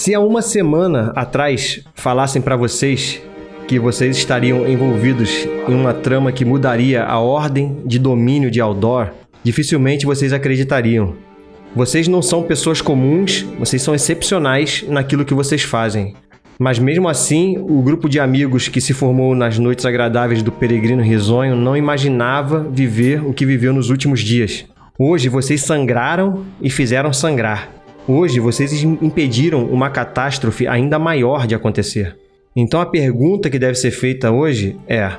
Se há uma semana atrás falassem para vocês que vocês estariam envolvidos em uma trama que mudaria a ordem de domínio de Aldor, dificilmente vocês acreditariam. Vocês não são pessoas comuns, vocês são excepcionais naquilo que vocês fazem. Mas mesmo assim, o grupo de amigos que se formou nas noites agradáveis do peregrino risonho não imaginava viver o que viveu nos últimos dias. Hoje vocês sangraram e fizeram sangrar. Hoje vocês impediram uma catástrofe ainda maior de acontecer. Então a pergunta que deve ser feita hoje é: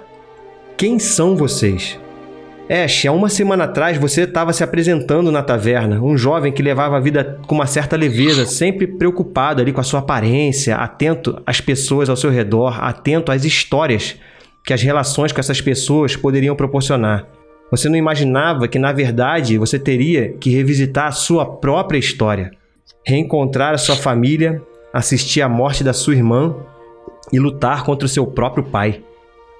quem são vocês? Ash, há uma semana atrás você estava se apresentando na taverna, um jovem que levava a vida com uma certa leveza, sempre preocupado ali com a sua aparência, atento às pessoas ao seu redor, atento às histórias que as relações com essas pessoas poderiam proporcionar. Você não imaginava que, na verdade, você teria que revisitar a sua própria história, reencontrar a sua família, assistir à morte da sua irmã e lutar contra o seu próprio pai.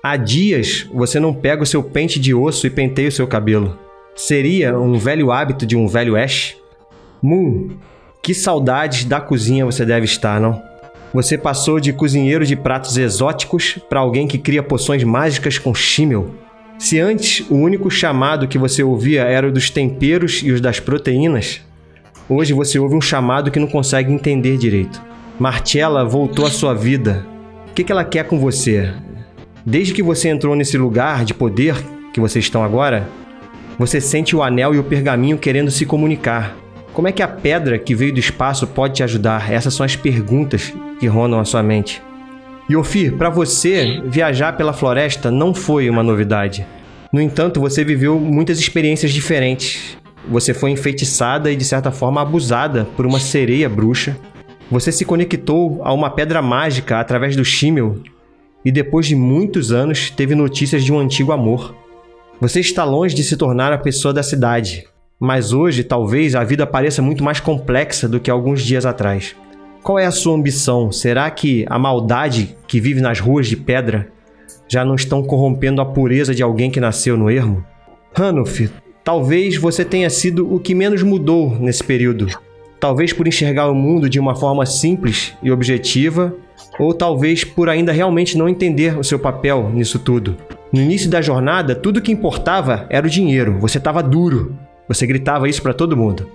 Há dias você não pega o seu pente de osso e penteia o seu cabelo. Seria um velho hábito de um velho Ash? Moon, que saudades da cozinha você deve estar, não? Você passou de cozinheiro de pratos exóticos para alguém que cria poções mágicas com Shimmel. Se antes o único chamado que você ouvia era o dos temperos e os das proteínas, hoje você ouve um chamado que não consegue entender direito. Martiela voltou à sua vida. O que ela quer com você? Desde que você entrou nesse lugar de poder que vocês estão agora, você sente o anel e o pergaminho querendo se comunicar. Como é que a pedra que veio do espaço pode te ajudar? Essas são as perguntas que rondam a sua mente. E Ofir, para você, viajar pela floresta não foi uma novidade. No entanto, você viveu muitas experiências diferentes. Você foi enfeitiçada e, de certa forma, abusada por uma sereia bruxa. Você se conectou a uma pedra mágica através do Shimmel e depois de muitos anos teve notícias de um antigo amor. Você está longe de se tornar a pessoa da cidade, mas hoje talvez a vida pareça muito mais complexa do que alguns dias atrás. Qual é a sua ambição? Será que a maldade que vive nas ruas de pedra já não estão corrompendo a pureza de alguém que nasceu no ermo? Hanuf, talvez você tenha sido o que menos mudou nesse período. Talvez por enxergar o mundo de uma forma simples e objetiva ou talvez por ainda realmente não entender o seu papel nisso tudo. No início da jornada, tudo que importava era o dinheiro. Você estava duro. Você gritava isso para todo mundo.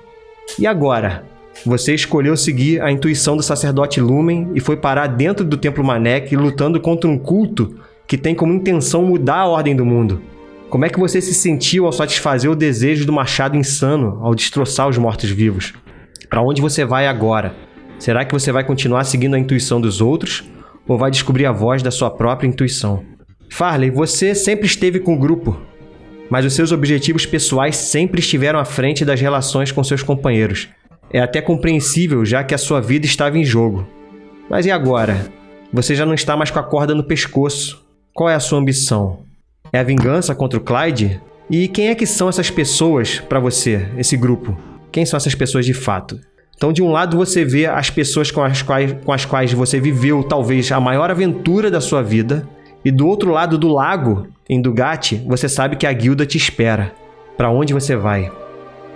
E agora? Você escolheu seguir a intuição do sacerdote Lumen e foi parar dentro do Templo Manek lutando contra um culto que tem como intenção mudar a ordem do mundo. Como é que você se sentiu ao satisfazer o desejo do machado insano ao destroçar os mortos-vivos? Para onde você vai agora? Será que você vai continuar seguindo a intuição dos outros ou vai descobrir a voz da sua própria intuição? Farley, você sempre esteve com o grupo, mas os seus objetivos pessoais sempre estiveram à frente das relações com seus companheiros. É até compreensível, já que a sua vida estava em jogo. Mas e agora? Você já não está mais com a corda no pescoço. Qual é a sua ambição? É a vingança contra o Clyde? E quem é que são essas pessoas para você, esse grupo? Quem são essas pessoas de fato? Então, de um lado, você vê as pessoas com as quais, com as quais você viveu talvez a maior aventura da sua vida, e do outro lado do lago, em Dugatti, você sabe que a guilda te espera. Para onde você vai?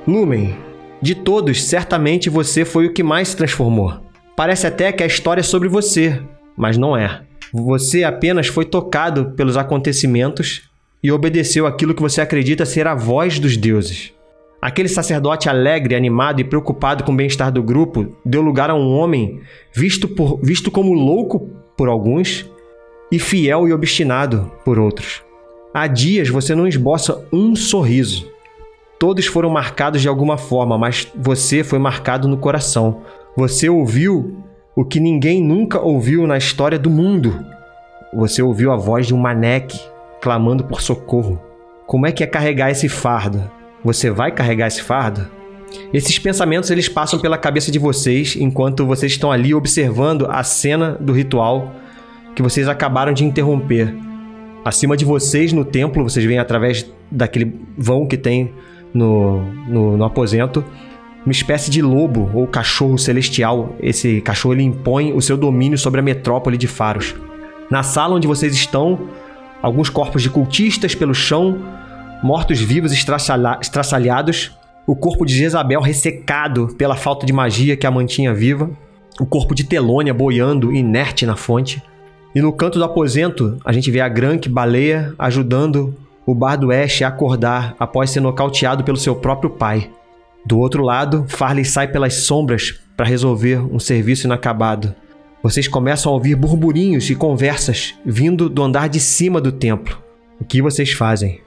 Lumen, de todos, certamente você foi o que mais se transformou. Parece até que a história é sobre você, mas não é. Você apenas foi tocado pelos acontecimentos e obedeceu aquilo que você acredita ser a voz dos deuses. Aquele sacerdote alegre, animado e preocupado com o bem-estar do grupo deu lugar a um homem visto, por, visto como louco por alguns e fiel e obstinado por outros. Há dias você não esboça um sorriso. Todos foram marcados de alguma forma, mas você foi marcado no coração. Você ouviu o que ninguém nunca ouviu na história do mundo. Você ouviu a voz de um maneque clamando por socorro. Como é que é carregar esse fardo? Você vai carregar esse fardo? Esses pensamentos eles passam pela cabeça de vocês enquanto vocês estão ali observando a cena do ritual que vocês acabaram de interromper. Acima de vocês no templo, vocês veem através daquele vão que tem no, no, no aposento uma espécie de lobo ou cachorro celestial. Esse cachorro ele impõe o seu domínio sobre a metrópole de Faros. Na sala onde vocês estão, alguns corpos de cultistas pelo chão, mortos-vivos estraçalhados, o corpo de Jezabel ressecado pela falta de magia que a mantinha viva, o corpo de Telônia boiando inerte na fonte. E no canto do aposento, a gente vê a Grank baleia ajudando o Bardo Ash a acordar após ser nocauteado pelo seu próprio pai. Do outro lado, Farley sai pelas sombras para resolver um serviço inacabado. Vocês começam a ouvir burburinhos e conversas vindo do andar de cima do templo. O que vocês fazem?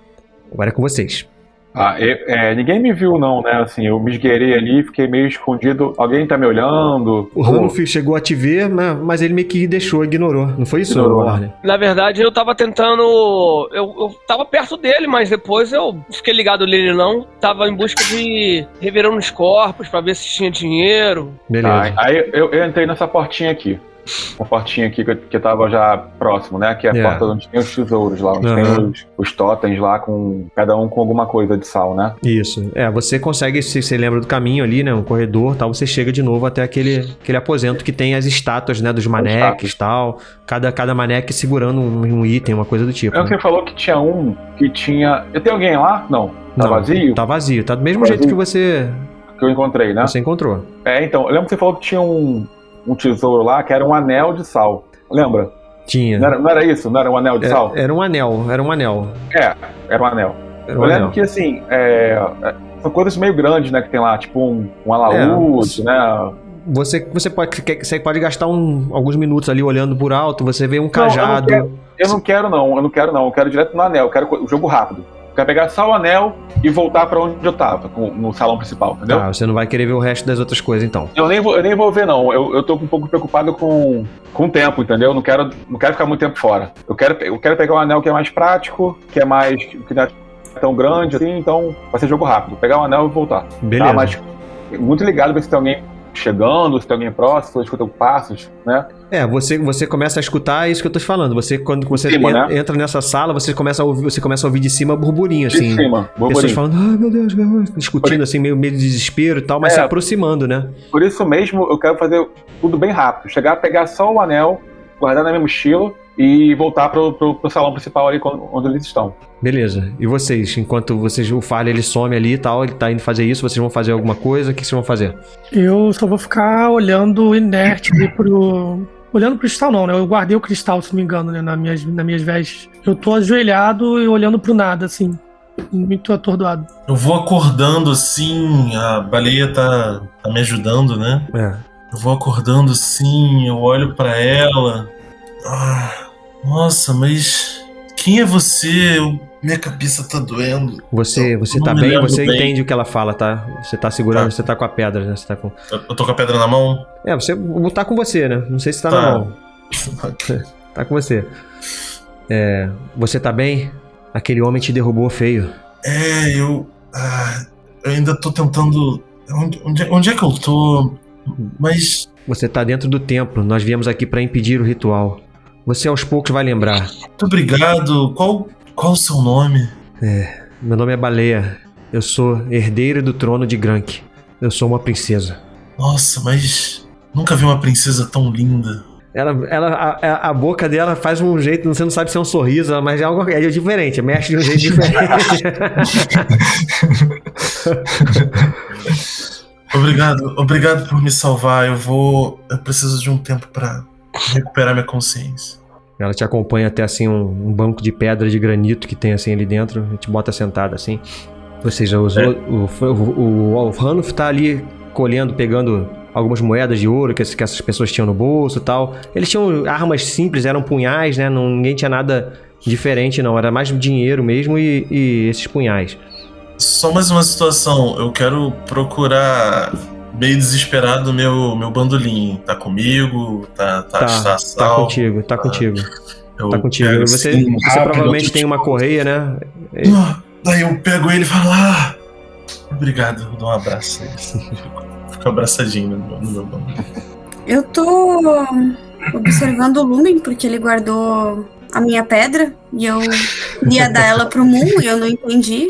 Agora é com vocês. Ah, eu, é, ninguém me viu, não, né? Assim, eu me esgueirei ali, fiquei meio escondido. Alguém tá me olhando? O Ranulf chegou a te ver, né? mas ele meio que deixou, ignorou. Não foi isso, ignorou, Warner? Na verdade, eu tava tentando. Eu, eu tava perto dele, mas depois eu fiquei ligado nele, não. Tava em busca de revirando os corpos pra ver se tinha dinheiro. Beleza. Ah, aí eu, eu entrei nessa portinha aqui uma portinha aqui que, que tava já próximo, né? Que é a yeah. porta onde tem os tesouros lá, onde uhum. tem os, os totens lá, com cada um com alguma coisa de sal, né? Isso. É, você consegue, se você lembra do caminho ali, né? Um corredor tal, você chega de novo até aquele, aquele aposento que tem as estátuas, né? Dos maneques e tal. Cada, cada maneque segurando um, um, item, uma coisa do tipo. É né? você falou que tinha um que tinha. Tem alguém lá? Não. Tá Não, vazio? Tá vazio. Tá do mesmo tá jeito vazio. que você. Que eu encontrei, né? Você encontrou. É, então. Eu lembro que você falou que tinha um, um tesouro lá que era um anel de sal. Lembra? Tinha. Não era, não era isso? Não era um anel de era, sal? Era um anel, era um anel. É, era um anel. Era um eu lembro que, assim, é, é, são coisas meio grandes, né, que tem lá, tipo um, um alaúde, é, né? Você, você, pode, você pode gastar um, alguns minutos ali olhando por alto, você vê um cajado. Não, eu, não quero, eu não quero, não, eu não quero, não. Eu quero direto no anel, eu quero o jogo rápido. Quer pegar só o anel e voltar para onde eu tava, no salão principal, entendeu? Ah, você não vai querer ver o resto das outras coisas, então. Eu nem vou, eu nem vou ver, não. Eu, eu tô um pouco preocupado com, com o tempo, entendeu? Eu não quero, não quero ficar muito tempo fora. Eu quero, eu quero pegar um anel que é mais prático, que é mais. que não é tão grande assim, então vai ser jogo rápido. Pegar um anel e voltar. Beleza. Tá? Mas muito ligado ver se tem alguém chegando, se tem alguém próximo, se escuta passos, né? É, você, você começa a escutar isso que eu tô te falando. Você, quando você cima, en, né? entra nessa sala, você começa a ouvir, você começa a ouvir de cima burburinho, assim. De cima, burburinho. Pessoas falando, ai meu Deus, meu Deus, discutindo assim, meio, meio de desespero e tal, mas é, se aproximando, né? Por isso mesmo, eu quero fazer tudo bem rápido. Chegar a pegar só o anel, guardar na minha mochila e voltar pro, pro, pro, salão principal ali onde eles estão. Beleza. E vocês? Enquanto vocês, o Farley ele some ali e tal, ele tá indo fazer isso, vocês vão fazer alguma coisa? O que vocês vão fazer? Eu só vou ficar olhando inerte ali pro. Olhando pro cristal, não, né? Eu guardei o cristal, se não me engano, né? Nas minhas, nas minhas vestes. Eu tô ajoelhado e olhando pro nada, assim. Muito atordoado. Eu vou acordando assim, a baleia tá, tá me ajudando, né? É. Eu vou acordando assim, eu olho para ela. Ah, nossa, mas quem é você? Eu, minha cabeça tá doendo. Você, você tá bem? Você bem. entende o que ela fala, tá? Você tá segurando, tá. você tá com a pedra, né? Você tá com... Eu tô com a pedra na mão? É, você tá com você, né? Não sei se tá, tá. na mão. tá com você. É, você tá bem? Aquele homem te derrubou feio. É, eu. Ah, eu ainda tô tentando. Onde, onde, onde é que eu tô? Mas. Você tá dentro do templo. Nós viemos aqui para impedir o ritual. Você aos poucos vai lembrar. Muito obrigado. Qual, qual o seu nome? É, meu nome é Baleia. Eu sou herdeiro do trono de Grank. Eu sou uma princesa. Nossa, mas nunca vi uma princesa tão linda. Ela, ela, a, a, boca dela faz um jeito, você não sabe se é um sorriso, mas é algo é diferente, mexe de um jeito diferente. obrigado, obrigado por me salvar. Eu vou, eu preciso de um tempo para recuperar minha consciência. Ela te acompanha até assim um, um, banco de pedra de granito que tem assim ali dentro, e te bota sentada assim. Ou seja, os, é. o, o, o, o Ranulf tá ali colhendo, pegando algumas moedas de ouro que, que essas pessoas tinham no bolso e tal. Eles tinham armas simples, eram punhais, né? Não, ninguém tinha nada diferente, não. Era mais dinheiro mesmo e, e esses punhais. Só mais uma situação. Eu quero procurar meio desesperado meu, meu bandolim. Tá comigo? Tá, tá, tá, tá, tá contigo, tá, tá contigo. Eu tá contigo. Você, assim, você rápido, provavelmente tem uma correia, né? Ah, daí eu pego ele e falo, ah, obrigado, eu dou um abraço. Fico abraçadinho no, no meu bandolim. Eu tô observando o Lumen, porque ele guardou a minha pedra e eu ia dar ela pro Moon e eu não entendi,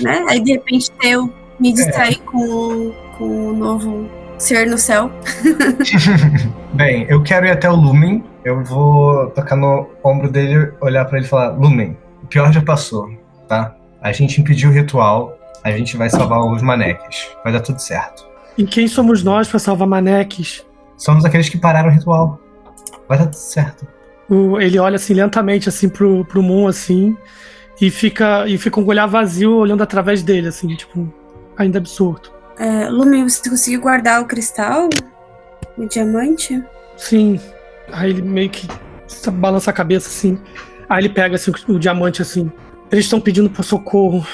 né? Aí de repente eu me distraí é. com com o novo ser no céu. Bem, eu quero ir até o Lumen. Eu vou tocar no ombro dele, olhar para ele e falar: Lumen, o pior já passou, tá? A gente impediu o ritual, a gente vai salvar os maneques. Vai dar tudo certo. E quem somos nós para salvar maneques? Somos aqueles que pararam o ritual. Vai dar tudo certo. O- ele olha assim lentamente assim pro, pro Moon assim e fica e fica com o olhar vazio olhando através dele assim, tipo, ainda absurdo. É, Lumen, você conseguiu guardar o cristal? O diamante? Sim. Aí ele meio que balança a cabeça assim. Aí ele pega assim, o diamante assim. Eles estão pedindo por socorro.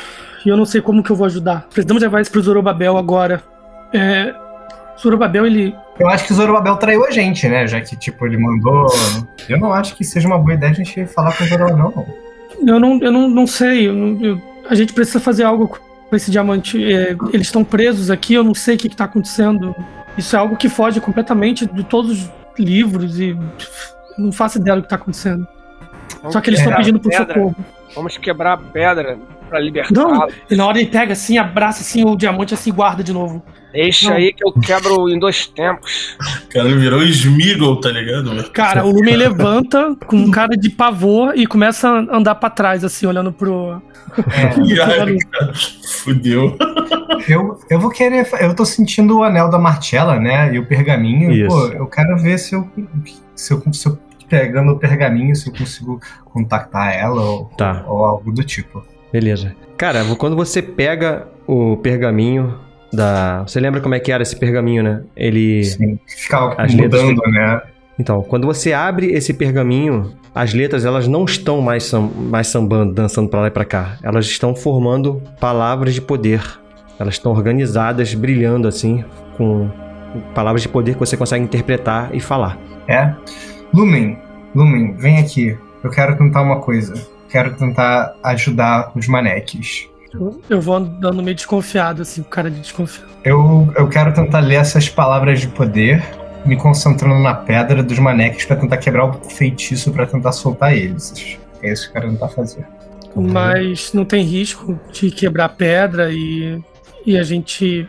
E eu não sei como que eu vou ajudar. Precisamos levar isso pro Zorobabel agora. É. Zorobabel, ele. Eu acho que o Zorobabel traiu a gente, né? Já que, tipo, ele mandou. Eu não acho que seja uma boa ideia a gente falar com o Zorobabel, não. Eu não, eu não, não sei. eu não- eu- a gente precisa fazer algo com esse diamante. É, eles estão presos aqui, eu não sei o que está acontecendo. Isso é algo que foge completamente de todos os livros e. Não faço ideia do que está acontecendo. Só que eles estão pedindo por pedra. socorro. Vamos quebrar a pedra pra Não, libertá-lo. e na hora ele pega assim, abraça assim o diamante assim guarda de novo. Deixa Não. aí que eu quebro em dois tempos. O cara virou Smeagol, tá ligado? meu? Cara, o Lumen levanta com um cara de pavor e começa a andar pra trás, assim, olhando pro. Aí, cara, fudeu. Eu, eu vou querer. Eu tô sentindo o anel da Martella, né? E o pergaminho. Isso. Pô, eu quero ver se eu. Se eu, se eu pegando o pergaminho, se eu consigo contactar ela ou, Tá. ou algo do tipo. Beleza. Cara, quando você pega o pergaminho da. Você lembra como é que era esse pergaminho, né? Ele. Sim. Ficava As letras mudando, né? Então, quando você abre esse pergaminho, as letras elas não estão mais, sam- mais sambando, dançando pra lá e pra cá. Elas estão formando palavras de poder. Elas estão organizadas, brilhando assim, com palavras de poder que você consegue interpretar e falar. É. Lumen, Lumen, vem aqui. Eu quero tentar uma coisa. Quero tentar ajudar os maneques. Eu, vou andando meio desconfiado, assim, com cara de desconfiado. Eu, eu quero tentar ler essas palavras de poder, me concentrando na pedra dos maneques pra tentar quebrar o feitiço pra tentar soltar eles. É isso que eu quero tentar fazer. Mas não tem risco de quebrar pedra e. E a gente.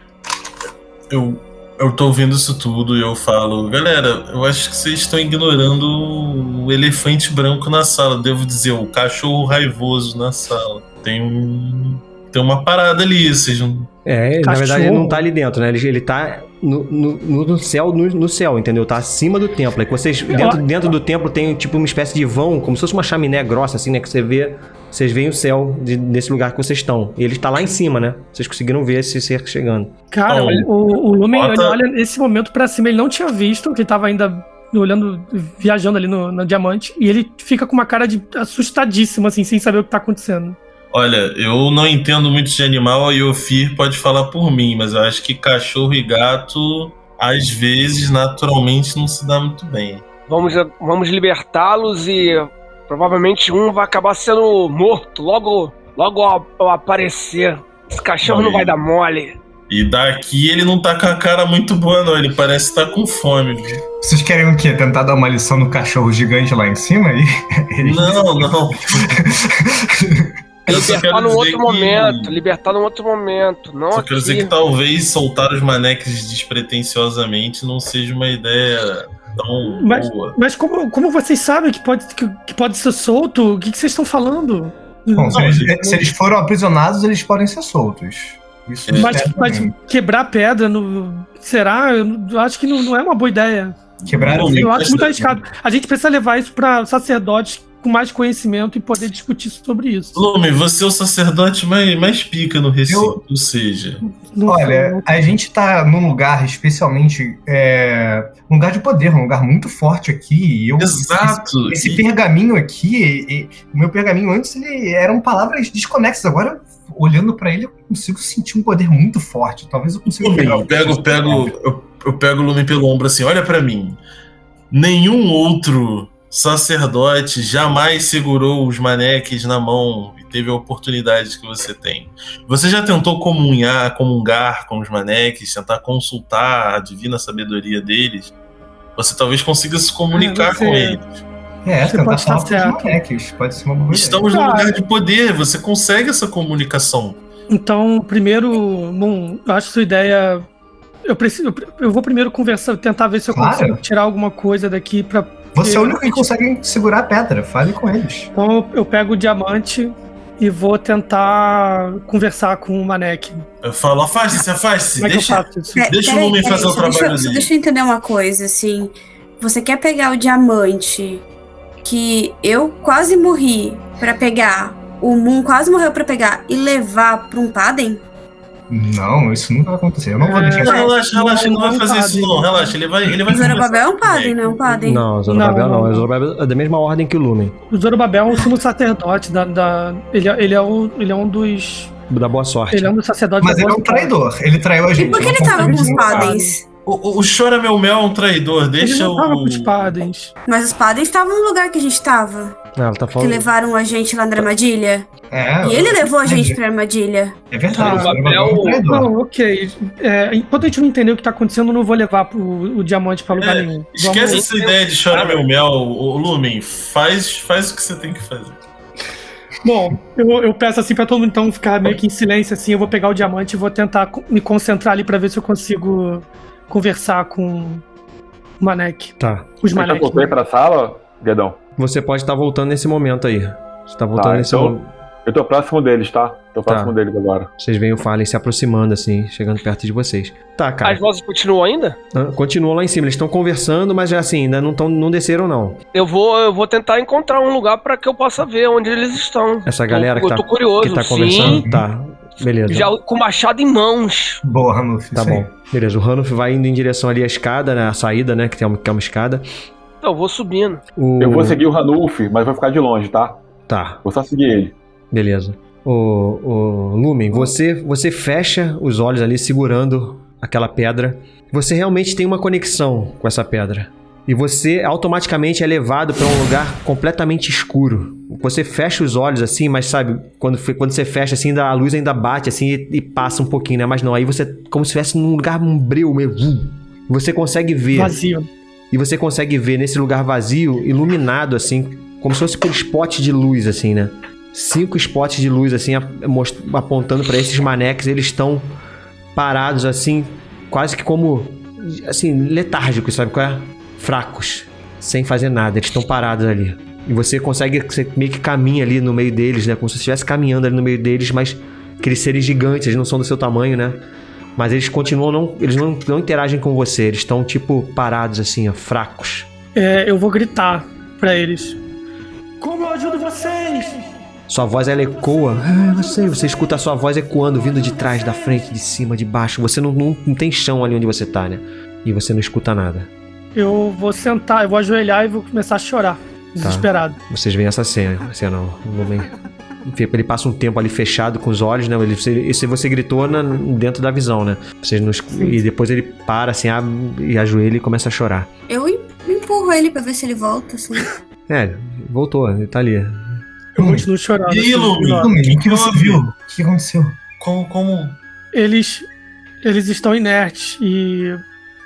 Eu, eu tô ouvindo isso tudo e eu falo, galera, eu acho que vocês estão ignorando o elefante branco na sala. Devo dizer, o cachorro raivoso na sala. Tem um. Tem uma parada ali, vocês não. É, na Cachorro. verdade ele não tá ali dentro, né? Ele, ele tá no, no, no- céu, no, no céu, entendeu? Tá acima do templo. É que vocês, dentro, dentro do templo tem tipo uma espécie de vão, como se fosse uma chaminé grossa, assim, né? Que você vê, vocês veem o céu de- desse lugar que vocês estão. E ele tá lá em cima, né? Vocês conseguiram ver esse ser chegando. Cara, Olha, o, o Lumen bota- ele olha nesse momento pra cima, ele não tinha visto, que ele tava ainda olhando, viajando ali no, no diamante, e ele fica com uma cara de assustadíssimo, assim, sem saber o que tá acontecendo. Olha, eu não entendo muito de animal e o Fir pode falar por mim, mas eu acho que cachorro e gato, às vezes, naturalmente, não se dá muito bem. Vamos, vamos libertá-los e provavelmente um vai acabar sendo morto logo, logo ao, ao aparecer. Esse cachorro não vai dar mole. E daqui ele não tá com a cara muito boa, não. Ele parece estar com fome. viu? Vocês querem o quê? Tentar dar uma lição no cachorro gigante lá em cima? E... Não, não. Libertar num outro que- momento, libertar num outro momento. Não Só aqui. quero dizer que talvez soltar os maneques despretensiosamente não seja uma ideia tão Mas- boa. Mas como, como vocês sabem que pode, que, que pode ser solto? O que, que vocês estão falando? Bom, se Não, eles, eles- se eles foram aprisionados, eles podem ser soltos. Isso Mas, é mas também. quebrar pedra, no, será? Eu acho que não, não é uma boa ideia. Quebraram Bom, o Eu Mas- acho muito arriscado. A gente precisa levar isso pra sacerdotes com mais conhecimento e poder discutir sobre isso. Lume, você é o sacerdote mais, mais pica no recinto, ou seja. Olha, a gente tá num lugar, especialmente, é, um lugar de poder, um lugar muito forte aqui. e eu- Exato. Esse E- pergaminho aqui, e- e- o meu pergaminho antes, ele eram palavras desconexas. Agora, olhando pra ele, eu consigo sentir um poder muito forte. Talvez eu consiga Lume, pegar eu pego, pego, eu, eu pego o Lume pelo ombro assim, olha pra mim. Nenhum outro sacerdote jamais segurou os maneques na mão e teve a oportunidade que você tem. Você já tentou comunhar, comungar com os maneques, tentar consultar a divina sabedoria deles? Você talvez consiga se comunicar É, você- com eles. É, Você pode estar certo. Pode ser uma boa. Estamos num Cara. lugar de poder, você consegue essa comunicação. Então, primeiro, bom, eu acho sua ideia. Eu preciso. eu- vou primeiro conversar, tentar ver se eu Claro. consigo tirar alguma coisa daqui pra. Você é o único que consegue segurar a pedra. Fale com eles. Então eu, eu pego o diamante e vou tentar conversar com o Manek. Eu falo, afaste-se, afaste-se. É eu Deixa, o peraí, Lumen peraí, fazer o trabalho dele. deixa eu entender uma coisa, assim. Você quer pegar o diamante que eu quase morri pra pegar, o Moon quase morreu pra pegar e levar pra um Paden? Não, isso nunca vai acontecer. Eu não vou É, deixar Não, isso. relaxa, relaxa, ele não vai Não, fazer isso padre. não, relaxa, ele vai, ele vai O Zorobabel é um Paden, não é um Paden? Não, Zorobabel Não, não. É Zorobabel é da mesma ordem que o Lumen. O Zorobabel é o sumo sacerdote da. da- ele, é- ele, é o, ele é um dos. Da boa sorte. Ele é um dos sacerdotes Mas da ele é um traidor. Ele traiu a gente. E por que ele tava com os. Padens? O, o, o Chora Meu Mel é um traidor, Ele deixa não tava o... com os padens. Mas os Padens estavam no lugar que a gente tava. Ah, ela tá Que falando. levaram a gente lá na armadilha. É, E ele levou a gente é, pra armadilha. É verdade. O traidor. Não, ok. É, enquanto a gente não entender o que tá acontecendo, eu não vou levar pro, o diamante pra lugar É, nenhum. Esquece Vamos- essa ideia de Chora Meu Mel, o, Lumen, faz, faz o que você tem que fazer. Bom, eu, eu peço assim pra todo mundo então ficar meio que em silêncio, assim. Eu vou pegar o diamante e vou tentar me concentrar ali pra ver se eu consigo conversar com o Manek. Tá. Os Manek. voltei pra sala, Guedão. Você pode estar voltando nesse momento aí. Você tá voltando Tá, nesse então- momento. Eu tô próximo deles, tá? Tô Tá. próximo deles agora. Vocês veem o Fallen se aproximando, assim, chegando perto de vocês. Tá, cara. As vozes continuam ainda? Ah, Continua lá em cima. Eles estão conversando, mas já assim, ainda não, tão, não desceram, não. Eu vou, eu vou tentar encontrar um lugar pra que eu possa ver onde eles estão. Essa Tô- galera que eu tá, tô curioso, que tá sim. conversando. Tá. Beleza. Já com o machado em mãos. Boa, Ranulf. Tá bom. Beleza. O Ranulf vai indo em direção ali à escada, né? A saída, né? Que, tem uma, que é uma escada. Então, eu vou subindo. O... Eu vou seguir o Ranulf, mas vou ficar de longe, tá? Tá. Vou só seguir ele. Beleza. O, o Lumen, você, você fecha os olhos ali segurando aquela pedra. Você realmente tem uma conexão com essa pedra. E você automaticamente é levado para um lugar completamente escuro. Você fecha os olhos assim, mas sabe, quando, quando você fecha assim, ainda- a luz ainda bate assim e, e passa um pouquinho, né? Mas não, aí você como se estivesse num lugar um breu meio. vum. Você consegue ver. Vazio. E você consegue ver nesse lugar vazio, iluminado assim, como se fosse por spot de luz, assim, né? Cinco spots de luz, assim, apontando pra esses maneques. Eles estão parados, assim, quase que como, assim, letárgicos, sabe qual é? Fracos, sem fazer nada. Eles estão parados ali. E você consegue, você meio que caminha ali no meio deles, né? Como se estivesse caminhando ali no meio deles, mas aqueles seres gigantes, eles não são do seu tamanho, né? Mas eles continuam, não, eles não, não interagem com você. Eles estão, tipo, parados, assim, ó, fracos. É, eu vou gritar pra eles. Como eu ajudo vocês? Sua voz ela ecoa. Ah, não sei, você escuta a sua voz ecoando, vindo de trás, da frente, de cima, de baixo. Você não, não, não tem chão ali onde você tá, né? E você não escuta nada. Eu vou sentar, eu vou ajoelhar e vou começar a chorar. Desesperado. Vocês veem essa cena, cena o homem. Enfim, Ele passa um tempo ali fechado com os olhos, né? Ele, você, esse você gritou na- dentro da visão, né? Não, escu- e depois ele para assim, abre e ajoelha e começa a chorar. Eu em- empurro ele pra ver se ele volta, assim. É, voltou, ele tá ali. Eu continuo chorando. E assim. Lumen, o que você viu? O que aconteceu? Como, como... Eles, eles estão inertes e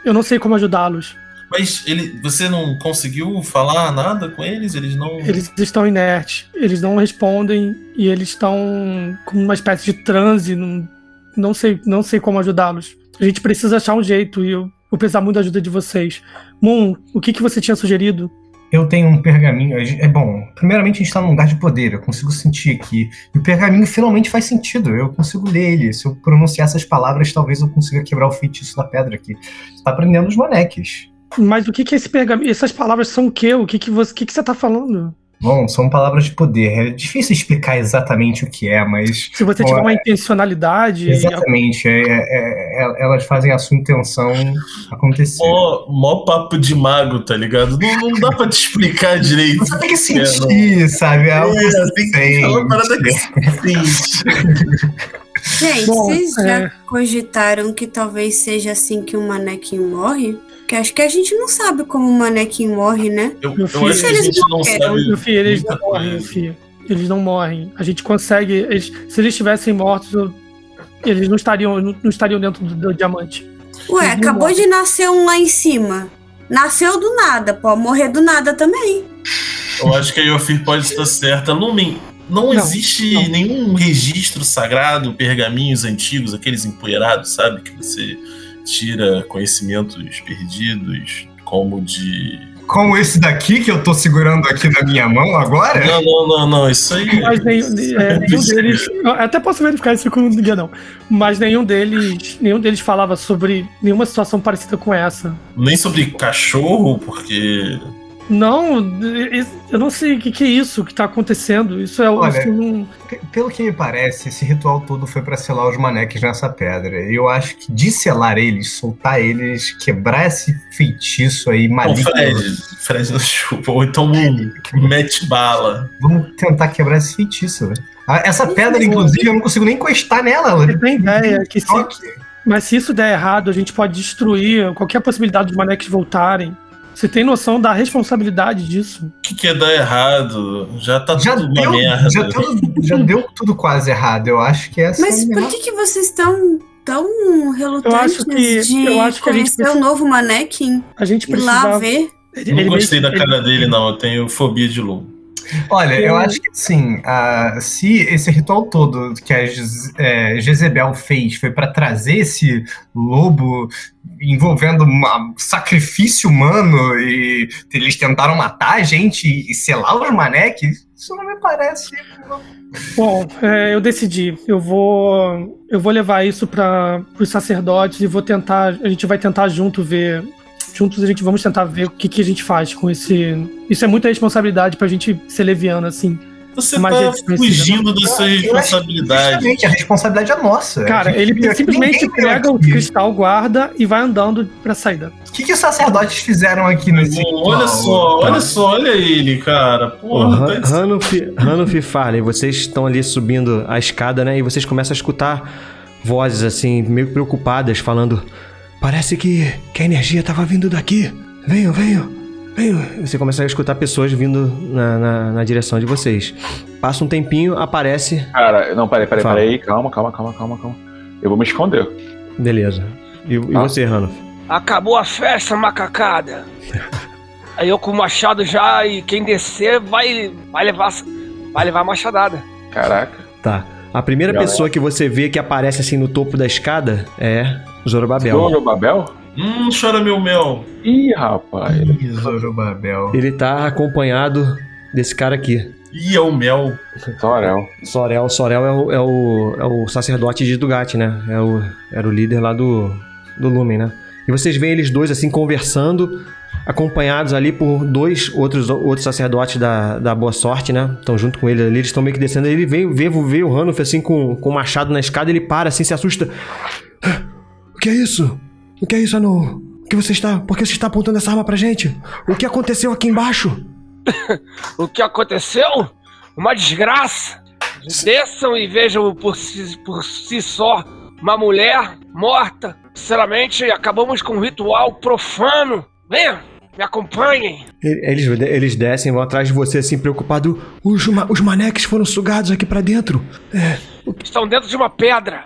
eu não sei como ajudá-los. Mas ele, você não conseguiu falar nada com eles? Eles não... Eles estão inertes, eles não respondem e eles estão com uma espécie de transe. Não, não sei, não sei como ajudá-los. A gente precisa achar um jeito e eu vou precisar muito da ajuda de vocês. Moon, o que, que você tinha sugerido? Eu tenho um pergaminho. É bom, primeiramente a gente tá num lugar de poder, eu consigo sentir aqui. E o pergaminho finalmente faz sentido, eu consigo ler ele. Se eu pronunciar essas palavras, talvez eu consiga quebrar o feitiço da pedra aqui. Você tá aprendendo os maneques. Mas o que, que é esse pergaminho? Essas palavras são o quê? O que, que, você, o que, que você tá falando? Bom, são palavras de poder. É difícil explicar exatamente o que é, mas. Se você Bom, tiver uma é- intencionalidade. Exatamente. é- é- é- elas fazem a sua intenção acontecer. Mó, mó papo de mago, tá ligado? Não, não dá pra te explicar direito. Você tem que sentir, sabe? É algo que É, você tem uma parada que sente. Gente, Bom, vocês já é. cogitaram que talvez seja assim que o manequim morre? Porque acho que a gente não sabe como o manequim morre, né? Eu, eu filho, acho que eles não sabe. Meu filho, eles não morrem, filho. Eles não morrem. A gente consegue. eles- se eles estivessem mortos, eu- eles não estariam, não, não estariam dentro do, do diamante. Ué, Eles acabou de nascer um lá em cima. Nasceu do nada, pode morrer do nada também. Eu acho que a Yofir pode estar certa. Lumen, não, Não, existe não. nenhum registro sagrado, pergaminhos antigos, aqueles empoeirados, sabe? Que você tira conhecimentos perdidos, como de. Como esse daqui que eu tô segurando aqui na minha mão agora? Não, não, não, não. Isso aí. Mas nenhum, é, nenhum deles. eu Até posso verificar isso com o guia, não. Mas nenhum deles. Nenhum deles falava sobre nenhuma situação parecida com essa. Nem sobre cachorro, porque. Não, eu não sei o que, que é isso que tá acontecendo. Isso é Olha, isso não- P- Pelo que me parece, esse ritual todo foi pra selar os maneques nessa pedra. E eu acho que de selar eles, soltar eles, quebrar esse feitiço aí Não, maligno. Fred. Fred não chupa. Ou então mete bala. Vamos tentar quebrar esse feitiço, velho. Ah, Essa pedra, inclusive, eu não consigo nem encostar nela. Ela Você tem ideia que se. Mas se isso der errado, a gente pode destruir qualquer possibilidade dos maneques voltarem. Você tem noção da responsabilidade disso? O que, que é dar errado? Já tá Já tudo deu, uma merda. já, tudo- já deu tudo quase errado. Eu acho que essa Mas é a por melhor- que, que vocês estão tão relutantes acho que- de eu acho que a gente conhecer precisa- o novo Manequim A gente e lá ver? Ele- Não ele gostei da cara dele, não. Eu tenho fobia de lobo. Olha, eu Eu- acho que assim, ah, se esse ritual todo que a Jez- é, Jezebel fez foi pra trazer esse lobo envolvendo um sacrifício humano e eles tentaram matar a gente e selar os maneques, isso não me parece. Bom, é, eu decidi. Eu vou, eu vou levar isso para os sacerdotes e vou tentar. A gente vai tentar junto ver. Juntos a gente vamos tentar ver o que, que a gente faz com esse. Isso é muita responsabilidade pra gente ser leviano, assim. Você Mas tá ele precisa- fugindo da sua responsabilidade. Justamente, a responsabilidade é nossa. Cara, gente- ele simplesmente pega o cristal, guarda e vai andando pra saída. O que, que os sacerdotes fizeram aqui nesse Bom, olha só, olha só, olha ele, cara. Porra, Han- tá... Hanuf, Hanuf e Farley, vocês estão ali subindo a escada, né? E vocês começam a escutar vozes assim, meio preocupadas, falando: Parece que, que a energia estava vindo daqui. Venham, venham, Você começa a escutar pessoas vindo na, na, na direção de vocês. Passa um tempinho, aparece. Cara, não, peraí, peraí, Fala. peraí. Calma, calma, calma, calma, calma. Eu vou me esconder. Beleza. E, e Ah. você, Hanuf? Acabou a festa, macacada. Aí eu com o machado já e quem descer vai, vai levar vai levar a machadada. Caraca. Tá. A primeira Galera. pessoa que você vê que aparece assim no topo da escada é Zorobabel. Deu o Babel? Hum, chora meu mel. Ih, rapaz. Ih, Zorobabel. Ele tá acompanhado desse cara aqui. Ih, é o mel. Torel. Sorel, Sorel é o, é o, é o sacerdote de Dugat, né? É o, era o líder lá do, do Lumen, né? E vocês veem eles dois assim conversando, acompanhados ali por dois outros, outros sacerdotes da, da Boa Sorte, né? Estão junto com ele ali, eles estão meio que descendo. Ele vê, vê, vê o Hanuf assim com, com o machado na escada, ele para assim, se assusta. "Ah, O que é isso? O que é isso, Anu? O que você está. Por que você está apontando essa arma pra gente? O que aconteceu aqui embaixo? O que aconteceu? Uma desgraça. Desçam e vejam por si, por si só uma mulher morta. Sinceramente, acabamos com um ritual profano. Venham, me acompanhem. Eles, eles descem, vão atrás de você assim, preocupado. Os, os maneques foram sugados aqui pra dentro. É, Estão dentro de uma pedra.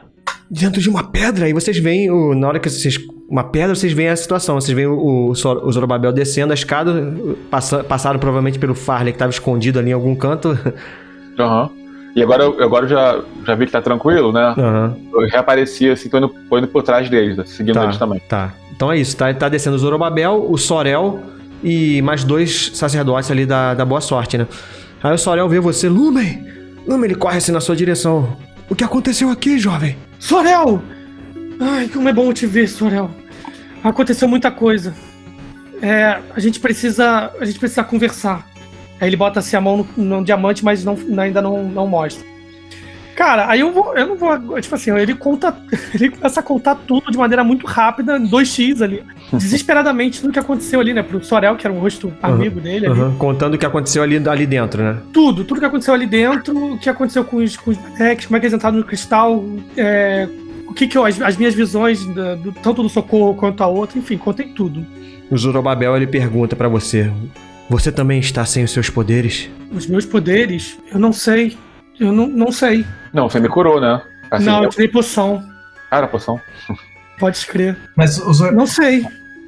Dentro de uma pedra. E vocês veem, o- na hora que vocês. Uma pedra, vocês veem a situação. Vocês veem o, o, o Zorobabel descendo a escada. passa- passaram provavelmente pelo Farley que tava escondido ali em algum canto. Aham. E agora, eu- agora eu já, já vi que tá tranquilo, né? Aham, Eu reapareci assim, tô indo, tô indo por trás deles, né? seguindo Tá. eles também. tá. Então é isso. Tá, tá descendo o Zorobabel, o Sorel e mais dois sacerdotes ali da, da Boa Sorte, né? Aí o Sorel vê você, Lumen! Lumen, ele corre assim na sua direção. O que aconteceu aqui, jovem? Sorel! Ai, como é bom te ver, Sorel. Aconteceu muita coisa. É, a gente precisa. A gente precisa conversar. Aí ele bota assim a mão no, no diamante, mas não- ainda não, não mostra. Cara, aí eu vou. Eu não vou. Tipo assim, ele conta. Ele começa a contar tudo de maneira muito rápida, 2x ali. Desesperadamente, tudo que aconteceu ali, né? Pro Sorel, que era um rosto amigo dele ali. Aham, Contando o que aconteceu ali, ali dentro, né? Tudo, tudo que aconteceu ali dentro, o que aconteceu com os, com os bonecos, como é que eles entraram no cristal, é, o que que eu, as, as minhas visões, da- do- tanto do socorro quanto a outra, enfim, contei tudo. O Zorobabel ele pergunta pra você: Você também está sem os seus poderes? Os meus poderes, eu não sei, eu não, não sei. Não, você me curou, né? Assim, não, eu eu... tirei poção, Ah, era poção. pode escrever. Mas o Zor... Não sei.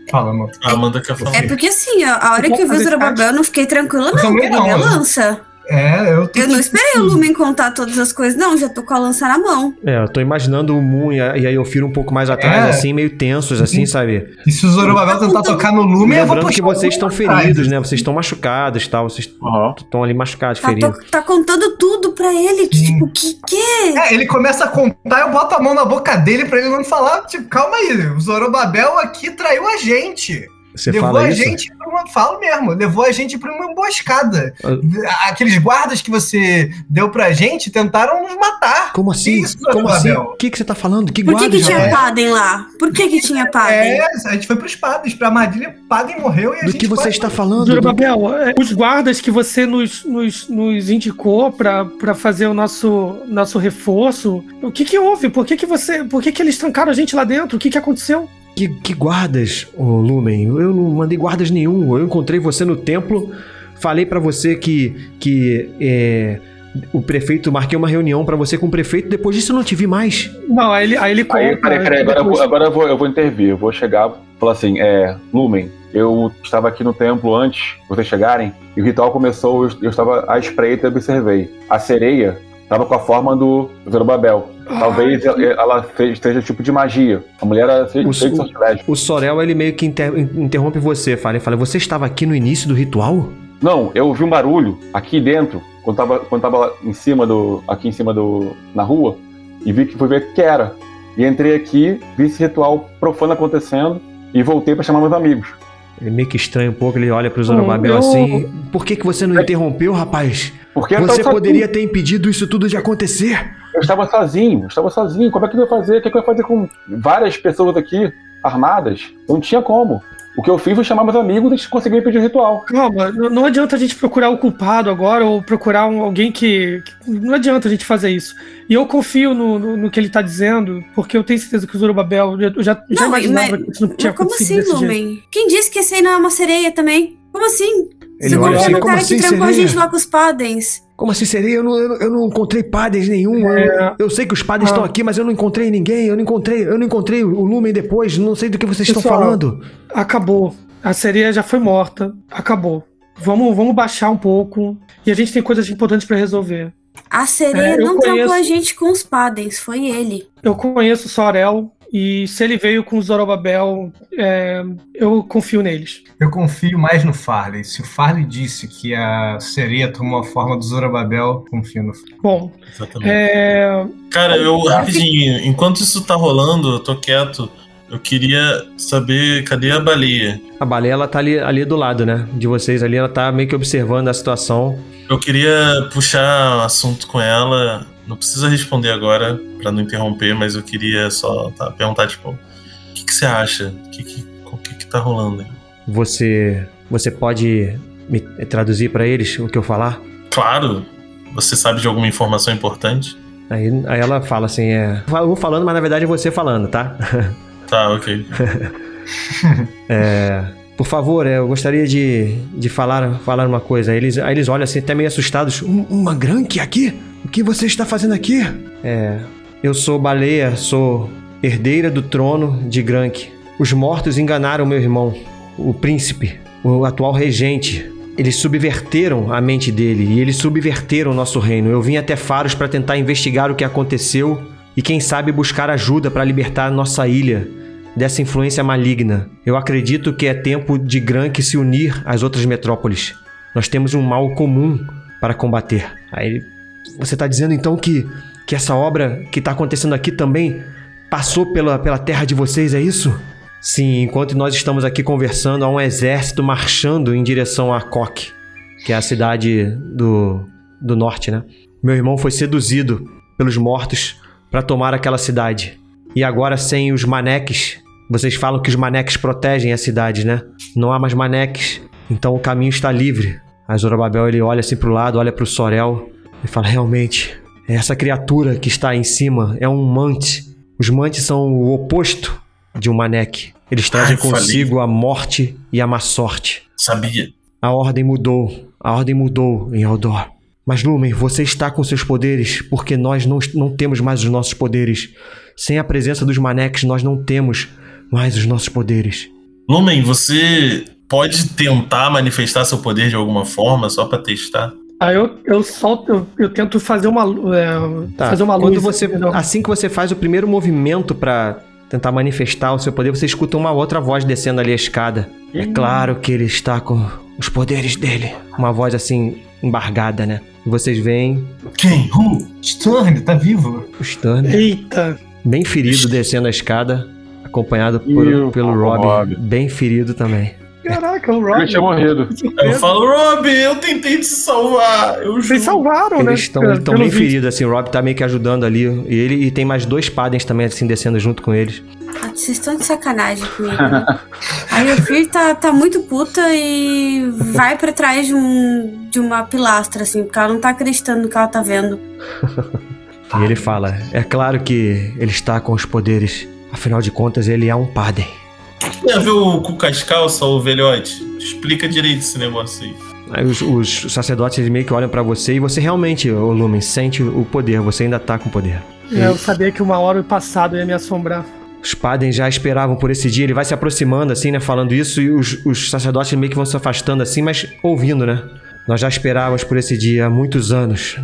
Fala, amor. A Amanda quer falar. É porque assim, a, hora que eu vi o Zorobabel, eu não fiquei tranquila, não. também Peguei não, minha né? lança. É, eu tô. Eu não esperei o Lumen contar todas as coisas, não. Já tô com a lança na mão. É, eu tô imaginando o Moon e a, e a Yofiro um pouco mais atrás, É. assim, meio tensos, assim, sabe? E se o Zorobabel tentar tocar no lume, eu vou Lembrando que puxar o vocês estão Lumen feridos, né? Vocês estão machucados e tal. Vocês estão ali machucados, Tá, feridos. to- tá contando tudo pra ele. Que, tipo, que que? É, ele começa a contar, eu boto a mão na boca dele pra ele não falar, tipo, calma aí, o Zorobabel aqui traiu a gente. Você levou fala a isso? gente pra uma. Falo mesmo, levou a gente pra uma emboscada. Ah. Aqueles guardas que você deu pra gente tentaram nos matar. Como assim? Isso, Como assim? O que, que você tá falando? Que Por que, que tinha? Paden lá? Por que, que tinha Paden? É, a gente foi pros padres, pra armadilha, Paden morreu e a Do gente que você está falando? Zorobabel, é, os guardas que você nos, nos, nos indicou pra pra fazer o nosso, nosso reforço, o que que houve? Por que que você, por que que eles trancaram a gente lá dentro? O que que aconteceu? Que, que guardas, ô Lumen? Eu não mandei guardas nenhum. Eu encontrei você no templo, falei pra você que, que é, o prefeito, marquei uma reunião pra você com o prefeito, depois disso eu não te vi mais. Não, aí ele, aí ele conta. Aí, peraí, peraí, agora, eu agora eu, vou, eu vou intervir. Eu vou chegar e falar assim: é, Lumen, eu estava aqui no templo antes de vocês chegarem, e o ritual começou, eu, eu estava à espreita e observei. A sereia estava com a forma do Zorobabel. Talvez ela, ela fez- esteja tipo de magia. A mulher era feita O- de sortilégio. O Sorel, ele meio que inter- interrompe você, fala, ele fala, você estava aqui no início do ritual? Não, eu ouvi um barulho aqui dentro, quando tava, quando tava lá em cima do. aqui em cima do. na rua, e vi que fui ver o que era. E entrei aqui, vi esse ritual profano acontecendo e voltei pra chamar meus amigos. Ele meio que estranha um pouco, ele olha pro Zorobabel eu- assim, por que, que você não interrompeu, rapaz? Porque Você poderia ter impedido isso tudo de acontecer. Eu estava sozinho, eu estava sozinho. Como é que eu ia fazer? O que, que eu ia fazer com várias pessoas aqui armadas? Não tinha como. O que eu fiz foi chamar meus amigos e conseguir impedir o ritual. Calma, não adianta a gente procurar o culpado agora ou procurar um- alguém que, que- Não adianta a gente fazer isso. E eu confio no, no, no que ele tá dizendo, porque eu tenho certeza que o Zorobabel. Eu já, já Não, imaginava mas- que isso não tinha Mas como acontecido assim, desse jeito. Lumen? Quem disse que esse aí não é uma sereia também? Como assim? Ele Você olha confia assim, no como cara assim, que trancou a gente lá com os Padens. Como assim seria? Eu não, eu não- encontrei padres nenhum. É. Eu, eu sei que os padres Ah. estão aqui, mas eu não encontrei ninguém. Eu não encontrei, eu não encontrei o Lumen depois. Não sei do que vocês estão Pessoal, falando. Acabou. A sereia já foi morta. Acabou. Vamos, vamos baixar um pouco. E a gente tem coisas importantes pra resolver. A sereia É, não trancou conheço. a gente com os Padens, foi ele. Eu conheço o Sorel. E se ele veio com o Zorobabel, é, eu confio neles. Eu confio mais no Farley. Se o Farley disse que a sereia tomou a forma do Zorobabel, confio no Farley. Bom, Exatamente. é, Cara, eu rapidinho, enquanto isso tá rolando, eu tô quieto. Eu queria saber cadê a baleia. A baleia, ela tá ali, ali do lado, né? De vocês ali, ela tá meio que observando a situação. Eu queria puxar assunto com ela. Não precisa responder agora pra não interromper, mas eu queria só tá, perguntar tipo, o que, que você acha? O que, que, o que, que tá rolando? aí? Você, você pode me traduzir pra eles o que eu falar? Claro. Você sabe de alguma informação importante? Aí, aí ela fala assim, é... Eu vou falando, mas na verdade é você falando, tá? Tá, ok. Por favor, é, eu gostaria de, de falar, falar uma coisa. Aí Eles, aí eles olham assim, até meio assustados. "Um- uma Grank aqui? O que você está fazendo aqui? É, eu sou Baleia, sou herdeira do trono de Grank. Os mortos enganaram meu irmão, o príncipe, o atual regente. Eles subverteram a mente dele e eles subverteram o nosso reino. Eu vim até Faros para tentar investigar o que aconteceu e quem sabe buscar ajuda para libertar nossa ilha dessa influência maligna. Eu acredito que é tempo de Grank se unir às outras metrópoles. Nós temos um mal comum para combater. Aí você está dizendo então que, que essa obra que está acontecendo aqui também passou pela, pela terra de vocês, é isso? Sim, enquanto nós estamos aqui conversando, há um exército marchando em direção a Koch, que é a cidade do, do norte, né? Meu irmão foi seduzido pelos mortos para tomar aquela cidade. E agora, sem os maneques, vocês falam que os maneques protegem a cidade, né? Não há mais maneques, então o caminho está livre. Aí Zorobabel ele olha assim pro lado, olha pro Sorel e fala: realmente, essa criatura que está aí em cima é um mante. Os mantes são o oposto de um maneque. Eles trazem Ai, falei. consigo a morte e a má sorte. Sabia. A ordem mudou. A ordem mudou em Eldor. Mas Lumen, você está com seus poderes porque nós não, não temos mais os nossos poderes. Sem a presença dos maneques, nós não temos mais os nossos poderes. Lumen, você pode tentar manifestar seu poder de alguma forma, só pra testar? Aí eu, eu solto, eu, eu tento fazer uma, é, Tá. fazer uma Quando luz. você, assim que você faz o primeiro movimento pra tentar manifestar o seu poder, você escuta uma outra voz descendo ali a escada. É claro que ele está com os poderes dele. Uma voz assim embargada, né? E vocês veem Quem? Who? Sturm, tá vivo? o Sturm Eita, bem ferido descendo a escada, acompanhado por- pelo Rob. Bem ferido também. caraca, o Eu Rob. tinha morrido. Eu falo, Rob, eu tentei te salvar. Eu Vocês salvaram, né? Eles estão bem feridos, assim, o Rob tá meio que ajudando ali. E ele e tem mais dois padens também, assim, descendo junto com eles. Ah, Vocês estão de sacanagem comigo. Né? A Yofir tá, tá muito puta e vai pra trás de, um, de uma pilastra, assim, porque ela não tá acreditando no que ela tá vendo. E ele fala: É claro que ele está com os poderes. Afinal de contas, ele é um. Tem a ver o com cascalça, o velhote? Explica direito esse negócio aí. Aí os, os sacerdotes meio que olham pra você e você realmente, ô Lumen, sente o poder. Você ainda tá com poder. É, eu sabia que uma hora passado ia me assombrar. Os padens já esperavam por esse dia. Ele vai se aproximando, assim, né? Falando isso. E os, os sacerdotes meio que vão se afastando, assim, mas ouvindo, né? Nós já esperávamos por esse dia há muitos anos.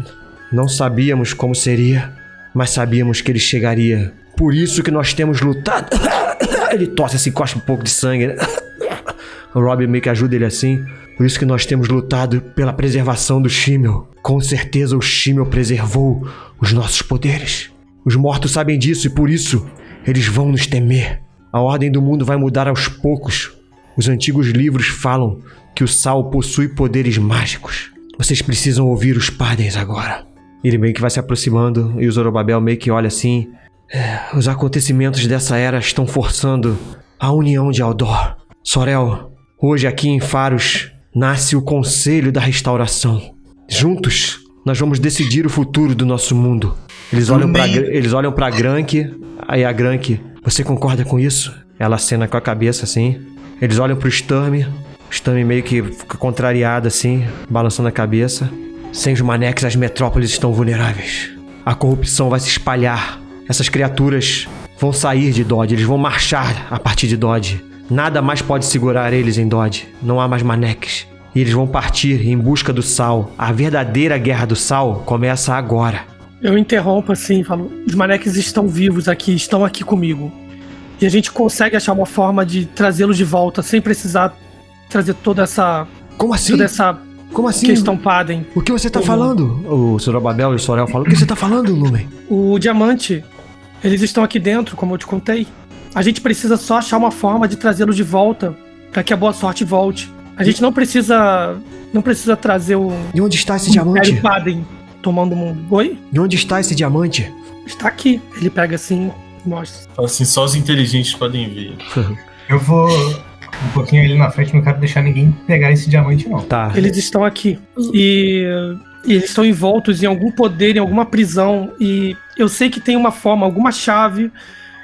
Não sabíamos como seria, mas sabíamos que ele chegaria. Por isso que nós temos lutado. Ele tosse assim, cospe um pouco de sangue. né? O Rob meio que ajuda ele assim. Por isso que nós temos lutado pela preservação do Shimmel. Com certeza o Shimmel preservou os nossos poderes. Os mortos sabem disso e por isso eles vão nos temer. A ordem do mundo vai mudar aos poucos. Os antigos livros falam que o sal possui poderes mágicos. Vocês precisam ouvir os padens agora. Ele meio que vai se aproximando e o Zorobabel meio que olha assim. "É, os acontecimentos dessa era estão forçando a união de Aldor. Sorel, hoje aqui em Faros nasce o Conselho da Restauração. Juntos, nós vamos decidir o futuro do nosso mundo. Eles olham. Gr- eles olham pra Grank, aí a Grank, você concorda com isso? Ela acena com a cabeça assim. Eles olham pro Sturm, Sturm meio que fica contrariado assim, balançando a cabeça. Sem os maneques, as metrópoles estão vulneráveis. A corrupção vai se espalhar. Essas criaturas vão sair de Dodge, eles vão marchar a partir de Dodge. Nada mais pode segurar eles em Dodge. Não há mais maneques. E eles vão partir em busca do sal. A verdadeira guerra do sal começa agora. Eu interrompo assim e falo: os maneques estão vivos aqui, estão aqui comigo. E a gente consegue achar uma forma de trazê-los de volta sem precisar trazer toda essa, Como assim? toda essa Como assim? questão Padem. O que você tá falando? O Sorobabel e o Sorel falam. O que você tá falando, Lumen? O diamante, eles estão aqui dentro, como eu te contei. A gente precisa só achar uma forma de trazê-los de volta para que a boa sorte volte. A gente não precisa, não precisa trazer o E onde está esse diamante? Padem tomando o mundo. Oi? E onde está esse diamante? Está aqui. Ele pega assim, e mostra. Assim, só os inteligentes podem ver. Eu vou um pouquinho ali na frente, não quero deixar ninguém pegar esse diamante, não. Tá. Eles estão aqui. E, e eles estão envoltos em algum poder, em alguma prisão. E eu sei que tem uma forma, alguma chave.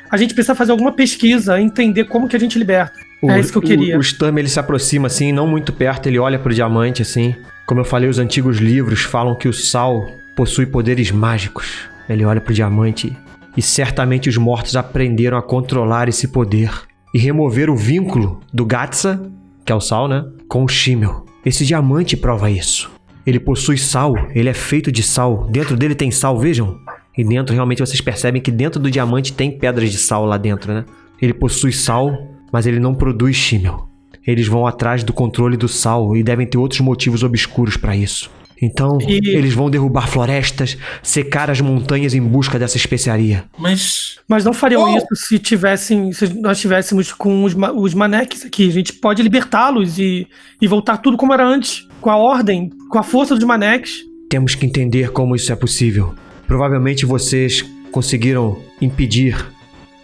A gente precisa fazer alguma pesquisa, entender como que a gente liberta. É isso que eu queria. O, o Sturm, ele se aproxima assim, não muito perto, ele olha pro diamante assim. Como eu falei, os antigos livros falam que o sal possui poderes mágicos. Ele olha pro diamante e certamente os mortos aprenderam a controlar esse poder e remover o vínculo do Gatsa, que é o sal, né, com o Shimmel. Esse diamante prova isso. Ele possui sal, ele é feito de sal. Dentro dele tem sal, vejam. E dentro, realmente, vocês percebem que dentro do diamante tem pedras de sal lá dentro, né? Ele possui sal, mas ele não produz Shimmel. Eles vão atrás do controle do sal e devem ter outros motivos obscuros para isso. Então, E- eles vão derrubar florestas, secar as montanhas em busca dessa especiaria. Mas Mas não fariam Oh! isso se tivessem, se nós tivéssemos com os, os maneques aqui. A gente pode libertá-los e, e voltar tudo como era antes, com a ordem, com a força dos maneques. Temos que entender como isso é possível. Provavelmente vocês conseguiram impedir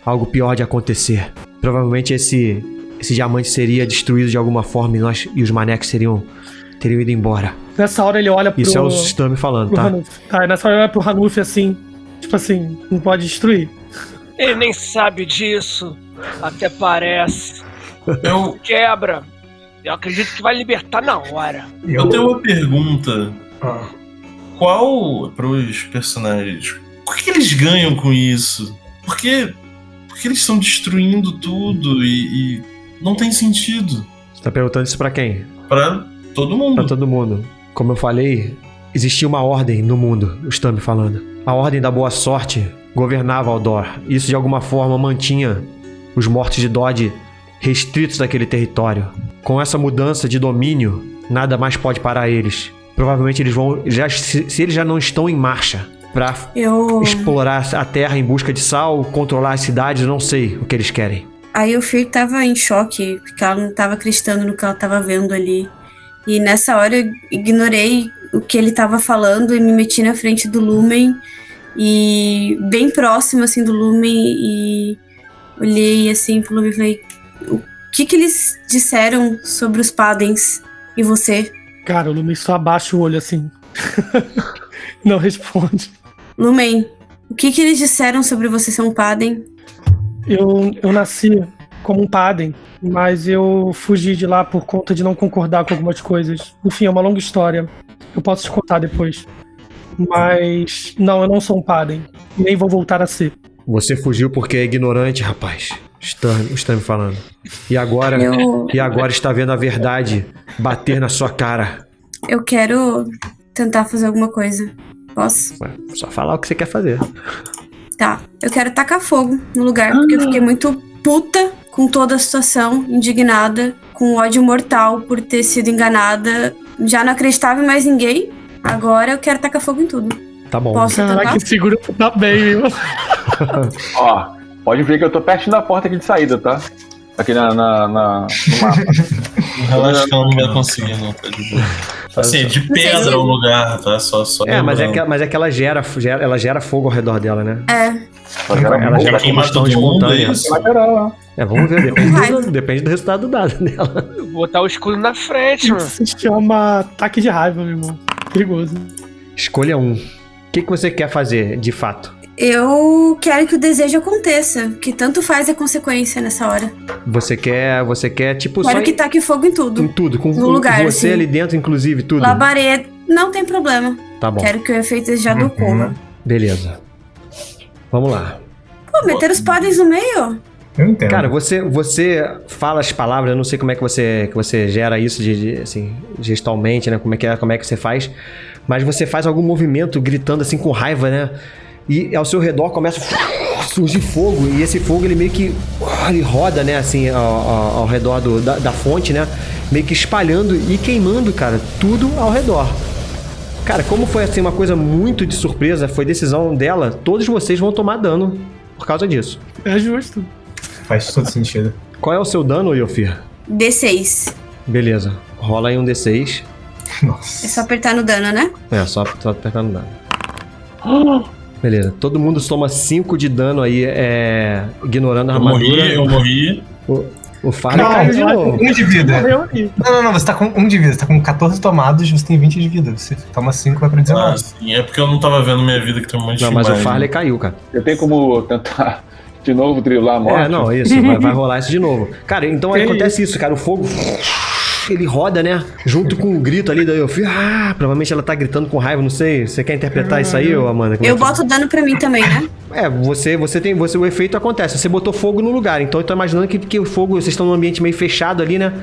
algo pior de acontecer. Provavelmente esse esse diamante seria destruído de alguma forma e nós e os manecos seriam teriam ido embora. Nessa hora ele olha pro, Isso é o Sturm falando, tá? Hanuf. Tá, nessa hora ele olha pro Hanuf assim, tipo assim, não pode destruir. Ele nem sabe disso. Até parece. eu, Quebra. Eu acredito que vai libertar na hora. eu tenho uma pergunta. Ah, Qual pros personagens? O que eles ganham com isso? Porque, porque eles estão destruindo tudo e, e não tem sentido Você tá perguntando isso pra quem? Pra todo Pra mundo. todo mundo. Como eu falei, existia uma ordem no mundo, o Stamp falando. A ordem da boa sorte governava Aldor. Isso de alguma forma mantinha os mortos de Dodge restritos daquele território. Com essa mudança de domínio, nada mais pode parar eles. Provavelmente eles vão, já, se, se eles já não estão em marcha para Eu. explorar a terra em busca de sal, controlar as cidades, não sei o que eles querem. Aí o Fear tava em choque, porque ela não tava acreditando no que ela tava vendo ali. E nessa hora eu ignorei o que ele tava falando e me meti na frente do Lumen e bem próximo assim do Lumen e olhei assim pro Lumen e falei: "O que que eles disseram sobre os Padens e você?" Cara, o Lumen só abaixa o olho assim. não responde. Lumen, o que que eles disseram sobre você ser um Paden? Eu, eu nasci como um Paden, mas eu fugi de lá por conta de não concordar com algumas coisas. Enfim, é uma longa história. Eu posso te contar depois. Mas não, eu não sou um Paden. Nem vou voltar a ser. Você fugiu porque é ignorante, rapaz. Stan, o Stan me falando. E agora, Eu, e agora está vendo a verdade bater na sua cara. eu quero tentar fazer alguma coisa. Posso? Ué, Só falar o que você quer fazer. Tá. Eu quero tacar fogo no lugar, porque eu fiquei muito puta com toda a situação, indignada, com ódio mortal por ter sido enganada. Já não acreditava em mais ninguém. Agora eu quero tacar fogo em tudo. Tá bom. Posso? Caraca, esse grupo tá bem, viu? Ó, pode ver que eu tô pertinho da porta aqui de saída, tá? Aqui na, na, na- no mapa. Relaxa que ela não vai conseguir, não, tá de boa. Assim, é de pedra o lugar, tá? Só, só É, mas é, que, mas é que ela gera, gera- ela gera fogo ao redor dela, né? É. Só gera Ela fogo. gera combustão mundo, espontânea. é. É, vamos ver, depende do, depende do resultado do dado dela. Botar o escudo na frente, mano. Isso se chama ataque de raiva, meu irmão. Perigoso. Escolha um. O que, que você quer fazer, de fato? Eu quero que o desejo aconteça, que tanto faz a consequência nessa hora. Você quer, você quer tipo Quero só que em, taque fogo em em tudo. tudo, com, no com lugar, você assim. ali dentro, inclusive, tudo. Labareda, não tem problema. Tá bom, Quero que o efeito desejado Uhum. ocorra. beleza. Vamos lá. Pô, meter os padres no meio? Eu entendo. Cara, você, você fala as palavras, eu não sei como é que você, que você gera isso de, de, assim, gestalmente, né? Como é, que é, como é que você faz. Mas você faz algum movimento gritando assim com raiva, né? E ao seu redor começa a surgir fogo. E esse fogo ele meio que. Ele roda, né? Assim, ao, ao- ao redor do- da, da fonte, né? Meio que espalhando e queimando, cara, tudo ao redor. Cara, como foi assim uma coisa muito de surpresa, foi decisão dela, todos vocês vão tomar dano por causa disso. É justo. Faz todo sentido. Qual é o seu dano, Yofir? D6. Beleza. Rola aí um D6. Nossa. É só apertar no dano, né? É, só, só apertando dano. Beleza. Todo mundo toma 5 de dano aí, é. Ignorando a Eu armadura. morri, eu morri. O, o Farley Não, caiu de novo. um de vida. Não, não, não, você tá com um de vida. Você tá com 14 tomados, você tem 20 de vida. Você toma 5, vai pra 19. Ah, sim, é porque eu não tava vendo minha vida que tem um monte Não, de mas o imagem. Farley caiu, cara. Eu tenho como tentar de novo driblar a morte? É, não, isso. Vai, vai rolar isso de novo. Cara, então Que acontece isso, cara. O fogo. Ele roda, né? Junto com o grito ali da Yofir. Ah, provavelmente ela tá gritando com raiva, não sei. Você quer interpretar isso aí, Amanda? Como é Eu que- boto dano pra mim também, né? É, você, você tem. Você, o efeito acontece. Você botou fogo no lugar. Então eu tô imaginando que, que o fogo, vocês estão num ambiente meio fechado ali, né?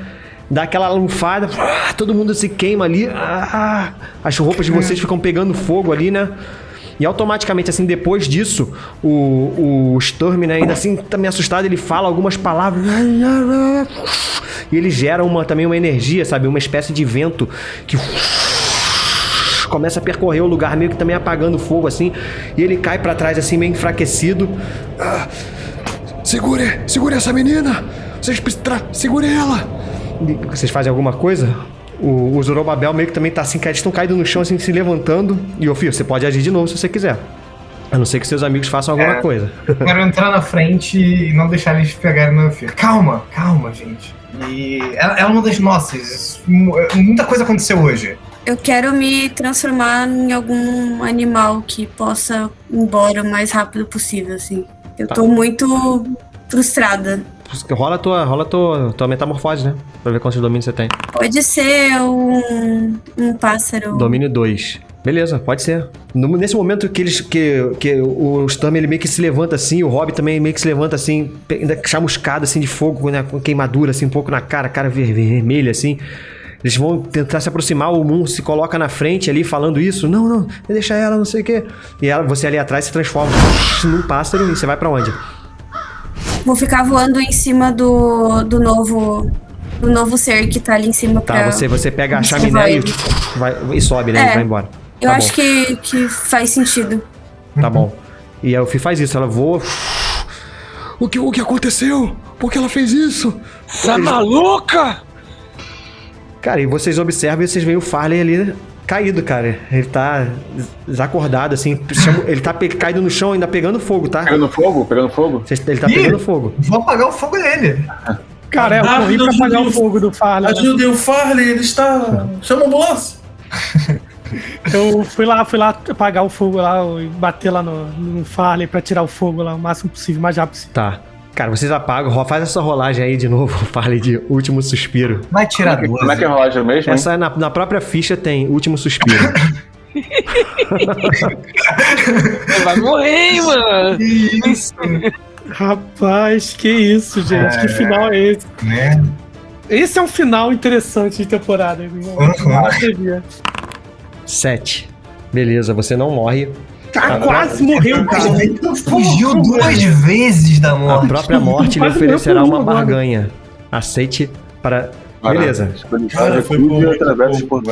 Dá aquela lufada, ah, todo mundo se queima ali. ah, as roupas de vocês ficam pegando fogo ali, né? E automaticamente, assim, depois disso, o, o Sturm, né, ainda assim, tá meio assustado, ele fala algumas palavras. E ele gera uma, também uma energia, sabe? Uma espécie de vento que começa a percorrer o lugar, meio que também apagando o fogo, assim. E ele cai pra trás, assim, meio enfraquecido. Ah, segure, segure essa menina! Vocês precisam. Segure ela! Vocês fazem alguma coisa? O, o Zorobabel meio que também tá assim, eles estão caídos no chão, assim, se levantando. E, ô filho, você pode agir de novo se você quiser. A não ser que seus amigos façam alguma É. coisa. Quero entrar na frente e não deixar eles pegarem meu filho. Calma, calma, gente. E ela, ela é uma das nossas. Mu- Muita coisa aconteceu hoje. Eu quero me transformar em algum animal que possa ir embora o mais rápido possível, assim. Eu Tá. tô muito frustrada. Rola a tua, rola a tua, tua metamorfose, né? Pra ver quantos domínios você tem. Pode ser um, um pássaro. Domínio 2. Beleza, pode ser. No- nesse momento que eles. que, que o Stam ele meio que se levanta assim, o Rob também meio que se levanta assim, ainda chamuscado assim de fogo, né, com queimadura assim um pouco na cara, cara ver- vermelha assim. Eles vão tentar se aproximar, o Moon se coloca na frente ali falando isso. Não, não, deixa ela, não sei o quê. E ela, você ali atrás se transforma num pássaro e você vai pra onde? Vou ficar voando em cima do, do novo. Do novo ser que tá ali em cima Tá, pra. você, você pega a chaminé e, vai, e sobe, né? É. E vai embora. Eu tá acho que, que faz sentido. Tá bom. E a Elfi faz isso, ela voa. O que, o que aconteceu? Por que ela fez isso? Você é maluca? Cara, e vocês observam e vocês veem o Farley ali caído, cara. Ele tá desacordado, assim. Ele tá caído no chão, ainda pegando fogo, tá? Pegando fogo? Pegando fogo? Ele tá Ih! pegando fogo. Vou apagar o fogo nele. Cara, eu Ah, corri pra apagar o fogo do Farley. né? Ajudem o Farley, ele está. Chama a ambulância. Eu fui lá, fui lá apagar o fogo lá e bater lá no, no Farley pra tirar o fogo lá o máximo possível, o mais rápido possível. Tá. Cara, vocês apagam, faz essa rolagem aí de novo, Farley de último suspiro. Vai tirar duas. Como é que é a rolagem mesmo? Essa é na, na própria ficha tem último suspiro. Vai morrer, mano. Isso, Rapaz, que isso, gente. Que É. final é esse? né? Esse é um final interessante de temporada. Uhum. Sete. Beleza, você não morre. Cara, quase morreu, cara. Fugiu duas vezes da A morte. própria morte lhe oferecerá uma um barganha. Aceite para. Beleza. Cara, foi por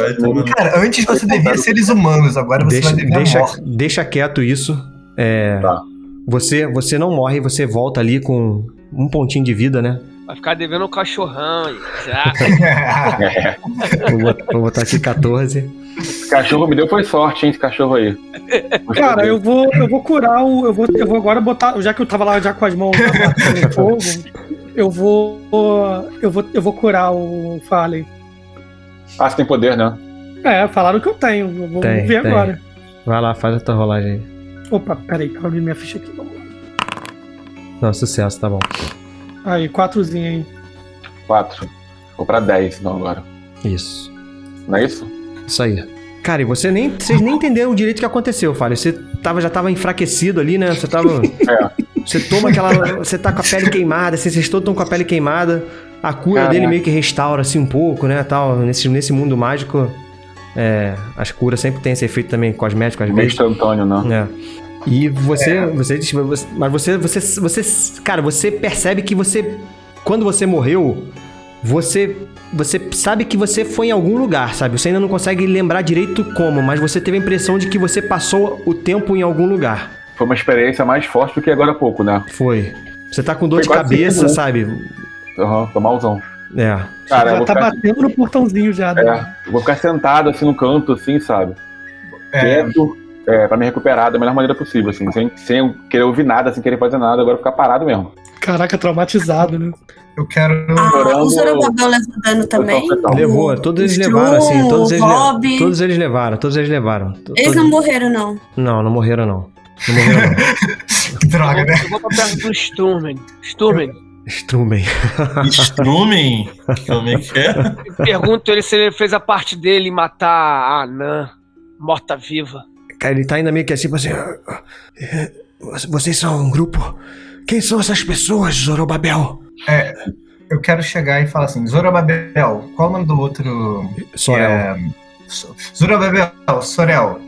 Cara, antes você devia seres humanos, agora você Deixa, vai dever a deixa, morte. deixa quieto isso. É, Tá. você, você não morre, você volta ali com um pontinho de vida, né? Vai ficar devendo um cachorrão. e Já. Vou, vou botar aqui 14. Esse cachorro me deu foi sorte, hein? Esse cachorro aí. Cara, eu vou, eu vou curar o. Eu vou, eu vou agora botar. Já que eu tava lá já com as mãos batendo fogo, eu vou. Eu vou, eu vou curar o Farley. Ah, você tem poder, né? É, falaram que eu tenho. Eu vou Tem, ver tem. agora. Vai lá, faz a tua rolagem aí. Opa, peraí, pra abrir minha ficha aqui. Vamos lá. Não, sucesso, tá bom. Aí, quatrozinho aí. Quatro. Vou pra dez, não, agora. Isso. Não é isso? Isso aí. Cara, e você nem. Vocês nem entenderam direito o que aconteceu, Fábio. Você tava, já tava enfraquecido ali, né? Você tava. É. Você toma aquela. Você tá com a pele queimada, assim, vocês todos estão com a pele queimada. A cura Caraca. dele meio que restaura assim um pouco, né? Tal. Nesse, nesse mundo mágico, é, as curas sempre tem esse efeito também cosmético às Meio vezes. instantâneo, né? É. E você, você, você- mas você, você, você, cara, você percebe que você, quando você morreu, você, você sabe que você foi em algum lugar, sabe? Você ainda não consegue lembrar direito como, mas você teve a impressão de que você passou o tempo em algum lugar. Foi uma experiência mais forte do que agora há pouco, né? Foi. Você tá com dor Foi de cabeça, segundo. sabe? Aham, tô malzão. É. Cara, já vou, tá ficar, batendo no portãozinho já. né? é, eu vou ficar sentado assim no canto, assim, sabe? É, Quieto, é, pra me recuperar da melhor maneira possível, assim, sem, sem querer ouvir nada, sem querer fazer nada, agora ficar parado mesmo. Caraca, traumatizado, né? eu quero. Ah, o Zorobabel levou dano também. Levou, todos eles levaram, assim, todos eles, le- todos eles levaram, todos eles levaram. To- Eles todos- não morreram, não. Não, não morreram não. Não morreram não. Que droga, né? Eu vou pra perto do Sturmen. Sturmen. Strumem. Strumen? Como é que é? Pergunto ele se ele fez a parte dele matar a Anã morta-viva. Cara, ele tá ainda meio que assim, assim. "Ah, eh, Vocês são um grupo? Quem são essas pessoas, Zorobabel? Eu quero chegar e falar assim: Zorobabel, qual é o nome do outro. Sorel. É, Zorobabel, Sorel.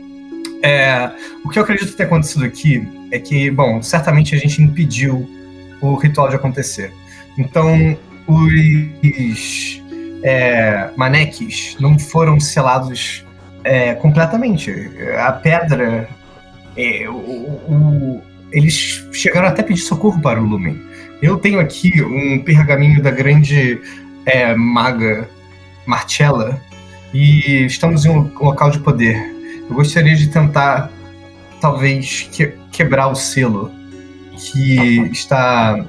É, o que eu acredito ter acontecido aqui é que, bom, certamente a gente impediu o ritual de acontecer. Então, os é, maneques não foram selados é, completamente. A pedra. é, o- o- eles chegaram até a pedir socorro para o Lumen. Eu tenho aqui um pergaminho da grande é, maga Marcella e estamos em um local de poder. Eu gostaria de tentar, talvez, que- quebrar o selo que está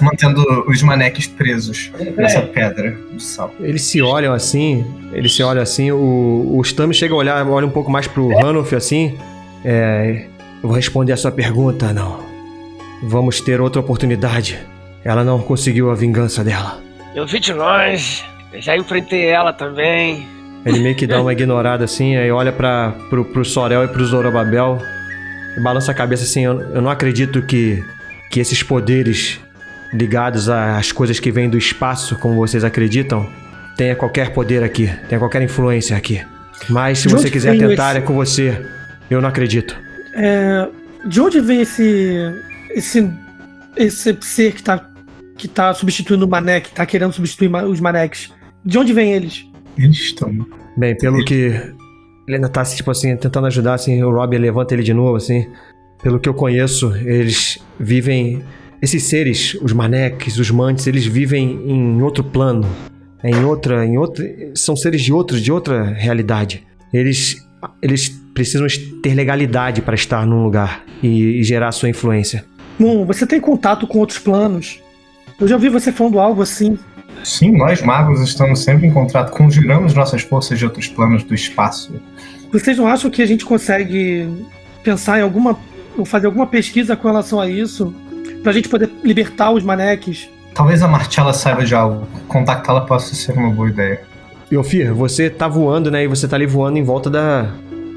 mantendo os maneques presos nessa pedra do sal. Eles se olham assim, eles se olham assim, o, o Stami chega a olhar, olha um pouco mais pro Ranulf assim. É, vou responder a sua pergunta, não. Vamos ter outra oportunidade. Ela não conseguiu a vingança dela. Eu vi de longe. Eu já enfrentei ela também. Ele meio que dá uma ignorada assim, aí olha para pro, pro Sorel e pro Zorobabel e balança a cabeça assim: eu, eu não acredito que, que esses poderes ligados às coisas que vêm do espaço, como vocês acreditam, tenha qualquer poder aqui, tenha qualquer influência aqui. Mas se você quiser tentar, esse- é com você. Eu não acredito. É, de onde vem esse. esse. esse ser que tá. que tá substituindo o Mané, que tá querendo substituir os Maneques? De onde vem eles? Eles estão. Bem, pelo que ele ainda tá, tipo assim, tentando ajudar, assim, o Rob levanta ele de novo, assim. Pelo que eu conheço, eles vivem... Esses seres, os Maneques, os Mantes, eles vivem em outro plano. Em outra... Em outra são seres de outros, de outra realidade. Eles... Eles precisam ter legalidade para estar num lugar e, e gerar sua influência. Moon, você tem contato com outros planos? Eu já ouvi você falando algo assim. Sim, nós magos estamos sempre em contato, conjuramos nossas forças de outros planos do espaço. Vocês não acham que a gente consegue pensar em alguma. ou fazer alguma pesquisa com relação a isso? Pra gente poder libertar os Maneques? Talvez a Martella saiba de algo. Contactá-la possa ser uma boa ideia. E, Ofir, você tá voando, né? E você tá ali voando em volta da,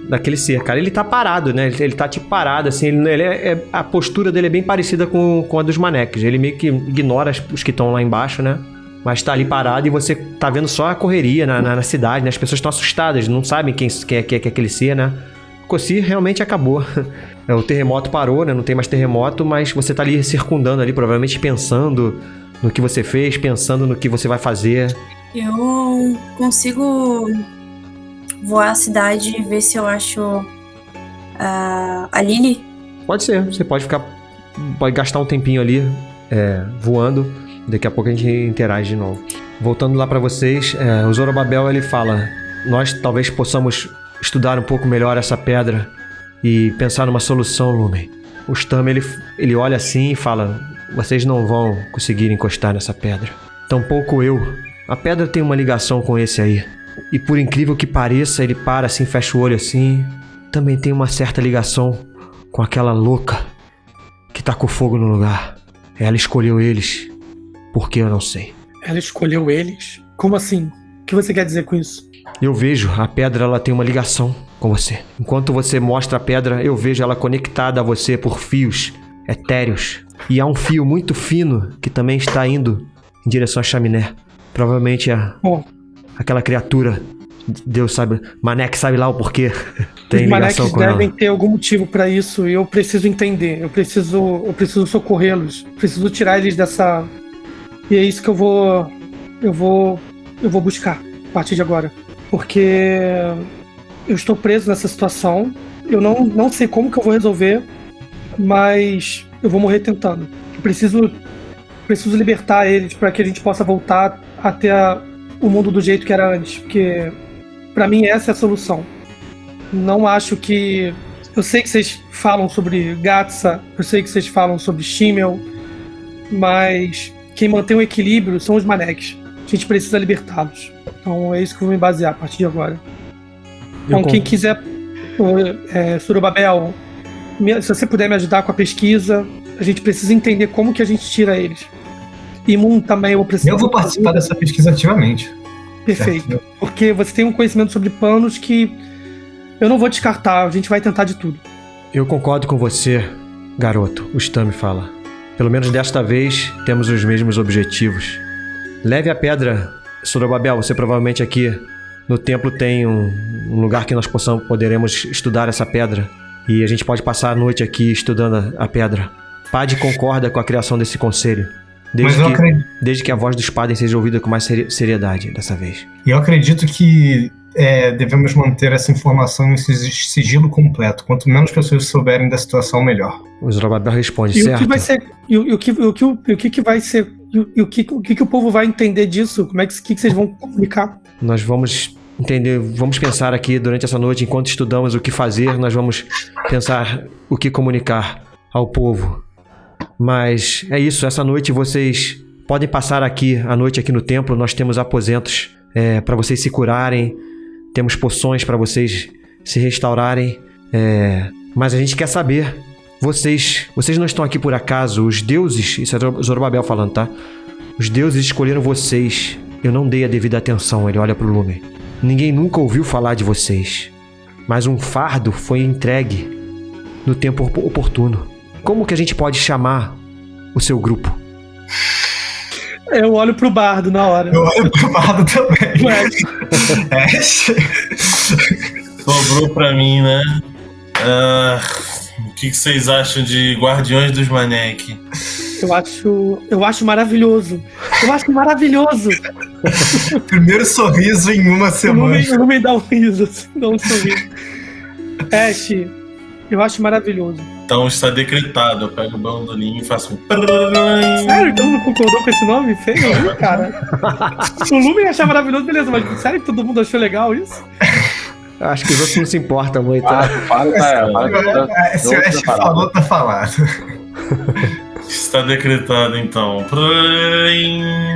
daquele ser, cara. Ele tá parado, né? Ele, ele tá tipo parado, assim. Ele, ele é, é- a postura dele é bem parecida com, com a dos maneques. Ele meio que ignora as- os que estão lá embaixo, né? Mas tá ali parado e você tá vendo só a correria na, na, na cidade, né? As pessoas estão assustadas, não sabem quem, quem, é, quem é aquele ser, né? Kossi realmente acabou. É, O terremoto parou, né? Não tem mais terremoto, mas você tá ali circundando ali, provavelmente pensando no que você fez, pensando no que você vai fazer. Eu consigo voar a cidade e ver se eu acho a, a Lily. Pode ser, você pode ficar. Pode gastar um tempinho ali é, voando. Daqui a pouco a gente interage de novo. Voltando lá pra vocês, é, o Zorobabel ele fala: Nós talvez possamos estudar um pouco melhor essa pedra e pensar numa solução, Lumen. O Stam ele, ele olha assim e fala: Vocês não vão conseguir encostar nessa pedra. Tampouco eu. A pedra tem uma ligação com esse aí. E por incrível que pareça, ele para assim, fecha o olho assim. Também tem uma certa ligação com aquela louca que tacou fogo no lugar. Ela escolheu eles. Por que eu não sei. Ela escolheu eles? Como assim? O que você quer dizer com isso? Eu vejo a pedra, ela tem uma ligação com você. Enquanto você mostra a pedra, eu vejo ela conectada a você por fios etéreos. E há um fio muito fino que também está indo em direção à chaminé. Provavelmente a, Bom, aquela criatura. Deus sabe. Que sabe lá o porquê. tem os ligação com ela. devem ter algum motivo pra isso e eu preciso entender. Eu preciso, eu preciso socorrê-los. Preciso tirar eles dessa. E é isso que eu vou, eu vou, eu vou buscar a partir de agora, porque eu estou preso nessa situação. Eu não, não sei como que eu vou resolver, mas eu vou morrer tentando. Eu preciso, preciso libertar eles para que a gente possa voltar até a- o mundo do jeito que era antes, porque Pra mim essa é a solução. Não acho que. Eu sei que vocês falam sobre Gatsa, eu sei que vocês falam sobre Shimmel, mas quem mantém o equilíbrio são os Maneques. A gente precisa libertá-los. Então é isso que eu vou me basear a partir de agora. Então, quem quiser, é, Surubabel, se você puder me ajudar com a pesquisa, a gente precisa entender como que a gente tira eles. E Moon também eu preciso. Eu vou participar dessa pesquisa ativamente. Perfeito. certo? Porque você tem um conhecimento sobre planos que eu não vou descartar, a gente vai tentar de tudo. Eu concordo com você, garoto, o Stam fala. Pelo menos desta vez temos os mesmos objetivos. Leve a pedra, Sorobabel. Você provavelmente aqui no templo tem um, um lugar que nós possamos, poderemos estudar essa pedra. E a gente pode passar a noite aqui estudando a, a pedra. Pade concorda com a criação desse conselho. Desde Mas eu que, acredito, desde que a voz dos padres seja ouvida com mais seri- seriedade dessa vez. e eu acredito que é, devemos manter essa informação em sig- sigilo completo. Quanto menos pessoas souberem da situação, melhor. O Zorobabel responde, E o certo? que vai ser. E o, o que, o, que, o que, que vai ser. E o, e o que, o que, que o povo vai entender disso? Como é que, que, que vocês vão comunicar? Nós vamos entender, vamos pensar aqui durante essa noite, enquanto estudamos o que fazer, nós vamos pensar o que comunicar ao povo. Mas é isso, essa noite vocês podem passar aqui, a noite aqui no templo, nós temos aposentos para vocês se curarem, temos poções para vocês se restaurarem, é, mas a gente quer saber, vocês, vocês não estão aqui por acaso, os deuses, isso é Zorobabel falando, tá? Os deuses escolheram vocês. Eu não dei a devida atenção, ele olha pro Lumen. Ninguém nunca ouviu falar de vocês. Mas um fardo foi entregue no tempo op- oportuno. Como que a gente pode chamar o seu grupo? Eu olho pro bardo na hora. Eu olho pro bardo também. Ué, Ash. Sobrou pra mim, né? Ah, o que, que vocês acham de Guardiões dos Manek? eu acho. Eu acho maravilhoso. Eu acho maravilhoso. Primeiro sorriso em uma semana. Lumen, o Lumen dá um riso, assim, dá um sorriso. Ash, eu acho maravilhoso. Então está decretado. Eu pego o bandolim e faço um. Sério, todo mundo concordou com esse nome? Feio, hein, cara? O Lumen achar maravilhoso, beleza, mas sério que todo mundo achou legal isso? Acho que os outros não se importam muito. Para, né? para, é, para, para, Ah, Se o Ash falou, tá falado. Está decretado, então.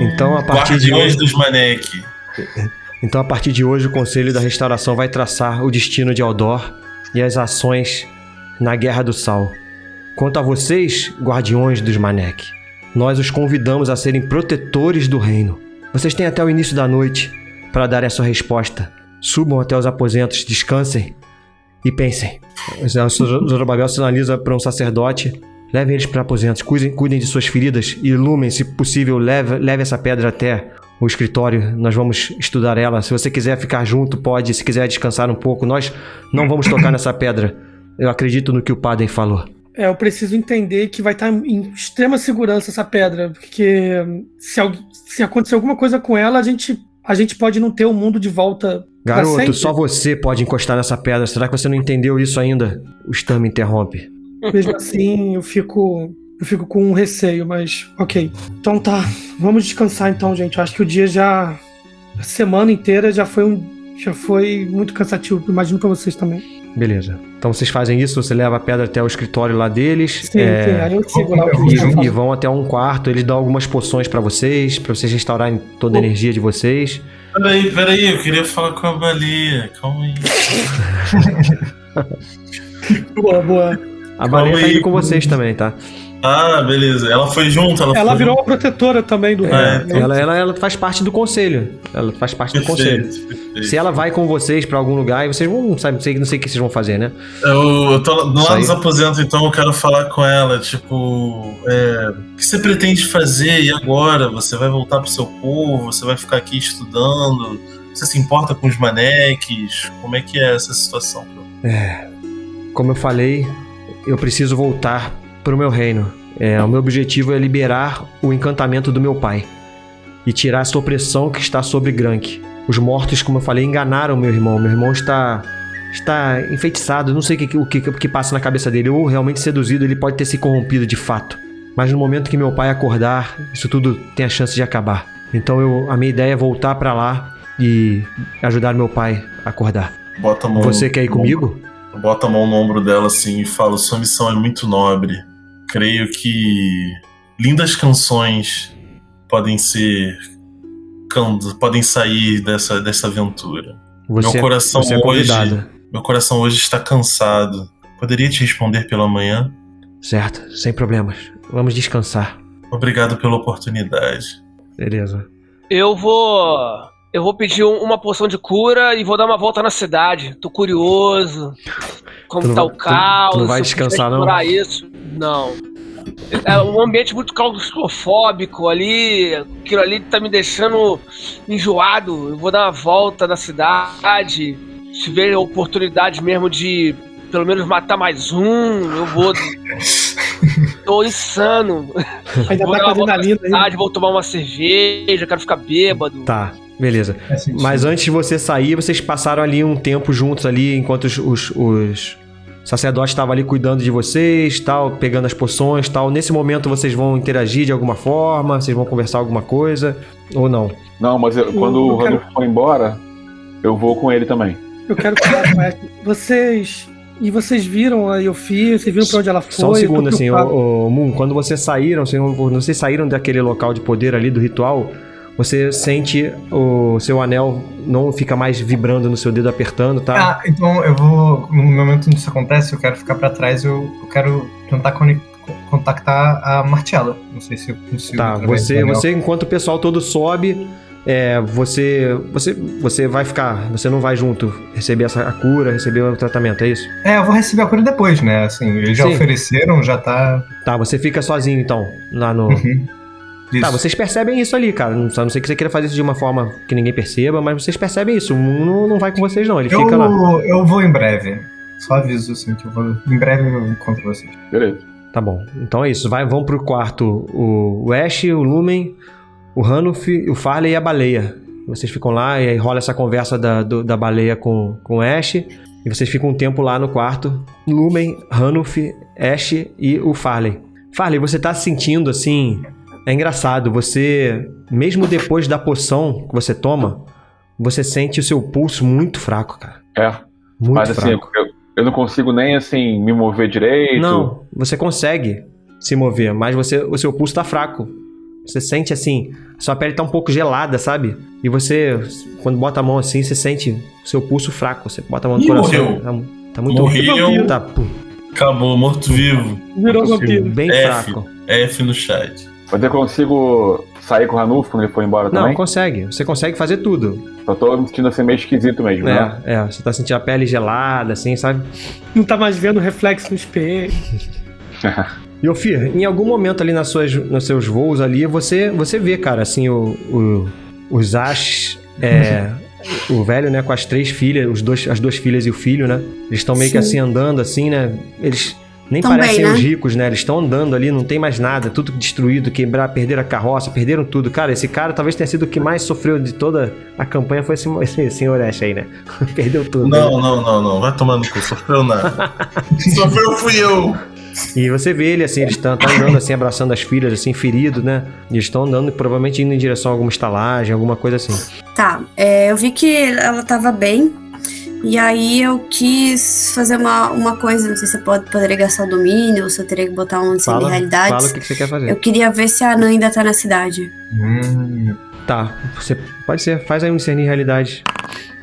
Então, a partir de Guardiões hoje- dos Manek. Então, a partir de hoje, o Conselho da Restauração vai traçar o destino de Aldor e as ações na Guerra do Sal. Quanto a vocês, guardiões dos Manek, nós os convidamos a serem protetores do reino. Vocês têm até o início da noite para dar a sua resposta. Subam até os aposentos, descansem e pensem. Zorobabel sinaliza para um sacerdote. Levem eles para aposentos, cuidem, cuidem de suas feridas e ilumem, se possível, leve, leve essa pedra até o escritório, nós vamos estudar ela. Se você quiser ficar junto, pode. Se quiser descansar um pouco, nós não vamos tocar nessa pedra. Eu acredito no que o Padre falou. É, eu preciso entender que vai estar em extrema segurança essa pedra, porque hum, se, se acontecer alguma coisa com ela, a gente, a gente pode não ter o mundo de volta Garoto, só você pode encostar nessa pedra. Será que você não entendeu isso ainda? O Stam me interrompe. Mesmo assim, eu fico. Eu fico com um receio, mas ok. Então tá, vamos descansar então, gente. Eu acho que o dia já. A semana inteira já foi um. Já foi muito cansativo, imagino pra vocês também. Beleza. Então vocês fazem isso, você leva a pedra até o escritório lá deles. Sim, é, sim, aí eu sigo lá o que E, e vão até um quarto, eles dão algumas poções pra vocês, pra vocês restaurarem toda a Oh. energia de vocês. Peraí, peraí, eu queria falar com a baleia. Calma aí. Boa, boa. A baleia tá aí. indo com vocês também, tá? Ah, beleza. Ela foi junto, ela, Ela foi virou uma protetora também do É, né? ela, ela, ela faz parte do conselho. Ela faz parte do conselho. Perfeito, perfeito. Se ela vai com vocês pra algum lugar, e vocês vão, não sei, não sei, não sei o que vocês vão fazer, né? Eu, eu tô lá nos aposentos, então eu quero falar com ela, tipo, é, o que você pretende fazer e agora? Você vai voltar pro seu povo? Você vai ficar aqui estudando? Você se importa com os maneques? Como é que é essa situação? Como eu falei, eu preciso voltar pro meu reino. É, o meu objetivo é liberar o encantamento do meu pai e tirar essa opressão que está sobre Grank. Os mortos, como eu falei, enganaram meu irmão. Meu irmão está está enfeitiçado. Não sei o que, o que, o que passa na cabeça dele. Ou realmente seduzido, ele pode ter se corrompido de fato. Mas no momento que meu pai acordar, isso tudo tem a chance de acabar. Então eu, a minha ideia é voltar pra lá e ajudar meu pai a acordar. Bota a mão Você quer ir comigo? Bota a mão no ombro dela assim e fala: Sua missão é muito nobre. Creio que lindas canções podem ser. podem sair dessa, dessa aventura. Você, Meu coração você é hoje-. Meu coração hoje está cansado. Poderia te responder pela manhã? Certo, sem problemas. Vamos descansar. Obrigado pela oportunidade. Beleza. Eu vou. Eu vou pedir um- uma poção de cura e vou dar uma volta na cidade. Tô curioso. Como Tu não tá vai- o tu- caos. tu não vai descansar, não? isso. Não. É um ambiente muito claustrofóbico ali. Aquilo ali tá me deixando enjoado. Eu vou dar uma volta na cidade. Se tiver oportunidade mesmo de pelo menos matar mais um, eu vou. Tô insano. Ainda Vou tá adrenalina aí. cidade, vou tomar uma cerveja, quero ficar bêbado. Tá, beleza. Faz sentido. Mas antes de você sair, vocês passaram ali um tempo juntos ali, enquanto os, os, os sacerdotes estavam ali cuidando de vocês, tal, pegando as poções, tal. Nesse momento vocês vão interagir de alguma forma, vocês vão conversar alguma coisa ou não? Não, mas eu- quando Eu o quero- Rodolfo for embora, eu vou com ele também. Eu quero falar com. Vocês. E vocês viram a Yofi? Vocês viram pra onde ela foi? Só um segundo assim, ô, ô, Moon, quando vocês saíram, vocês, quando vocês saíram daquele local de poder ali do ritual, você sente o seu anel não fica mais vibrando no seu dedo apertando, tá? Ah, então eu vou. No momento onde isso acontece, eu quero ficar pra trás, eu, eu quero tentar cone- contactar a Martella. Não sei se eu consigo. Tá, você, você enquanto o pessoal todo sobe, é, você, você, você vai ficar, você não vai junto receber essa a cura, receber o tratamento, é isso? É, eu vou receber a cura depois, né? Assim, eles já Sim. ofereceram, já tá. Tá, você fica sozinho então, lá no. Uhum. Tá, vocês percebem isso ali, cara. Não- Só não sei que você queira fazer isso de uma forma que ninguém perceba, mas vocês percebem isso. O Moon não, vai com vocês, não. Ele fica lá. Eu, eu vou em breve. Só aviso assim que eu vou. Em breve eu encontro vocês. Beleza. Tá bom. Então é isso. Vai, vão pro quarto o, Ash, o Lumen, o Hanuf, o Farley e a baleia. Vocês ficam lá e aí rola essa conversa da, do- da baleia com, com o Ash. E vocês ficam um tempo lá no quarto. Lumen, Hanuf, Ash e o Farley. Farley, você tá se sentindo assim. É engraçado. Você, mesmo depois da poção que você toma, você sente o seu pulso muito fraco, cara. É. Muito Mas assim, fraco. eu, eu não consigo nem assim me mover direito. Não, você consegue se mover, mas você, o seu pulso tá fraco. Você sente assim, sua pele tá um pouco gelada, sabe? E você, quando bota a mão assim, você sente o seu pulso fraco. Você bota a mão no Ih, coração. morreu. Tá, tá muito Morreu. Tá pum, Acabou, morto-vivo. Virou vampiro. bem F. fraco. F no chat. Mas eu consigo sair com o Ranulfo quando ele for embora Não, também? consegue. Você consegue fazer tudo. Só tô me sentindo assim meio esquisito mesmo, né? É, é. Você tá sentindo a pele gelada, assim, sabe? Não tá mais vendo reflexo no espelho. E Ofir, em algum momento ali nas suas, nos seus voos ali, você, você vê, cara, assim, o, o- os Ash, é, o velho, né, com as três filhas, os dois, as duas filhas e o filho, né? Eles estão meio que Sim. assim andando, assim, né? Eles nem Também, parecem né? os ricos, né? Eles estão andando ali, não tem mais nada, tudo destruído, quebrar, perderam a carroça, perderam tudo. Cara, esse cara talvez tenha sido o que mais sofreu de toda a campanha, foi esse, esse senhor Ash aí, né? Perdeu tudo. né? Não, não, não, não. Vai tomar no cu. Sofreu nada. Sofreu fui eu. E você vê ele assim, eles estão andando assim, abraçando as filhas, assim, ferido, né? E eles estão andando, provavelmente indo em direção a alguma estalagem, alguma coisa assim. Tá, é, eu vi que ela tava bem. E aí eu quis fazer uma, uma coisa, não sei se eu pode, poderia gastar o domínio ou se eu teria que botar um de Fala, realidades. fala o que, que você quer fazer. Eu queria ver se a Anã ainda tá na cidade. Hum, Tá, você pode ser, faz aí um discernir realidade.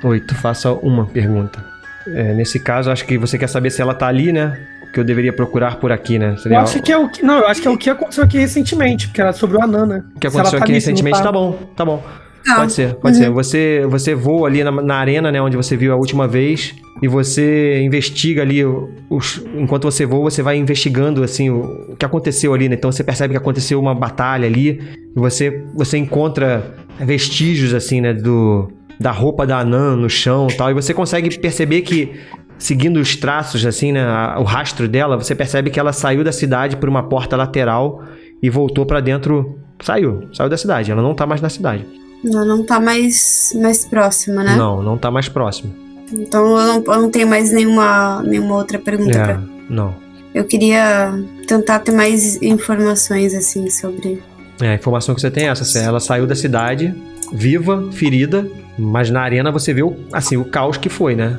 Oito, faça uma pergunta. É, nesse caso, acho que você quer saber se ela tá ali, né? O que eu deveria procurar por aqui, né? Eu Seria acho que é o que. Não, eu acho que é o que aconteceu aqui recentemente, porque era sobre o Anã, né? o que aconteceu tá aqui não recentemente. tá- Tá bom, tá bom. Tá. Pode ser, pode Uhum. ser. Você, você voa ali na, na arena, né, onde você viu a última vez, e você investiga ali, os, enquanto você voa, você vai investigando, assim, o, o que aconteceu ali, né? Então você percebe que aconteceu uma batalha ali, e você, você encontra vestígios, assim, né, do, da roupa da Anã no chão e tal, e você consegue perceber que, seguindo os traços, assim, né, o rastro dela, você percebe que ela saiu da cidade por uma porta lateral e voltou pra dentro... Saiu, saiu da cidade, ela não tá mais na cidade. Ela não tá mais, mais próxima, né? Não, não tá mais próximo. Então eu não, eu não tenho mais nenhuma, nenhuma outra pergunta É, pra. não. Eu queria tentar ter mais informações, assim, sobre. É, a informação que você tem é essa. assim, Ela saiu da cidade, viva, ferida, mas na arena você vê o, assim, o caos que foi, né?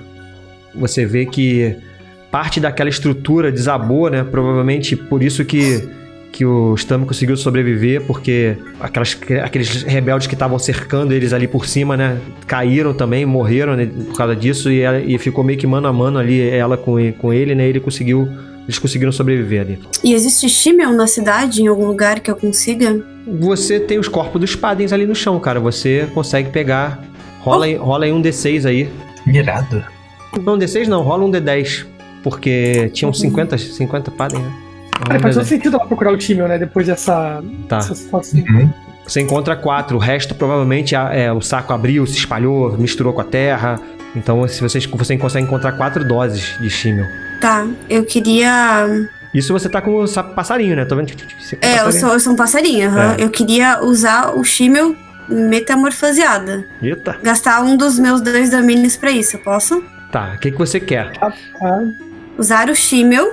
Você vê que parte daquela estrutura desabou, né? Provavelmente por isso que, que o Stam conseguiu sobreviver, porque aquelas, aqueles rebeldes que estavam cercando eles ali por cima, né? Caíram também, morreram né, por causa disso, e, ela- e ficou meio que mano a mano ali, ela com, com ele, né? Ele conseguiu. Eles conseguiram sobreviver ali. E existe Shimmel na cidade, em algum lugar que eu consiga? Você tem os corpos dos Padens ali no chão, cara. Você consegue pegar. Rola, aí, rola aí um D6 aí. irado. Não, D6 não, rola um D10. Porque tinham 50, 50 Padens, né? Cara, um faz todo D10. sentido ela procurar o time, né? Depois dessa, Tá. dessa situação. Você encontra quatro. O resto provavelmente a- é, o saco abriu, se espalhou, misturou com a terra. Então se vocês, você consegue encontrar quatro doses de Shimmel. Tá, eu queria. Isso você tá com o sa- passarinho, né? Tô vendo que você com É, eu sou, eu sou um passarinho, aham. É. Eu queria usar o Shimmel metamorfoseada. Eita. Gastar um dos meus dois domínios pra isso, eu posso? Tá, o que, que você quer? Ah, Usar o Shimmel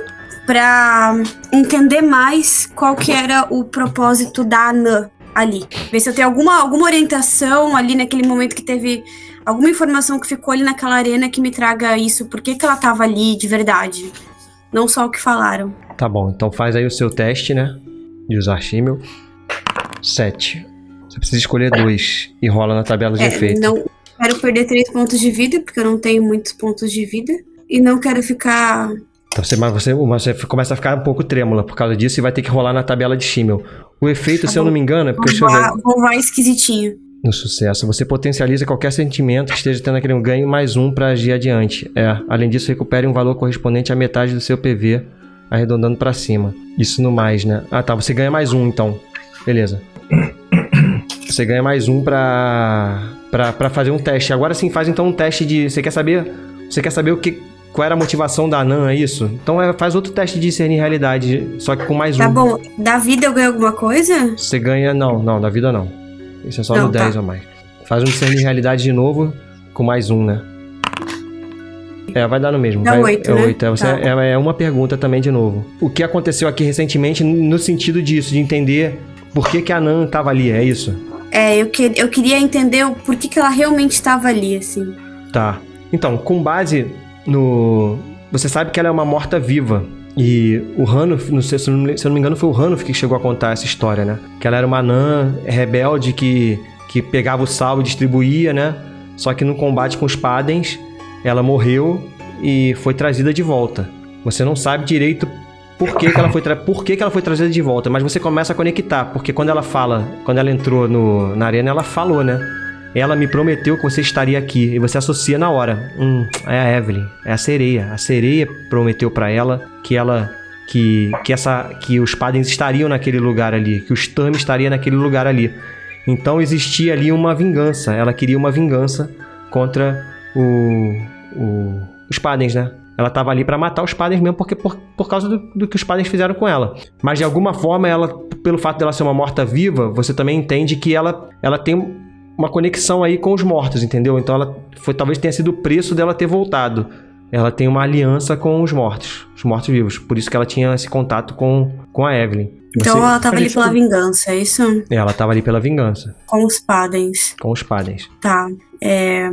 pra entender mais qual que era o propósito da Anã ali. Ver se eu tenho alguma, alguma orientação ali naquele momento que teve alguma informação que ficou ali naquela arena que me traga isso. Por que, que ela tava ali de verdade? Não só o que falaram. Tá bom, então faz aí o seu teste, né? De usar Shimmel. 7. Você precisa escolher dois e rola na tabela de É, efeito. não quero perder três pontos de vida, porque eu não tenho muitos pontos de vida. E não quero ficar. Então você, mas você, mas você começa a ficar um pouco trêmula por causa disso e vai ter que rolar na tabela de Shimmel. O efeito, Tá se eu não me engano, é porque Vou eu vou voar esquisitinho. No sucesso, você potencializa qualquer sentimento que esteja tendo aquele ganho mais um pra agir adiante. É, além disso, recupere um valor correspondente à metade do seu PV, arredondando pra cima. Isso no mais, né? Ah, tá. Você ganha mais um, então. Beleza. Você ganha mais um pra, pra, pra fazer um teste. Agora sim, faz então um teste de. Você quer saber? Você quer saber o que. Qual era a motivação da Nan, é isso? Então é, faz outro teste de discernir realidade, só que com mais Tá um. bom. Da vida eu ganho alguma coisa? Você ganha. Não, não, da vida não. Isso é só Não, no tá. 10 ou mais. Faz um discernir realidade de novo, com mais um, né? É, vai dar no mesmo. Dá vai, oito, é né? oito. É, você- Tá. é- é uma pergunta também de novo. O que aconteceu aqui recentemente no sentido disso, de entender por que, que a Nan tava ali, é isso? É, eu, que, eu queria entender o por que, que ela realmente estava ali, assim. Tá. Então, com base no. Você sabe que ela é uma morta-viva. E o Hanuf, não sei, se eu não me engano, foi o Hanuf que chegou a contar essa história, né? Que ela era uma anã rebelde que, que pegava o sal e distribuía, né? Só que no combate com os Padens, ela morreu e foi trazida de volta. Você não sabe direito por que, que ela foi por que, que ela foi trazida de volta, mas você começa a conectar, porque quando ela fala, quando ela entrou no, na arena, ela falou, né? Ela me prometeu que você estaria aqui. E você associa na hora. Hum, é a Evelyn. É a sereia. A sereia prometeu pra ela que ela. Que, que, essa, que os Padens estariam naquele lugar ali. Que o Stam estaria naquele lugar ali. Então existia ali uma vingança. Ela queria uma vingança contra o, o, os Padens, né? Ela tava ali pra matar os Padens mesmo porque por, por causa do, do que os Padens fizeram com ela. Mas de alguma forma, ela, pelo fato dela ser uma morta-viva, você também entende que ela, ela tem uma conexão aí com os mortos, entendeu? Então ela foi talvez tenha sido o preço dela ter voltado. Ela tem uma aliança com os mortos, os mortos-vivos. Por isso que ela tinha esse contato com, com a Evelyn. Então Você- ela tava ali pela vingança, é isso? Ela tava ali pela vingança, Com os Padens. com os Padens. Tá. É...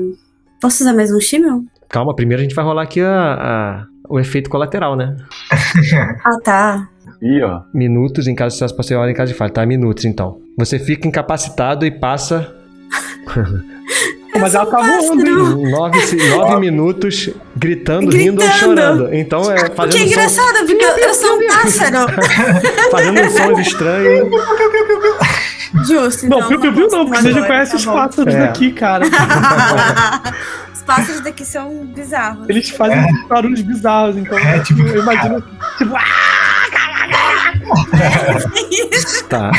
Posso usar mais um Shimel? Calma, primeiro a gente vai rolar aqui a, a- o efeito colateral, né? Ah, tá. Ih, ó. Minutos em caso de você olha em caso de falha, tá? Minutos então. Você fica incapacitado e passa Mas ela tá voando, hein? nove, nove minutos gritando, rindo ou Gritando. chorando. Então é O que é fazendo, som, engraçado, porque eu, eu sou um pássaro. fazendo sons estranhos. Justo, Não, então. piu, piu, piu, não, porque você já conhece tá os bom. pássaros É. daqui, cara. Os pássaros daqui são bizarros. Eles fazem barulhos bizarros, então É, tipo, eu imagino. Tipo, Tá.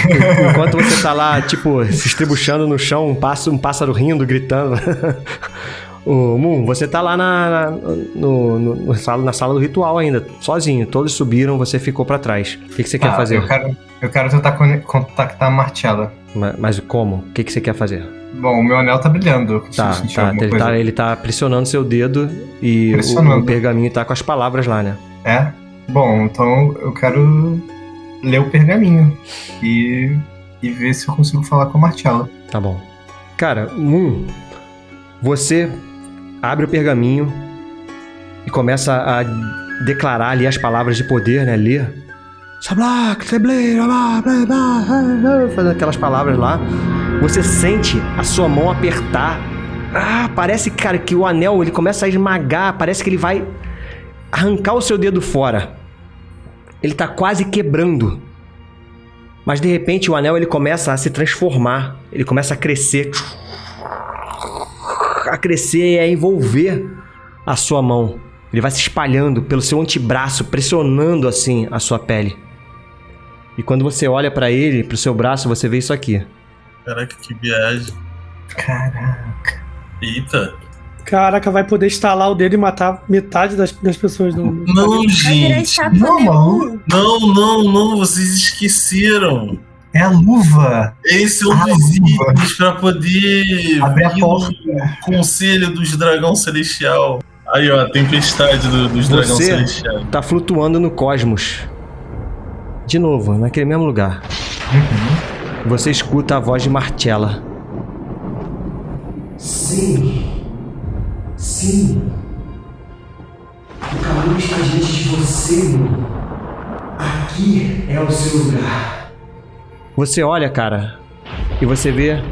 Enquanto você tá lá, tipo, se estribuchando no chão, um pássaro, um pássaro rindo, gritando. Ô, Moon, você tá lá na, no- no- no sala, na sala do ritual ainda, sozinho. Todos subiram, você ficou pra trás. O que, que você quer Ah, fazer? Eu quero, eu quero tentar contactar a Martella. Ma- Mas, como? O que, que você quer fazer? Bom, o meu anel tá brilhando. Tá, tá, ele tá. Ele tá pressionando seu dedo e o, o pergaminho tá com as palavras lá, né? É? Bom, então eu quero ler o pergaminho e, e ver se eu consigo falar com a Martella. Tá bom. Cara, Moon, você abre o pergaminho e começa a declarar ali as palavras de poder, né? Ler. Fazendo aquelas palavras lá. Você sente a sua mão apertar. Ah, parece, cara, que o anel ele começa a esmagar. Parece que ele vai arrancar o seu dedo fora. Ele tá quase quebrando. Mas de repente o anel ele começa a se transformar, ele começa a crescer, a crescer e a envolver a sua mão. Ele vai se espalhando pelo seu antebraço, pressionando assim a sua pele. E quando você olha pra ele, pro seu braço, você vê isso aqui. Caraca, que viagem. Caraca. Eita. Caraca, vai poder estalar o dedo e matar metade das, das pessoas do mundo. Não, gente. Não. Não, não, não. Vocês esqueceram. É a luva! Esse é um Ah, dos itens pra poder Abre a porta. no conselho dos dragão celestial. Aí, ó, a tempestade do- dos dragão Você- celestial. Tá flutuando no cosmos. De novo, naquele mesmo lugar. Uhum. Você escuta a voz de Martella. Sim. Sim. O caminho está diante de você, irmão. Aqui é o seu lugar. Você olha, cara, e você vê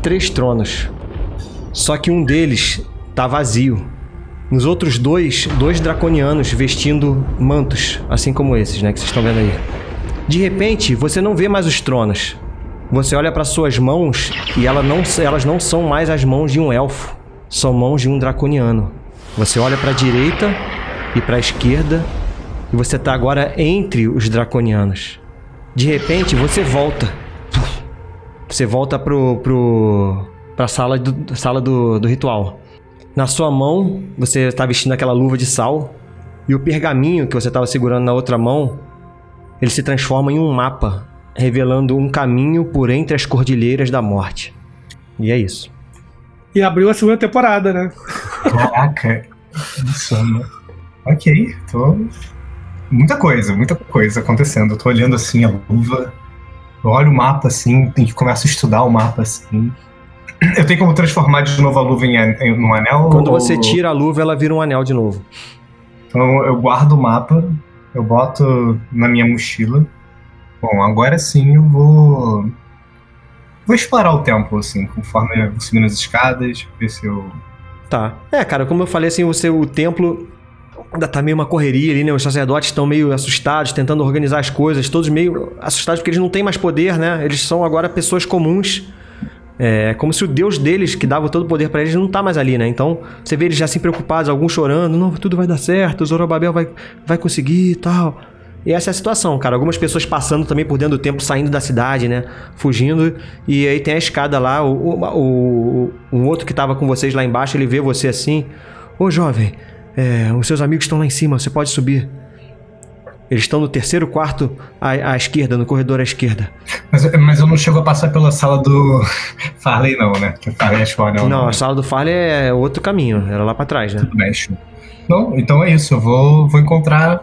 três tronos. Só que um deles tá vazio. Nos outros dois, dois draconianos vestindo mantos, assim como esses, né, que vocês estão vendo aí. De repente, você não vê mais os tronos. Você olha para suas mãos e ela não- elas não são mais as mãos de um elfo, são mãos de um draconiano. Você olha para a direita e para a esquerda e você tá agora entre os draconianos. De repente, você volta. você volta pro, pro, pra sala, do, sala do, do ritual. Na sua mão, você está vestindo aquela luva de sal. E o pergaminho que você estava segurando na outra mão, ele se transforma em um mapa, revelando um caminho por entre as cordilheiras da morte. E é isso. E abriu a segunda temporada, né? Caraca, insano. Ok, tô. Muita coisa, muita coisa acontecendo. Eu tô olhando assim a luva, eu olho o mapa assim, e começo a estudar o mapa assim. Eu tenho como transformar de novo a luva em, an- em num anel? Quando ou- você tira a luva, ela vira um anel de novo. Então eu guardo o mapa, eu boto na minha mochila. Bom, agora sim eu vou. Vou explorar o templo, assim, conforme eu vou subindo as escadas, ver se eu. Tá. É, cara, como eu falei assim, o templo ainda tá meio uma correria ali, né? Os sacerdotes estão meio assustados, tentando organizar as coisas, todos meio assustados porque eles não têm mais poder, né? Eles são agora pessoas comuns. É como se o Deus deles, que dava todo o poder pra eles, não tá mais ali, né? Então, você vê eles já assim preocupados, alguns chorando, não, tudo vai dar certo, o Zorobabel vai, vai conseguir e tal. E essa é a situação, cara. Algumas pessoas passando também por dentro do templo, saindo da cidade, né? Fugindo. E aí tem a escada lá. O, o, o- um outro que tava com vocês lá embaixo, ele vê você assim. Ô jovem, é, os seus amigos estão lá em cima, você pode subir. Eles estão no terceiro quarto à, à esquerda, no corredor à esquerda. Mas, mas eu não chego a passar pela sala do Farley, não, né? Que Farley é fora, não. Não, a sala do Farley é outro caminho, era lá pra trás, né? Tudo bem, show. Não, então é isso, eu vou, vou encontrar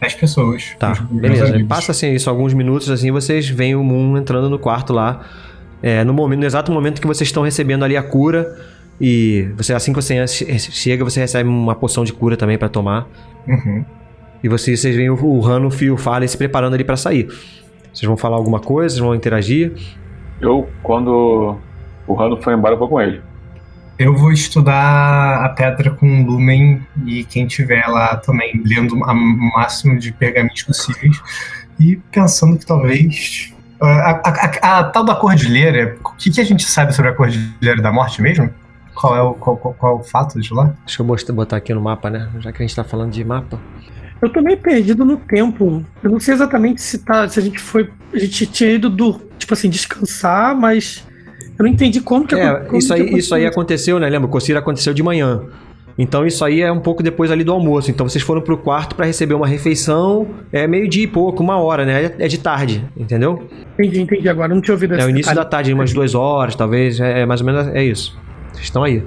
as pessoas. Tá, beleza. Passa assim isso alguns minutos, assim, vocês veem o Moon entrando no quarto lá. É, no, momento, no exato momento que vocês estão recebendo ali a cura. E você, assim que você chega, você recebe uma poção de cura também pra tomar. Uhum. E vocês, vocês veem o, o e o Farley se preparando ali pra sair. Vocês vão falar alguma coisa? Vocês vão interagir? Eu, quando o Rando foi embora, eu vou com ele. Eu vou estudar a pedra com lumen e quem tiver lá também lendo o máximo de pergaminhos possíveis e pensando que talvez. A, a- a- a tal da cordilheira, o que, que a gente sabe sobre a cordilheira da morte mesmo? Qual é o, qual, qual- qual é o fato de lá? Deixa eu mostrar, botar aqui no mapa, né? Já que a gente tá falando de mapa. Eu tô meio perdido no tempo. Eu não sei exatamente se, tá, se a gente foi. A gente tinha ido do. Tipo assim, descansar, mas. Eu não entendi como que É, como isso que aí, isso aí aconteceu. né? Lembra? O aconteceu de manhã. Então isso aí é um pouco depois ali do almoço. Então vocês foram pro quarto pra receber uma refeição. É meio dia e pouco, uma hora, né? É de tarde, entendeu? Entendi, entendi agora. Não tinha ouvido É esse o início da tarde, umas duas horas, talvez. É, é mais ou menos é isso. Vocês estão aí.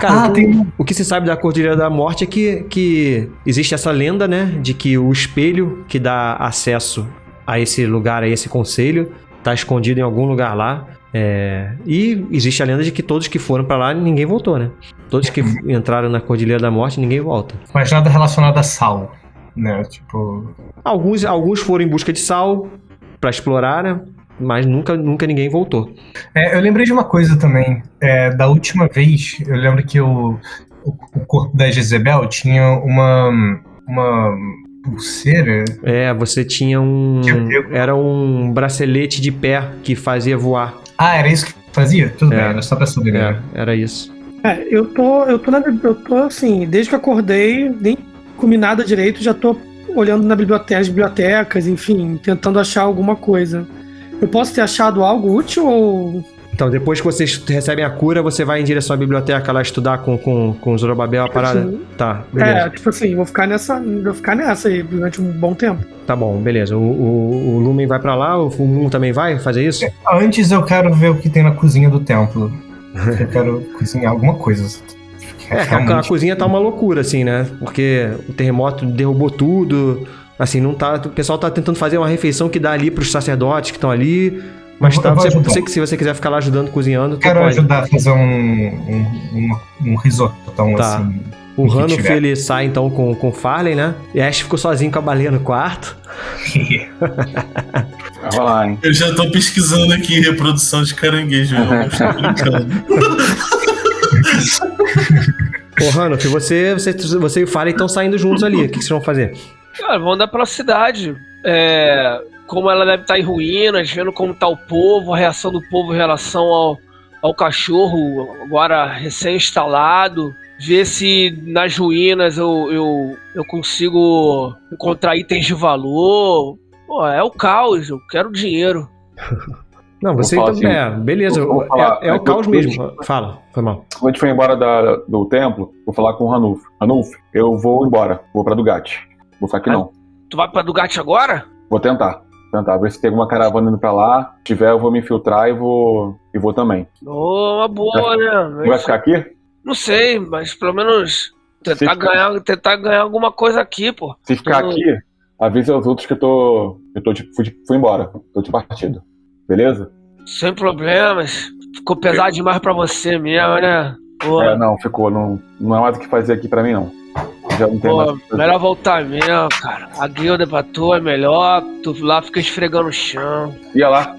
Cara, Ah, o, tem- o que se sabe da Cordilheira da Morte é que, que existe essa lenda, né? De que o espelho que dá acesso a esse lugar, a esse conselho, tá escondido em algum lugar lá. É, e existe a lenda de que todos que foram pra lá, ninguém voltou, né? Todos que entraram na Cordilheira da Morte, ninguém volta. Mas nada relacionado a sal, né? Tipo. Alguns, alguns foram em busca de sal pra explorar, né? Mas nunca, nunca ninguém voltou. É, eu lembrei de uma coisa também. É, da última vez, eu lembro que o, o, o corpo da Jezebel tinha uma. uma pulseira. É, você tinha um. Era um bracelete de pé que fazia voar. Ah, era isso que fazia? Tudo É. bem, era só pra saber. É, né? era isso. É, eu tô, eu tô na, eu tô assim, desde que eu acordei, nem comi nada direito, já tô olhando na biblioteca, as bibliotecas, enfim, tentando achar alguma coisa. Eu posso ter achado algo útil ou Então, depois que vocês recebem a cura, você vai em direção à biblioteca lá estudar com, com, com o Zorobabel a parada? Sim. Tá, beleza. é, tipo assim, vou ficar nessa, vou ficar nessa aí durante um bom tempo. Tá bom, beleza. O, o, o Lumen vai pra lá, o Moon também vai fazer isso? Antes eu quero ver o que tem na cozinha do templo. Eu quero cozinhar alguma coisa. É, a, a cozinha tá uma loucura, assim, né? Porque o terremoto derrubou tudo. Assim, não tá. O pessoal tá tentando fazer uma refeição que dá ali pros sacerdotes que estão ali. Mas Eu tá, eu vou você, você que se você quiser ficar lá ajudando, cozinhando, Quero pode. ajudar a fazer um, um, um, um risotão Tá. assim. O Ranulf, ele sai então com, com o Farley, né? E Ash ficou sozinho com a baleia no quarto. Vai rolar, hein? Eu já tô pesquisando aqui reprodução de caranguejo. Eu não estou brincando. Ô, Ranulf, você, você, você e o Farley estão saindo juntos ali. O que, que vocês vão fazer? Cara, vamos andar pela cidade. É, como ela deve estar em ruínas, vendo como tá o povo, a reação do povo em relação ao, ao cachorro agora recém-instalado. Ver se nas ruínas eu, eu, eu consigo encontrar itens de valor. Pô, é o caos, eu quero dinheiro. Não, você então. falar É, beleza. É, é o é, caos mesmo. Fala, foi mal. Quando a gente foi embora da- do templo, vou falar com o Ranulf. Ranulf, eu vou embora. Vou pra Dugatti. Vou ficar aqui Ah. não. Tu vai pra Dugatti agora? Vou tentar. Tentar, ver se tem alguma caravana indo pra lá. Se tiver, eu vou me infiltrar e vou. E vou também. Ô, uma boa, né? Não vai ficar aqui? Não sei, mas pelo menos tentar Se ficar- ganhar, tentar ganhar alguma coisa aqui, pô. Se ficar Tô- aqui, avisa os outros que eu tô. Eu tô de, fui, de- fui embora. Tô de partido. Beleza? Sem problemas. Ficou pesado demais pra você mesmo, né? É, não, ficou. Não, não é mais o que fazer aqui pra mim, não. Não tem pô melhor voltar mesmo, cara. A guilda pra tu é melhor, tu lá fica esfregando o chão. Ia lá.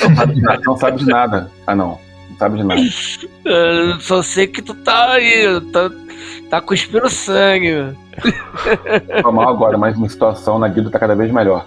não, sabe de nada, não sabe de nada. Ah, não. Não sabe de nada. Eu só sei que tu tá aí, tá, tá cuspindo sangue. Tô mal agora, mas minha situação na guilda tá cada vez melhor.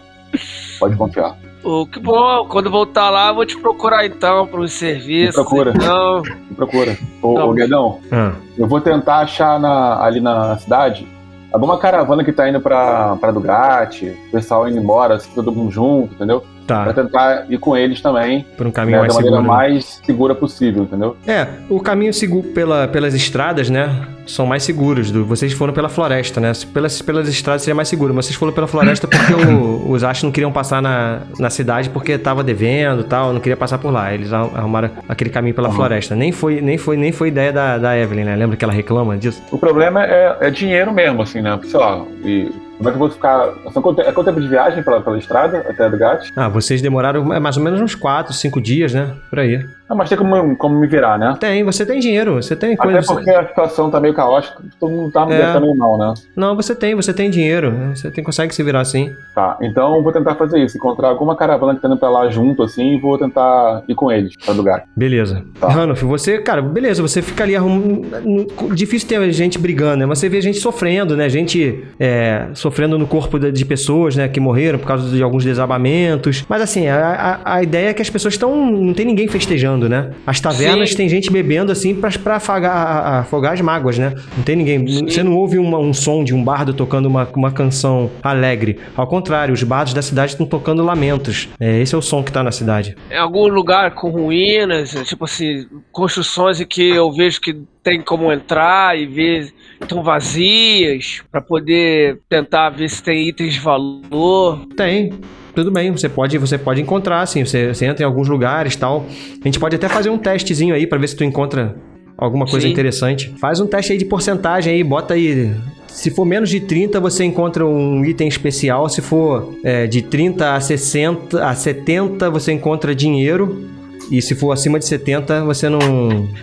Pode confiar. Pô, que bom, quando voltar lá eu vou te procurar então para os serviços. Me procura. Então, Me procura. Ô, Não. ô Guedão, Ah, eu vou tentar achar na- ali na cidade alguma caravana que tá indo pra, pra Dugatti, o pessoal indo embora, assim, todo mundo junto, entendeu? Pra tá. tentar ir com eles também, Por um caminho né, mais da maneira seguro. né? mais segura possível, entendeu? É, o caminho seguro pela, pelas estradas, né? São mais seguros. Do, vocês foram pela floresta, né? Pelas, pelas estradas seria mais seguro. Mas vocês foram pela floresta porque o- os Ashs não queriam passar na, na cidade porque tava devendo e tal, não queria passar por lá. Eles arrum- arrumaram aquele caminho pela Uhum. floresta. Nem foi, nem foi, nem foi ideia da, da Evelyn, né? Lembra que ela reclama disso? O problema é, é dinheiro mesmo, assim, né? Sei lá, e como é que eu vou ficar... São quanto, é quanto tempo de viagem pela, pela estrada até Dugatti? Ah, vocês demoraram é, mais ou menos uns 4, 5 dias, né? Por aí. Ah, mas tem como, como me virar, né? Tem, você tem dinheiro, você tem Até coisa. porque a situação tá meio caótica, todo mundo tá me É. deixando mal, né? Não, você tem, você tem dinheiro. Você tem, consegue se virar assim. Tá, então eu vou tentar fazer isso, encontrar alguma caravana que tá indo pra lá junto, assim, e vou tentar ir com eles pra Dugatti. Beleza. Tá. Ranulf, você, cara, beleza, você fica ali arrumando. Difícil ter gente brigando, né? Mas você vê gente sofrendo, né? Gente é, sofrendo no corpo de, de pessoas, né? Que morreram por causa de alguns desabamentos. Mas assim, a, a, a ideia é que as pessoas estão. Não tem ninguém festejando, né? As tavernas Sim. tem gente bebendo assim pra, pra afagar, afogar as mágoas, né? Não tem ninguém. Sim. Você não ouve uma- um som de um bardo tocando uma, uma canção alegre. Ao contrário, os bardos da cidade estão tocando lamentos. É, esse é o som que tá na cidade. em algum lugar com ruínas, tipo assim, construções em que eu vejo que tem como entrar e ver estão vazias para poder tentar ver se tem itens de valor. Tem. Tudo bem, você pode, você pode encontrar, assim, você, você entra em alguns lugares tal. A gente pode até fazer um testezinho aí pra ver se tu encontra alguma coisa Sim. interessante. Faz um teste aí de porcentagem aí, bota aí. Se for menos de 30, você encontra um item especial. Se for é, de 30 a 60, a 70, você encontra dinheiro. E se for acima de 70, você não,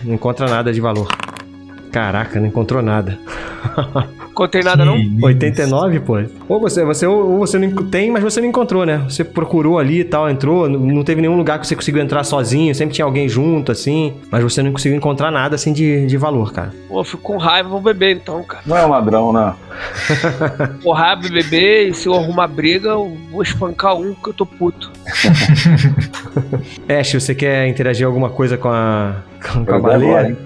não encontra nada de valor. Caraca, não encontrou nada. Contei nada não? Que isso. 89, pô. Ou você, você, ou você não tem, mas você não encontrou, né? Você procurou ali e tal, entrou, não- teve nenhum lugar que você conseguiu entrar sozinho, sempre tinha alguém junto, assim, mas você não conseguiu encontrar nada, assim, de, de valor, cara. Pô, eu fico com raiva, vou beber então, cara. Não é um ladrão, né? Vou raiva beber e se eu arrumar briga, eu vou espancar um que eu tô puto. Ash, você quer interagir alguma coisa com a, com, com a baleia? agora?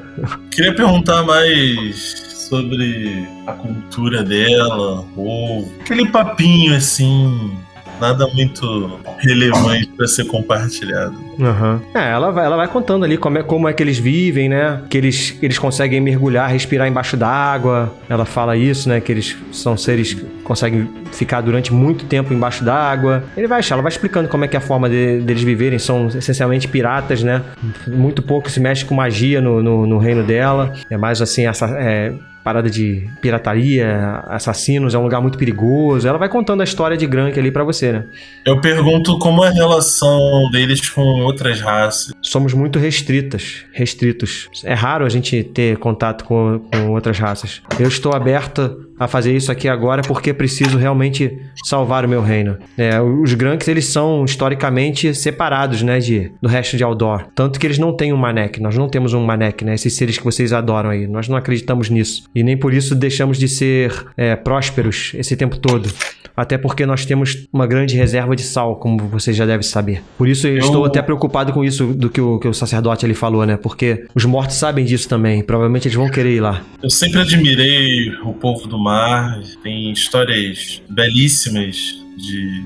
Queria perguntar mais sobre a cultura dela, ou aquele papinho assim, nada muito relevante para ser compartilhado. Aham. É, ela vai, ela vai contando ali como é, como é que eles vivem, né? Que eles, eles conseguem mergulhar, respirar embaixo d'água. Ela fala isso, né? Que eles são seres que conseguem ficar durante muito tempo embaixo d'água. Ele vai, ela vai explicando como é que é a forma de- deles viverem. São essencialmente piratas, né? Muito pouco se mexe com magia no, no, no reino dela. É mais assim, essa. É, parada de pirataria, assassinos, é um lugar muito perigoso. Ela vai contando a história de Grank ali pra você, né? Eu pergunto como é a relação deles com outras raças. somos muito restritas, restritos. É raro a gente ter contato com, com outras raças. Eu estou aberta a fazer isso aqui agora porque preciso realmente salvar o meu reino. É, os Granks, eles são historicamente separados, né, de, do resto de Aldor. Tanto que eles não têm um Manek. Nós não temos um Manek, né, esses seres que vocês adoram aí. Nós não acreditamos nisso. E nem por isso deixamos de ser é, prósperos esse tempo todo. Até porque nós temos uma grande reserva de sal, como vocês já devem saber. Por isso eu, Eu- estou até preocupado com isso do que o, que o sacerdote ali falou, né? Porque os mortos sabem disso também. Provavelmente eles vão querer ir lá. Eu sempre admirei o povo do mar, tem histórias belíssimas de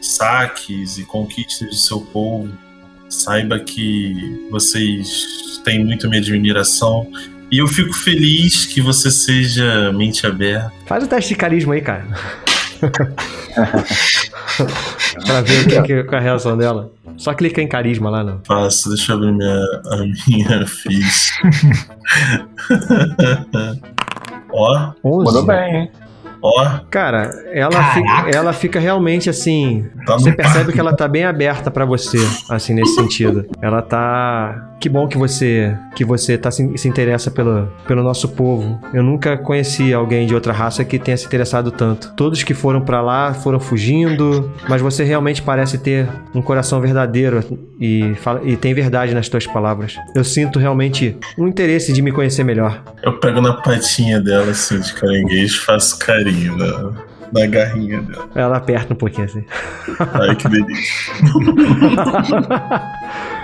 saques e conquistas do seu povo. Saiba que vocês têm muito minha admiração e eu fico feliz que você seja mente aberta. Faz o teste de carisma aí, cara. pra ver o que, que, qual é a reação dela. Só clica em carisma lá, não. Faço, deixa eu abrir minha, a minha ficha. Ó, 11. Mandou bem, hein? ó, Cara, ela fica, ela fica realmente assim. Tá você percebe parque. que ela tá bem aberta pra você, assim, nesse sentido. Ela tá. Que bom que você que você tá se, se interessa pelo, pelo nosso povo. Eu nunca conheci alguém de outra raça que tenha se interessado tanto. Todos que foram pra lá foram fugindo, mas você realmente parece ter um coração verdadeiro e, fala, e tem verdade nas tuas palavras. Eu sinto realmente um interesse de me conhecer melhor. eu pego na patinha dela assim de caranguejo faço carinho na, na garrinha dela. Ela aperta um pouquinho assim. Ai, que delícia.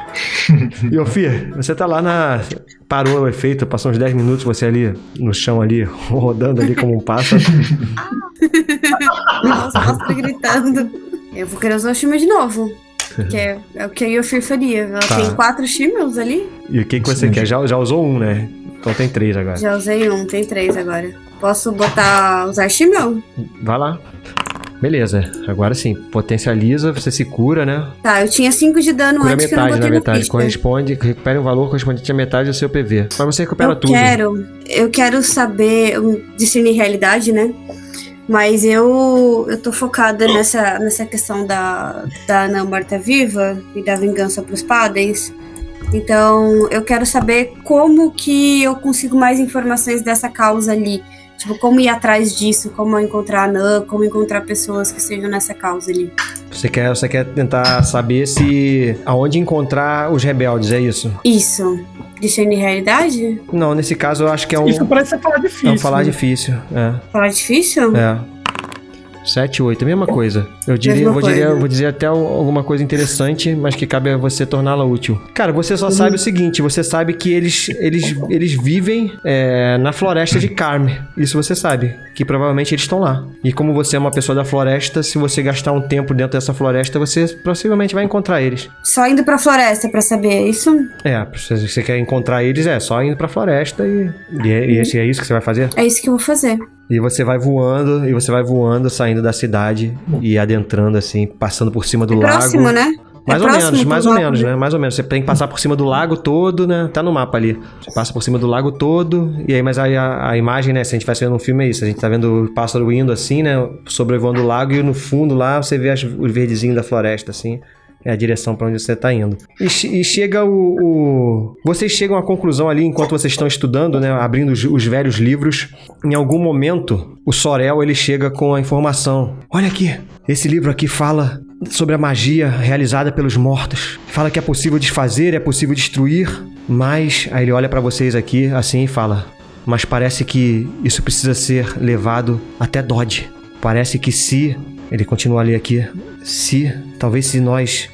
E ô Fih, você tá lá na. Parou o efeito, passou uns 10 minutos você ali no chão ali, rodando ali como um pássaro. Nossa, mostra gritando. Eu vou querer usar o Shimmer de novo. Que é, é o que a Yofir faria. Ela Tá. tem quatro Shimmers ali. E o que, que você quer? Já, já usou um, né? Então tem três agora. Já usei um, tem três agora. Posso botar. usar Shimmer? Vai lá. Beleza, agora sim, potencializa, você se cura, né? Tá, eu tinha cinco de dano Cura antes que eu não metade, botei na metade. Corresponde, recupera um valor correspondente a metade do seu PV. Mas você recupera eu tudo. quero, eu quero saber um, discernir realidade, né? Mas eu eu tô focada nessa, nessa questão da, da Ana Morta Viva e da vingança pros padres. Então, eu quero saber como que eu consigo mais informações dessa causa ali. Tipo, como ir atrás disso, como encontrar a Anã, como encontrar pessoas que estejam nessa causa ali. Você quer, você quer tentar saber se. aonde encontrar os rebeldes, é isso? Isso. Discernir realidade? Não, nesse caso eu acho que é um. Isso parece ser falar É difícil. um falar né? difícil. É. Falar difícil? É. 7, 8, a mesma coisa. Eu diria, Mesma vou, vou dizer até al- alguma coisa interessante, mas que cabe a você torná-la útil. Cara, você só sabe o seguinte: você sabe que eles, eles, eles vivem é, na floresta de Carme. Isso você sabe. Que provavelmente eles estão lá. E como você é uma pessoa da floresta, se você gastar um tempo dentro dessa floresta, você possivelmente vai encontrar eles. Só indo pra floresta pra saber, é isso? É, se você quer encontrar eles, é só indo pra floresta e, e, é, e esse- é isso que você vai fazer? É isso que eu vou fazer. E você vai voando, e você vai voando, saindo da cidade e adentrando assim, passando por cima do é lago. próximo, né? Mais é ou menos, mais ou menos, né? Mais ou menos. Você tem que passar por cima do lago todo, né? Tá no mapa ali. Você passa por cima do lago todo, e aí, mas aí a, a imagem, né? Se a gente vai vendo um filme, é isso. A gente tá vendo o pássaro indo assim, né? Sobrevoando o lago, e no fundo lá você vê as, os verdezinhos da floresta, assim. É a direção pra onde você tá indo. E, e chega o, o- Vocês chegam à conclusão ali, enquanto vocês estão estudando, né? Abrindo os, os velhos livros. Em algum momento, o Sorel ele chega com a informação. Olha aqui, esse livro aqui fala sobre a magia realizada pelos mortos. Fala que é possível desfazer, é possível destruir, mas aí ele olha pra vocês aqui assim e fala: "Mas parece que isso precisa ser levado até Dodge. Parece que se ele continua ali aqui, se talvez se nós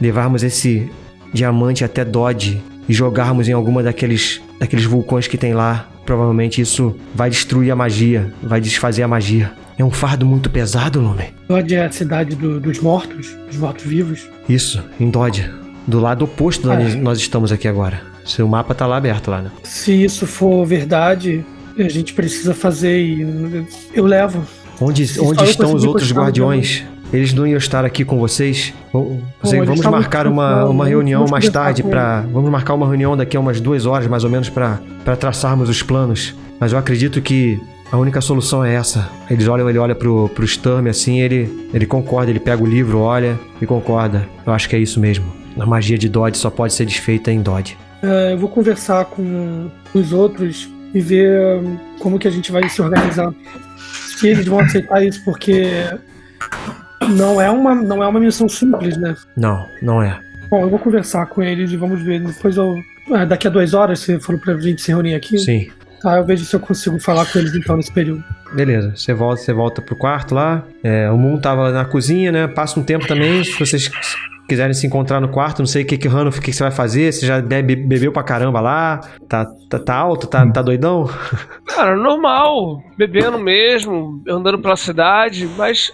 levarmos esse diamante até Dodge e jogarmos em alguma daqueles daqueles vulcões que tem lá, provavelmente isso vai destruir a magia, vai desfazer a magia. É um fardo muito pesado, Lumen. Dodge é a cidade do- dos mortos, dos mortos-vivos. Isso, em Dodge. Do lado oposto de onde nós estamos aqui agora. Seu mapa tá lá aberto lá, né? Se isso for verdade, a gente precisa fazer e eu levo. Onde, onde estão os outros continuar guardiões? Eles não iam estar aqui com vocês? Vamos, eles vamos marcar uma, uma vamos- reunião mais tarde para Vamos marcar uma reunião daqui a umas duas horas, mais ou menos, para traçarmos os planos. Mas eu acredito que a única solução é essa. Eles olham, ele olha pro, pro Sturm assim, ele, ele concorda, ele pega o livro, olha e concorda. Eu acho que é isso mesmo. A magia de Dodge só pode ser desfeita em Dodge. É, eu vou conversar com os outros e ver hum, como que a gente vai se organizar. Se eles vão aceitar isso, porque não é uma, não é uma missão simples, né? Não, não é. Bom, eu vou conversar com eles e vamos ver. Depois eu. ah, daqui a duas horas, você falou pra gente se reunir aqui. Sim. Tá, eu vejo se eu consigo falar com eles então nesse período. Beleza, você volta, você volta pro quarto lá. É, o Moon tava na cozinha, né? Passa um tempo também. Se vocês quiserem se encontrar no quarto, não sei o que que Rano, o que, você vai fazer. Você já bebe, bebeu pra caramba lá? Tá, tá, tá alto? Tá, tá doidão? Cara, normal, bebendo mesmo, andando pela cidade, mas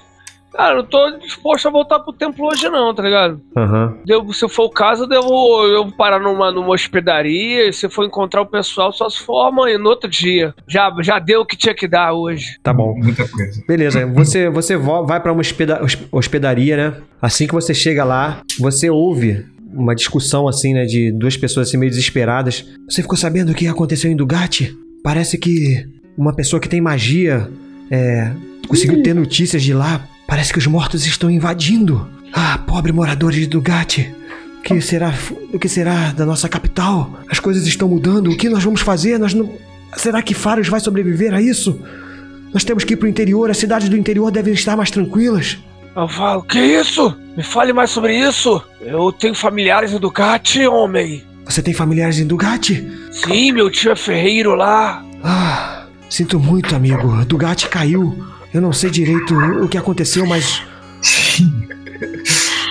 Cara, eu não tô disposto a voltar pro templo hoje não, tá ligado? Aham. Devo, se for o caso, eu devo, eu parar numa, numa hospedaria e se for encontrar o pessoal, só se for amanhã, no outro dia. Já, já deu o que tinha que dar hoje. Tá bom. Muita coisa. Beleza, você, você vo- vai pra uma hospeda- hos- hospedaria, né? Assim que você chega lá, você ouve uma discussão assim, né, de duas pessoas assim meio desesperadas. Você ficou sabendo o que aconteceu em Dugatti? Parece que uma pessoa que tem magia é, conseguiu ter notícias de lá. Parece que os mortos estão invadindo. Ah, pobre moradores de Dugatti. O que será, o que será da nossa capital? As coisas estão mudando. O que nós vamos fazer? Nós não... Será que Faros vai sobreviver a isso? Nós temos que ir pro interior, as cidades do interior devem estar mais tranquilas. Eu falo, que isso? Me fale mais sobre isso. Eu tenho familiares em Ducati, homem. Você tem familiares em Dugatti? Sim, meu tio é ferreiro lá. Ah, sinto muito, amigo. Dugatti caiu. Eu não sei direito o que aconteceu, mas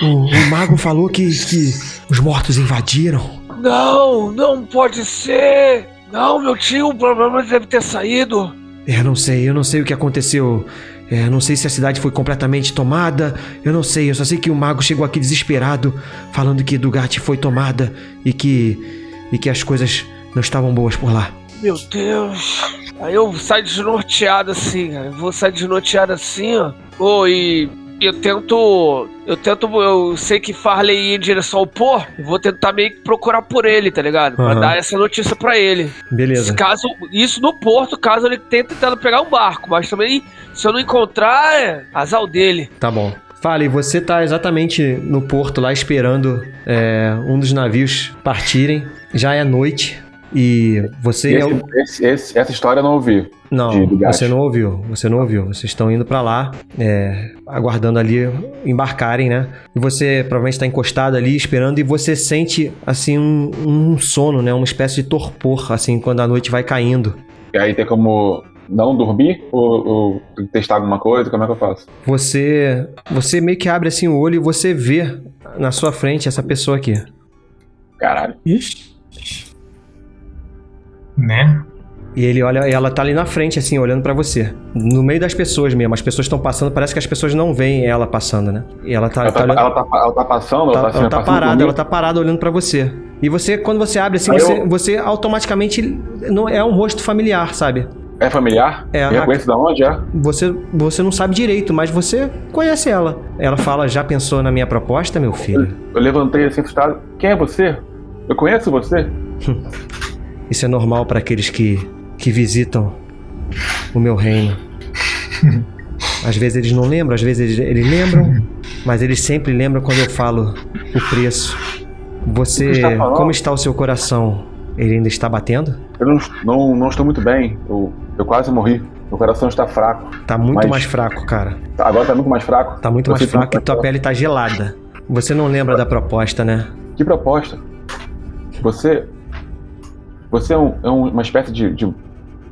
o, o mago falou que, que os mortos invadiram. Não, não pode ser. Não, meu tio, o problema deve ter saído. É, eu não sei, eu não sei o que aconteceu. É, eu não sei se a cidade foi completamente tomada. Eu não sei, eu só sei que o mago chegou aqui desesperado, falando que Dugatti foi tomada e que e que as coisas não estavam boas por lá. Meu Deus. Aí eu saio desnorteado assim, cara. Eu vou sair desnorteado assim, ó. Ô, e eu tento. Eu tento. Eu sei que Farley ia em direção ao. Eu vou tentar meio que procurar por ele, tá ligado? Pra dar essa notícia pra ele. Beleza. Caso. Isso no porto, caso ele tenha tentado pegar um barco. Mas também, se eu não encontrar, é azar dele. Tá bom. Fale, você tá exatamente no porto lá esperando é, um dos navios partirem. Já é noite e você é o... Esse- esse- esse- essa história eu não ouvi. Não, você não ouviu. Você não ouviu. Vocês estão indo pra lá, é, aguardando ali embarcarem, né? E você provavelmente tá encostado ali esperando e você sente assim um, um sono, né? Uma espécie de torpor, assim, quando a noite vai caindo. E aí tem como não dormir ou, ou testar alguma coisa? Como é que eu faço? Você, você meio que abre assim o olho e você vê na sua frente essa pessoa aqui. Caralho. Ixi. Né? E ele olha, e ela tá ali na frente, assim, olhando pra você. No meio das pessoas mesmo. As pessoas estão passando, parece que as pessoas não veem ela passando, né? E ela tá, Ela tá tá, olhando- ela tá- ela tá passando? tá- ela tá, ela tá passando parada, ela tá parada olhando pra você. E você, quando você abre assim, você, eu- você automaticamente não é um rosto familiar, sabe? É familiar? É, É, a- Reconhece de onde é? Você, você não sabe direito, mas você conhece ela. Ela fala: Já pensou na minha proposta, meu filho? Eu levantei assim, assustado. Quem é você? Eu conheço você? Isso é normal pra aqueles que, que visitam o meu reino. Às vezes eles não lembram, às vezes eles, eles lembram, mas eles sempre lembram quando eu falo o preço. Você, está falando? como está o seu coração? Ele ainda está batendo? Eu não, não, não estou muito bem. Eu, eu quase morri. Meu coração está fraco. Tá muito Mas- mais fraco, cara. Tá- Agora tá muito mais fraco. Tá muito Eu mais fraco e muito tua pele tá gelada. Você não lembra da proposta, né? Que proposta? Você. Você é, um- é um- uma espécie de, de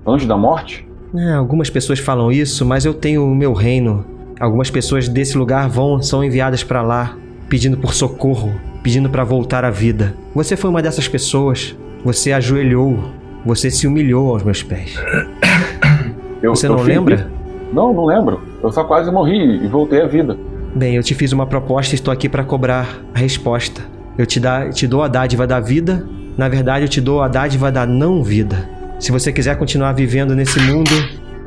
anjo da morte? É, algumas pessoas falam isso, mas eu tenho o meu reino. Algumas pessoas desse lugar vão, são enviadas pra lá, pedindo por socorro, pedindo pra voltar à vida. Você foi uma dessas pessoas. Você ajoelhou, você se humilhou aos meus pés. Eu, Você eu não fiz lembra? Não, não lembro. Eu só quase morri e voltei à vida. Bem, eu te fiz uma proposta e estou aqui pra cobrar a resposta. Eu te, dá, te dou a dádiva da vida, na verdade eu te dou a dádiva da não vida. Se você quiser continuar vivendo nesse mundo,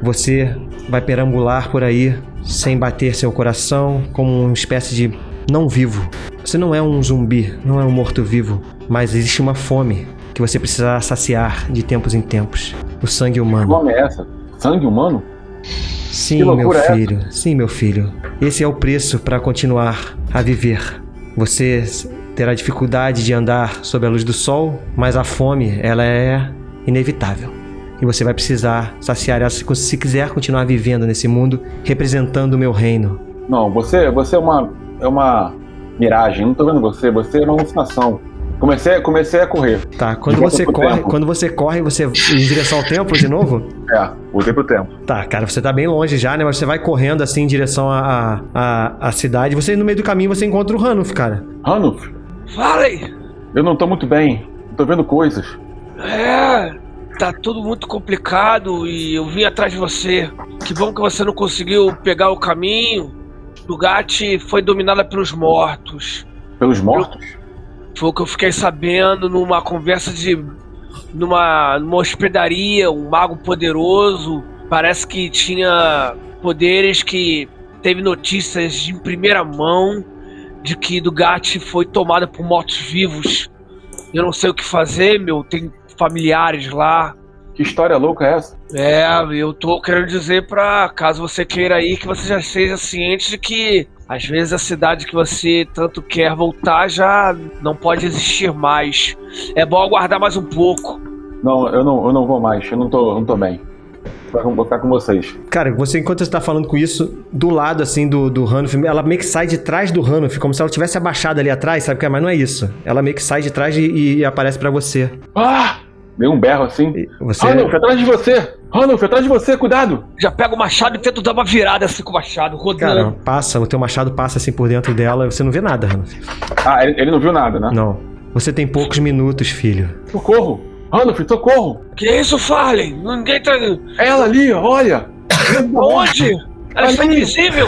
você vai perambular por aí sem bater seu coração, como uma espécie de não vivo. Você não é um zumbi, não é um morto-vivo, mas existe uma fome que você precisa saciar de tempos em tempos. O sangue Que humano. nome é essa? Sangue humano? Sim, Que meu é filho. Sim, meu filho. Esse é o preço para continuar a viver. Você terá dificuldade de andar sob a luz do sol, mas a fome, ela é inevitável. E você vai precisar saciar ela se, se quiser continuar vivendo nesse mundo, representando o meu reino. Não, você, você é uma. É uma miragem. Não tô vendo você. Você é uma alucinação. Comecei, comecei a correr. Tá, quando De você corre, templo. quando você corre, você em direção ao templo de novo? É, voltei pro tempo. Tá, cara, você tá bem longe já, né? Mas você vai correndo assim em direção à, à, à cidade. Você no meio do caminho você encontra o Hanuf, cara. Ranulf, Falem! eu não tô muito bem. Tô vendo coisas. É, tá tudo muito complicado e eu vim atrás de você. Que bom que você não conseguiu pegar o caminho. Dugat foi dominada pelos mortos. Pelos mortos? Foi o que eu fiquei sabendo numa conversa de. numa, numa hospedaria, um mago poderoso. Parece que tinha poderes que teve notícias de primeira mão de que Dugat foi tomada por mortos-vivos. Eu não sei o que fazer, meu. Tem familiares lá. Que história louca é essa? É, eu tô querendo dizer pra caso você queira ir, que você já seja ciente de que às vezes a cidade que você tanto quer voltar já não pode existir mais. É bom aguardar mais um pouco. Não, eu não, eu não vou mais. Eu não tô, não tô bem. Vou ficar com vocês. Cara, você, enquanto você tá falando com isso, do lado, assim, do, do Hanuf, ela meio que sai de trás do Hanuf, como se ela tivesse abaixada ali atrás, sabe? Mas não é isso. Ela meio que sai de trás e, e aparece para você. Ah! Deu um berro assim. Você... Ranulf, atrás de você! Ranulf, atrás de você, cuidado! Já pego o machado e tento dar uma virada assim com o machado, rodando. Cara, passa, o teu machado passa assim por dentro dela, você não vê nada, Hanuf. Ah, ele, ele não viu nada, né? Não. Você tem poucos minutos, filho. Socorro! Ranulf, socorro! Que isso, Farley? Ninguém tá. Ela ali, olha! Onde? Ela está invisível!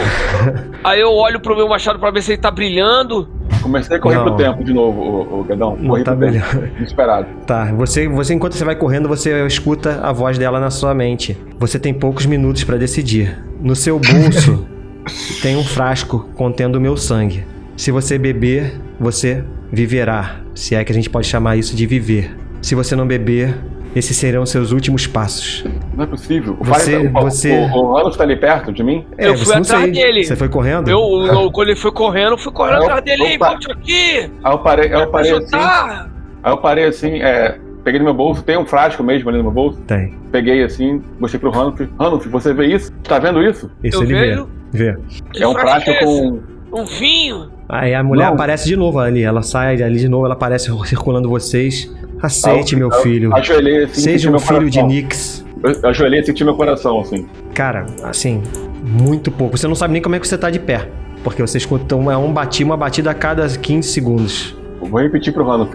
Aí eu olho pro meu machado pra ver se ele tá brilhando. Comecei a correr Não. pro tempo de novo, o, o Gadão. Não Corri tá pro tempo. brilhando. Desesperado. Tá, você, você enquanto você vai correndo, você escuta a voz dela na sua mente. Você tem poucos minutos pra decidir. No seu bolso tem um frasco contendo o meu sangue. Se você beber, você viverá. Se é que a gente pode chamar isso de viver. Se você não beber, esses serão seus últimos passos. Não é possível. O Você- tá- o- você- O, o Ranulf tá ali perto de mim? É, Eu fui atrás sei. dele. Você foi correndo? Eu, eu- quando ele foi correndo, eu fui correndo Eu- atrás dele. Volte aqui! Aí eu parei, aí eu parei assim. Aí eu parei assim, é, peguei no meu bolso, tem um frasco mesmo ali no meu bolso. Tem. Peguei assim, mostrei pro Ranulf. Ranulf, você vê isso? Tá vendo isso? Esse Eu ele vejo. vê. Vê. Que é um frasco é com. Um vinho? Aí a mulher Não. aparece de novo ali. Ela sai ali de novo, ela aparece circulando vocês. Aceite, Eu- meu eu filho. Ajoelhei assim, Seja um meu filho de. Nix. Eu eu ajoelhei e senti meu coração, assim. Cara, assim, muito pouco. Você não sabe nem como é que você tá de pé. Porque você escuta um, é um bati, uma batida a cada 15 segundos. Eu Vou repetir pro Ranulf.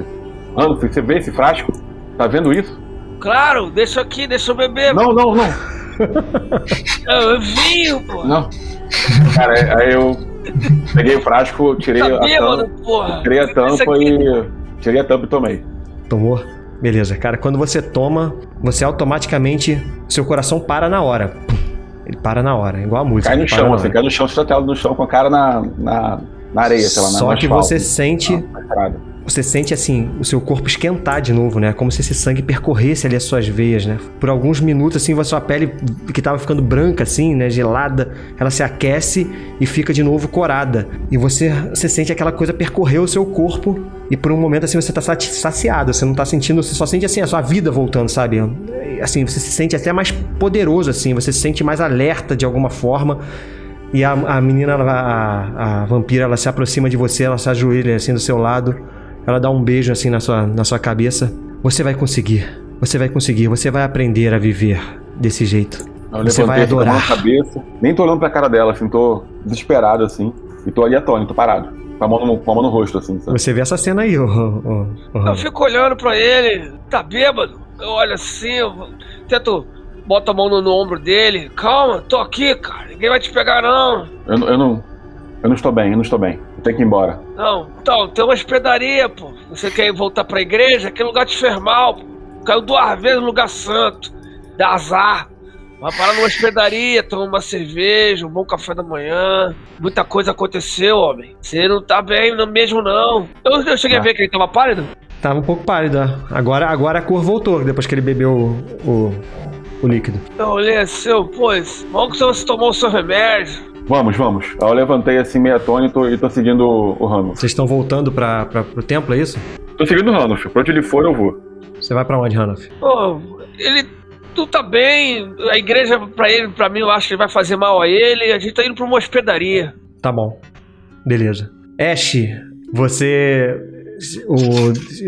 Ranulf, você vê esse frasco? Tá vendo isso? Claro, deixa aqui, deixa eu beber. Não, não, não. É vinho, pô. Não. Cara, aí- aí eu peguei o frasco, tirei Tá a bêbado, tampa, porra. tirei a tampa e. Tirei a tampa e tomei. Tomou? Beleza, cara. Quando você toma, você automaticamente. Seu coração para na hora. Ele para na hora, igual a música. Cai no chão, na assim, cai no chão, estatelo no chão com a cara na, na, na areia, sei lá, na Só que asfalto. você sente. Estrada. Você sente assim, o seu corpo esquentar de novo, né? Como se esse sangue percorresse ali as suas veias, né? Por alguns minutos, assim, a sua pele que tava ficando branca, assim, né? Gelada, ela se aquece e fica de novo corada. E você, você sente aquela coisa percorrer o seu corpo e por um momento, assim, você tá saciado. Você não tá sentindo, você só sente, assim, a sua vida voltando, sabe? Assim, você se sente até mais poderoso, assim. Você se sente mais alerta de alguma forma. E a, a menina, ela- a, a vampira, ela se aproxima de você, ela se ajoelha assim do seu lado. Ela dá um beijo assim na sua, na sua cabeça. Você vai conseguir. Você vai conseguir. Você vai aprender a viver desse jeito. Eu Você vai adorar. cabeça. Nem tô olhando pra cara dela, assim, tô desesperado, assim. E tô ali atônito, parado. Com a mão no, com a mão no rosto, assim, sabe? Você vê essa cena aí, ô, ô, ô, Eu Raul. fico olhando pra ele, tá bêbado? Eu olho assim, eu tento, boto a mão no, no ombro dele. Calma, tô aqui, cara. Ninguém vai te pegar, não. Eu, não- eu não. Eu não estou bem, eu não estou bem. Tenho que ir embora. Não, então, tem uma hospedaria, pô. Você quer ir voltar pra igreja? Aquele lugar te fez mal, pô. Caiu duas vezes no lugar santo. Dá azar. Vai parar numa hospedaria, toma uma cerveja, um bom café da manhã. Muita coisa aconteceu, homem. Você não tá bem não- mesmo, não. Eu, eu cheguei a Ah. ver que ele tava pálido. Tava um pouco pálido. ó. Agora, agora a cor voltou depois que ele bebeu o, o, o líquido. Eu olhei assim, pois, mal que você tomou o seu remédio. Vamos, vamos. Aí eu levantei assim, meio atônito e tô seguindo o, o Ranulf. Vocês estão voltando pra, pra, pro templo, é isso? Tô seguindo o Ranulf. Pra onde ele for, eu vou. Você vai pra onde, Ranulf? Pô, ele não tá bem. A igreja, pra ele, pra mim, eu acho que vai fazer mal a ele. A gente tá indo pra uma hospedaria. Tá bom. Beleza. Ash, você. O,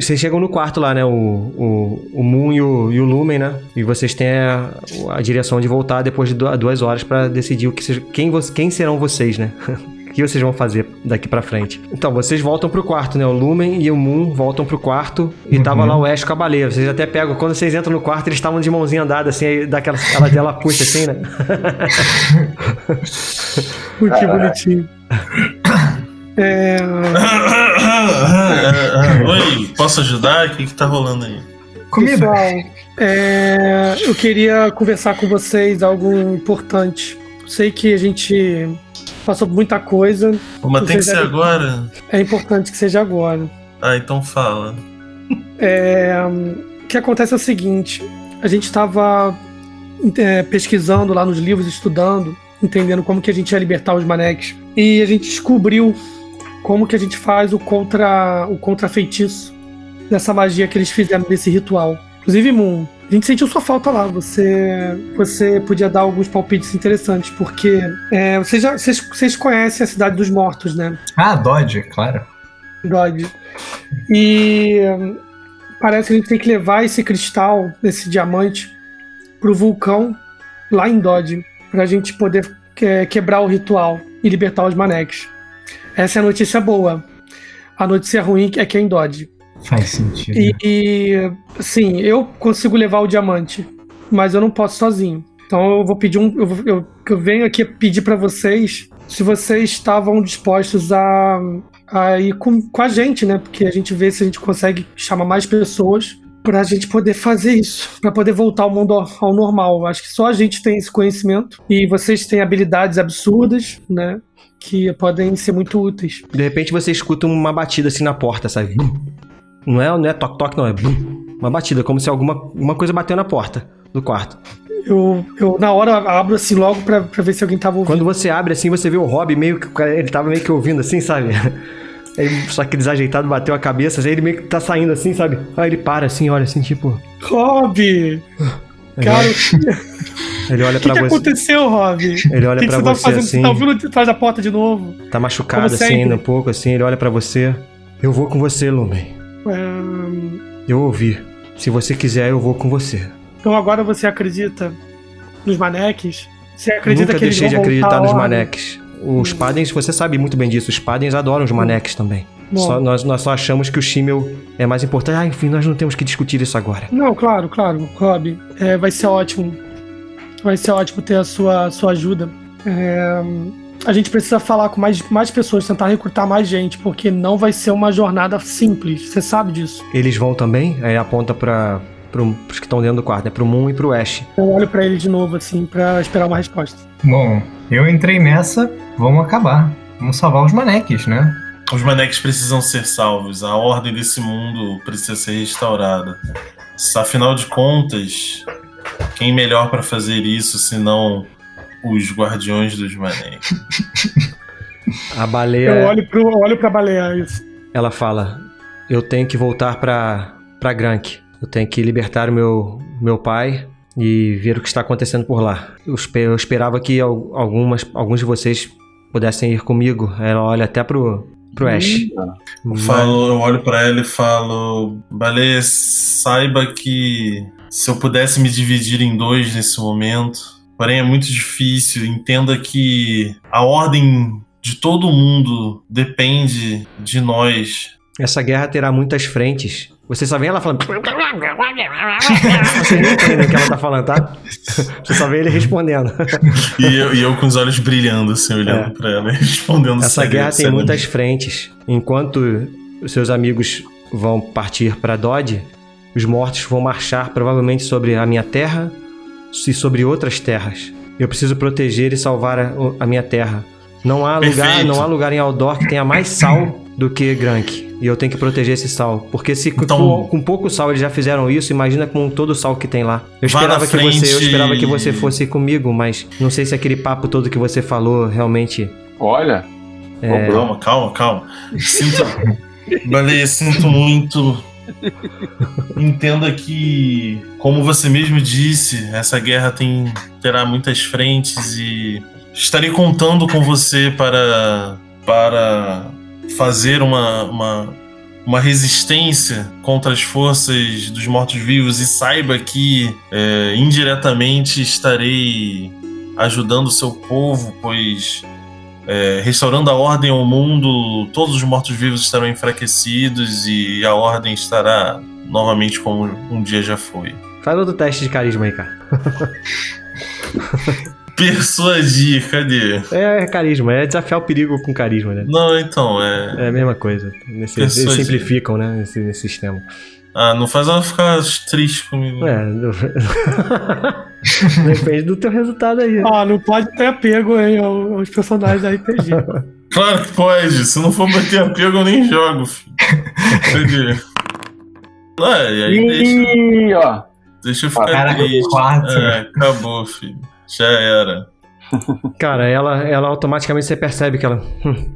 vocês chegam no quarto lá, né? O, o, o Moon e o, e o Lumen, né? E vocês têm a, a direção de voltar depois de du- duas horas pra decidir o que seja, quem, quem serão vocês, né? O que vocês vão fazer daqui pra frente? Então, vocês voltam pro quarto, né? O Lumen e o Moon voltam pro quarto e tava lá o Ash com a baleia. Vocês até pegam, quando vocês entram no quarto, eles estavam de mãozinha dada, assim, aí daquela, ela, ela puxa assim, né? Ui, que bonitinho. É, Oi, posso ajudar? O que, que tá rolando aí? Comida. pessoal, é, eu queria conversar com vocês algo importante. Sei que a gente passou por muita coisa. Mas tem que ser devem- agora? É importante que seja agora. Ah, então fala. É, o que acontece é o seguinte: a gente estava pesquisando lá nos livros, estudando, entendendo como que a gente ia libertar os maneques. E a gente descobriu como que a gente faz o contra o contra feitiço dessa magia que eles fizeram desse ritual. Inclusive, Moon, a gente sentiu sua falta lá. Você você podia dar alguns palpites interessantes, porque é, vocês, já, vocês, vocês conhecem a Cidade dos Mortos, né? Ah, Dodge, claro. God. E parece que a gente tem que levar esse cristal, esse diamante, pro vulcão lá em Dodge, pra gente poder que- quebrar o ritual e libertar os maneques. Essa é a notícia boa. A notícia ruim é que é em Dodge. Faz sentido. E, e sim, eu consigo levar o diamante, mas eu não posso sozinho. Então eu vou pedir um. Eu, eu, eu venho aqui pedir pra vocês se vocês estavam dispostos a, a ir com, com a gente, né? Porque a gente vê se a gente consegue chamar mais pessoas pra gente poder fazer isso, pra poder voltar ao mundo ao, ao normal. Acho que só a gente tem esse conhecimento e vocês têm habilidades absurdas, né? Que podem ser muito úteis. De repente você escuta uma batida assim na porta, sabe? Bum. Não é, não é toque-toque, não, é bum. Uma batida, como se alguma uma coisa bateu na porta do quarto. Eu, eu na hora abro assim logo pra, pra ver se alguém tava ouvindo. Quando você abre assim, você vê o Rob meio que. Ele tava meio que ouvindo assim, sabe? Aí, só que desajeitado bateu a cabeça, aí ele meio que tá saindo assim, sabe? Aí ele para assim, olha assim, tipo. Rob! Ele Cara, olha, o ele olha que, pra que você. aconteceu, Rob? Ele olha O que, que pra você tá você fazendo? assim. Você tá ouvindo de trás da porta de novo? Tá machucado assim, ainda um pouco assim, ele olha pra você. Eu vou com você, Lumen. Eu ouvi. Se você quiser, eu vou com você. Então agora você acredita nos maneques? Você acredita Nunca que eles deixei de acreditar nos maneques. Os Padens, você sabe muito bem disso, os Padens adoram os maneques também. Só- nós, nós só achamos que o Shimmel é mais importante. Ah, enfim, nós não temos que discutir isso agora. Não, claro, claro, Rob. É, vai ser ótimo. Vai ser ótimo ter a sua, sua ajuda. É, a gente precisa falar com mais, mais pessoas, tentar recrutar mais gente, porque não vai ser uma jornada simples. Você sabe disso. Eles vão também, aí aponta para os que estão dentro do quarto, né? Pro Moon e pro Ash. Eu olho pra ele de novo, assim, pra esperar uma resposta. Bom, eu entrei nessa, vamos acabar. Vamos salvar os maneques, né? Os maneques precisam ser salvos. A ordem desse mundo precisa ser restaurada. Afinal de contas, quem melhor pra fazer isso senão os guardiões dos maneques? A baleia, Eu olho, pro, olho pra baleia, isso. ela fala: Eu tenho que voltar pra, pra Grank. Eu tenho que libertar o meu, meu pai e ver o que está acontecendo por lá. Eu, eu esperava que al- algumas, alguns de vocês pudessem ir comigo. Ela olha até pro, pro Ash. Eu, falo, eu olho pra ela e falo: Baleia, saiba que se eu pudesse me dividir em dois nesse momento, porém é muito difícil. Entenda que a ordem de todo mundo depende de nós. Essa guerra terá muitas frentes. Você só vê ela falando. Você nem entende o que ela tá falando, tá? Você só vê ele respondendo. E eu, e eu com os olhos brilhando, assim, olhando É. pra ela e respondendo Essa sério, guerra tem muitas frentes. Enquanto os seus amigos vão partir para Dodge, os mortos vão marchar provavelmente sobre a minha terra e sobre outras terras. Eu preciso proteger e salvar a, a minha terra. Não há lugar, não há lugar em Aldor que tenha mais sal do que Grank. E eu tenho que proteger esse sal. Porque se Então- com, com pouco sal eles já fizeram isso, imagina com todo o sal que tem lá. Eu esperava que você, eu esperava que você fosse comigo, mas não sei se aquele papo todo que você falou realmente Olha, é, Calma, calma, calma. Sinto. Baleia, sinto muito. Entenda que, como você mesmo disse, essa guerra tem terá muitas frentes e estarei contando com você para para fazer uma, uma, uma resistência contra as forças dos mortos-vivos e saiba que é, indiretamente estarei ajudando o seu povo, pois é, restaurando a ordem ao mundo, todos os mortos-vivos estarão enfraquecidos e a ordem estará novamente como um dia já foi. Faz outro teste de carisma aí, cara. Persuadir, cadê? É, é carisma, é desafiar o perigo com carisma, né? Não, então, é. É a mesma coisa. Nesse, eles simplificam, né? Nesse, nesse sistema. Ah, não faz ela ficar triste comigo. É. Depende do teu resultado aí. Ó, não pode ter apego hein, ao- aos personagens da RPG. Claro que pode. Se não for bater apego, eu nem jogo, filho. Cadê? Ah, e aí deixa, Ih, ó. deixa eu ficar Caraca, triste. quatro. É, acabou, filho. Já era. Cara, ela, ela automaticamente você percebe que ela. Hum,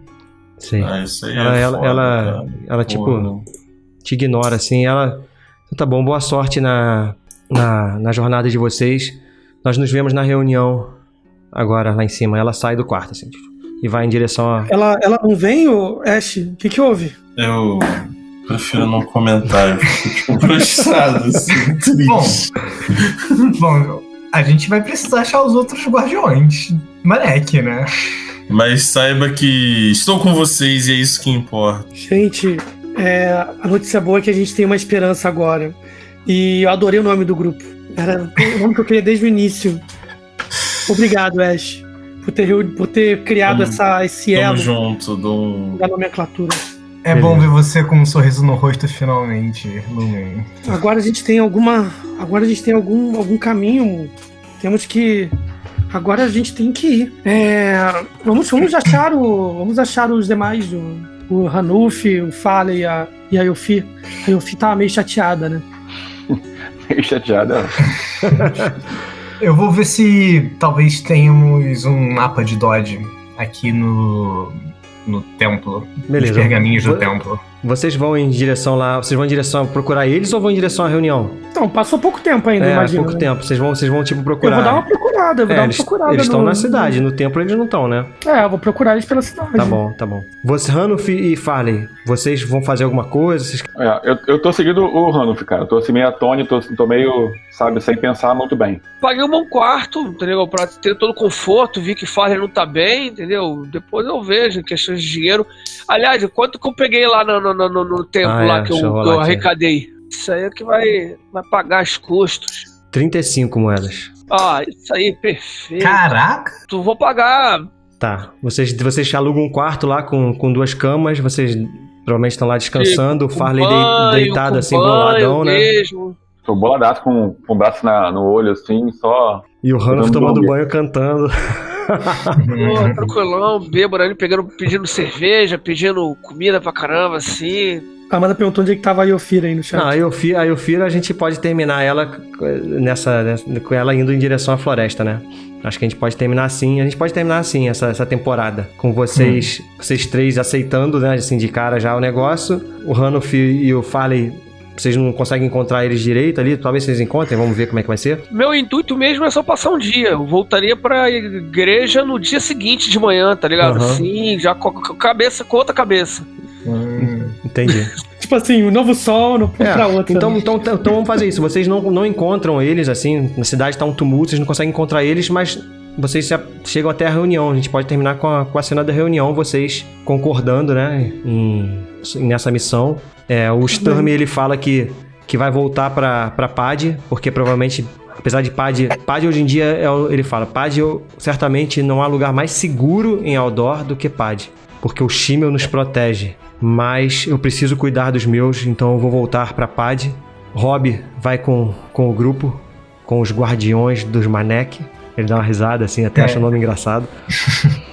sei. Ah, isso aí ela, é ela, foda, ela, cara. ela, tipo, Porra. te ignora, assim. Ela. Então tá bom, boa sorte na, na, na jornada de vocês. Nós nos vemos na reunião agora lá em cima. Ela sai do quarto, assim, tipo, e vai em direção a. ela, ela não vem, ô Ash? O que que houve? Eu prefiro não comentar. Eu fico, tipo, frustrado, assim, triste. Bom, a gente vai precisar achar os outros guardiões. Maneque, né? Mas saiba que estou com vocês e é isso que importa. Gente, é, a notícia boa é que a gente tem uma esperança agora. E eu adorei o nome do grupo. Era o nome que eu queria desde o início. Obrigado, Ash, por ter, por ter criado Tamo- essa, esse Tamo elo junto, Dom. da nomenclatura. É Beleza. bom ver você com um sorriso no rosto finalmente, Lumen. Agora a gente tem alguma. Agora a gente tem algum, algum caminho. Temos que. Agora a gente tem que ir. É, vamos, vamos achar o. Vamos achar os demais. O, o Hanuf, o Fale e a, e a Yofi. A Yofi tava meio chateada, né? Meio chateada. Eu vou ver se talvez tenhamos um mapa de Dodge aqui no, no templo. Beleza. Os pergaminhos do templo. Vocês vão em direção lá. Vocês vão em direção a procurar eles ou vão em direção à reunião? Então, passou pouco tempo ainda, é, imagina. pouco né? tempo. Vocês vão, vocês vão tipo Eu procurar. vou dar uma procurada, eu vou É, dar uma eles procurada. eles estão no- na cidade, no templo eles não estão, né? É, eu vou procurar eles pela cidade. Tá bom, tá bom. Você, Hanuf e Farley, vocês vão fazer alguma coisa? Vocês... É, eu, eu tô seguindo o Ranulf, cara. Eu tô assim meio atônito, tô, tô meio, sabe, sem pensar muito bem. Paguei um bom quarto, entendeu? Pra ter todo o conforto, vi que Farley não tá bem, entendeu? Depois eu vejo questões de dinheiro. Aliás, quanto que eu peguei lá no, no, no, no templo Ah, lá é, que eu, eu arrecadei? Isso aí é que vai, vai pagar os custos. 35 moedas. Ah, isso aí, perfeito. Caraca! Tu vou pagar. Tá. Vocês, vocês alugam um quarto lá com, com duas camas, vocês provavelmente estão lá descansando, o Farley banho, deitado assim, banho boladão, né? mesmo. Tô boladaço com, com o braço na- no olho, assim, só. E o Vamos tomando banho cantando. Pô, tranquilão, bêbado ali, pegando, pedindo cerveja, pedindo comida pra caramba, assim. A Amanda perguntou onde é que tava a Yofira aí no chat. Não, a Yofira, a Yofira a gente pode terminar ela nessa, nessa- com ela indo em direção à floresta, né? Acho que a gente pode terminar assim. A gente pode terminar assim essa, essa temporada. Com vocês, vocês três aceitando, né? Assim, de cara já o negócio. O Hanuf e o Farley, vocês não conseguem encontrar eles direito ali. Talvez vocês encontrem, vamos ver como é que vai ser. Meu intuito mesmo é só passar um dia. Eu voltaria pra igreja no dia seguinte de manhã, tá ligado? Aham. Sim, já com a cabeça, com outra cabeça. Hum. Entendi. Tipo assim, o novo sol no, É, pra outra. então, então, então vamos fazer isso. Vocês não, não encontram eles, assim, na cidade tá um tumulto, vocês não conseguem encontrar eles, mas vocês a- chegam até a reunião. A gente pode terminar com a, com a cena da reunião, vocês concordando, né, em, nessa missão. É, o Sturm, ele fala que, que vai voltar pra, pra Pad, porque provavelmente, apesar de Pad... Pad hoje em dia, é ele fala, Pad eu- certamente não há lugar mais seguro em Aldor do que Pad, porque o Shimmel nos protege. Mas eu preciso cuidar dos meus, então eu vou voltar pra Pad. Rob vai com, com o grupo, com os guardiões dos Manek. Ele dá uma risada assim, até É. acha o nome engraçado.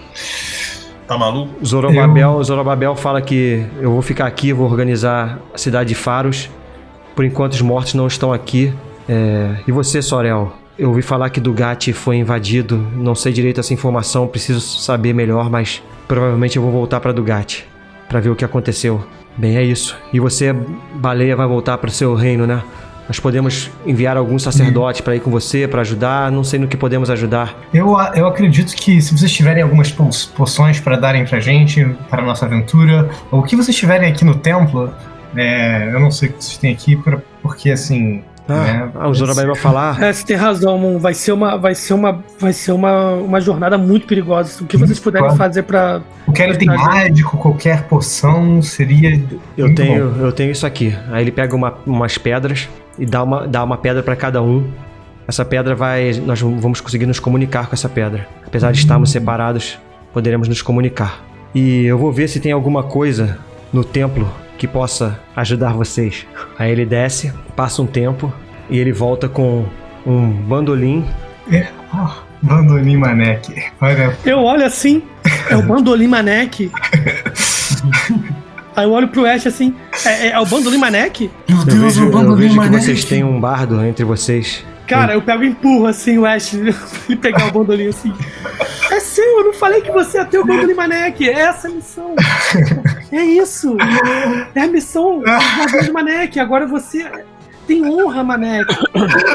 Tá maluco? Zorobabel, Zorobabel fala que eu vou ficar aqui, vou organizar a cidade de Faros. Por enquanto os mortos não estão aqui. É, E você, Sorel? Eu ouvi falar que Dugat foi invadido. Não sei direito essa informação, preciso saber melhor, mas provavelmente eu vou voltar para Dugat para ver o que aconteceu. Bem, é isso. E você, Baleia, vai voltar para o seu reino, né? Nós podemos enviar algum sacerdote para ir com você, para ajudar. Não sei no que podemos ajudar. Eu, a- eu acredito que se vocês tiverem algumas po- poções para darem pra gente, para nossa aventura, ou o que vocês tiverem aqui no templo, é, eu não sei o que vocês têm aqui, pra- porque assim. Ah, né, ah, o Zorobabel vai falar. É, você tem razão, Mon. Vai ser uma, vai ser uma, vai ser uma, uma jornada muito perigosa. O que vocês puderem Claro. fazer pra. qualquer item mágico, qualquer poção seria. Eu muito tenho, eu tenho isso aqui. Aí ele pega uma- umas pedras e dá uma, dá uma pedra pra cada um. essa pedra vai. Nós vamos conseguir nos comunicar com essa pedra. Apesar de estarmos separados, poderemos nos comunicar. E eu vou ver se tem alguma coisa no templo que possa ajudar vocês. Aí ele desce, passa um tempo e ele volta com um bandolim. É, ó, Bandolim Manek. Olha, Eu olho assim, é o Bandolim Manek. Aí eu olho pro Ash assim, é, é- é o Bandolim Manek? Meu Eu Deus, vejo, o eu bando vejo de que vocês Manek. têm um bardo entre vocês. Cara, eu pego e empurro assim o Ash pra ele pegar o bandolim assim. É seu, eu não falei que você ia ter o bandolim Manek. É essa a missão. É isso. É a missão do bandolim Manek. Agora você tem honra, Manek.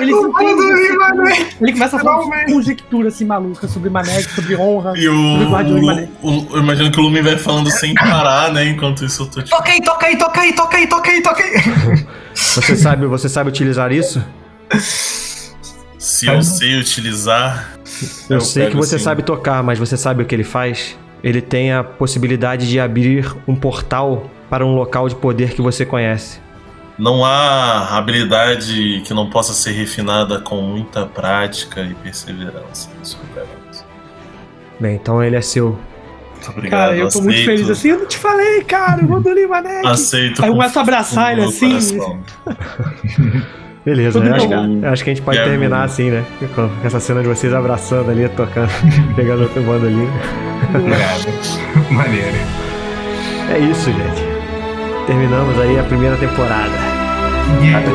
Eles o entendem Bandolim você. Manek. Ele começa a falar uma conjectura assim maluca sobre Manek, sobre honra. E o, sobre Manek. o- Eu imagino que o Lumen vai falando sem parar, né? Enquanto isso eu tô tipo. Toca aí, toca aí, toca aí, toca aí, toca aí, toca aí. Você sabe, você sabe utilizar isso? Se eu sei utilizar. Eu, sei que você assim. sabe tocar, mas você sabe o que ele faz? Ele tem a possibilidade de abrir um portal para um local de poder que você conhece. Não há habilidade que não possa ser refinada com muita prática e perseverança. Isso eu garanto. Bem, então ele é seu. Muito obrigado. Cara, eu tô muito aceito. feliz assim. Eu não te falei, cara, o bandolim Manek. Aceito. Aí eu com começo a abraçar ele do assim. coração. Beleza, né? Acho, que- acho que a gente pode É, terminar bom. assim, né? Com com essa cena de vocês abraçando ali, tocando, pegando outro bando ali. Obrigado. Maneiro. É isso, gente terminamos aí a primeira temporada. Yeah. Até...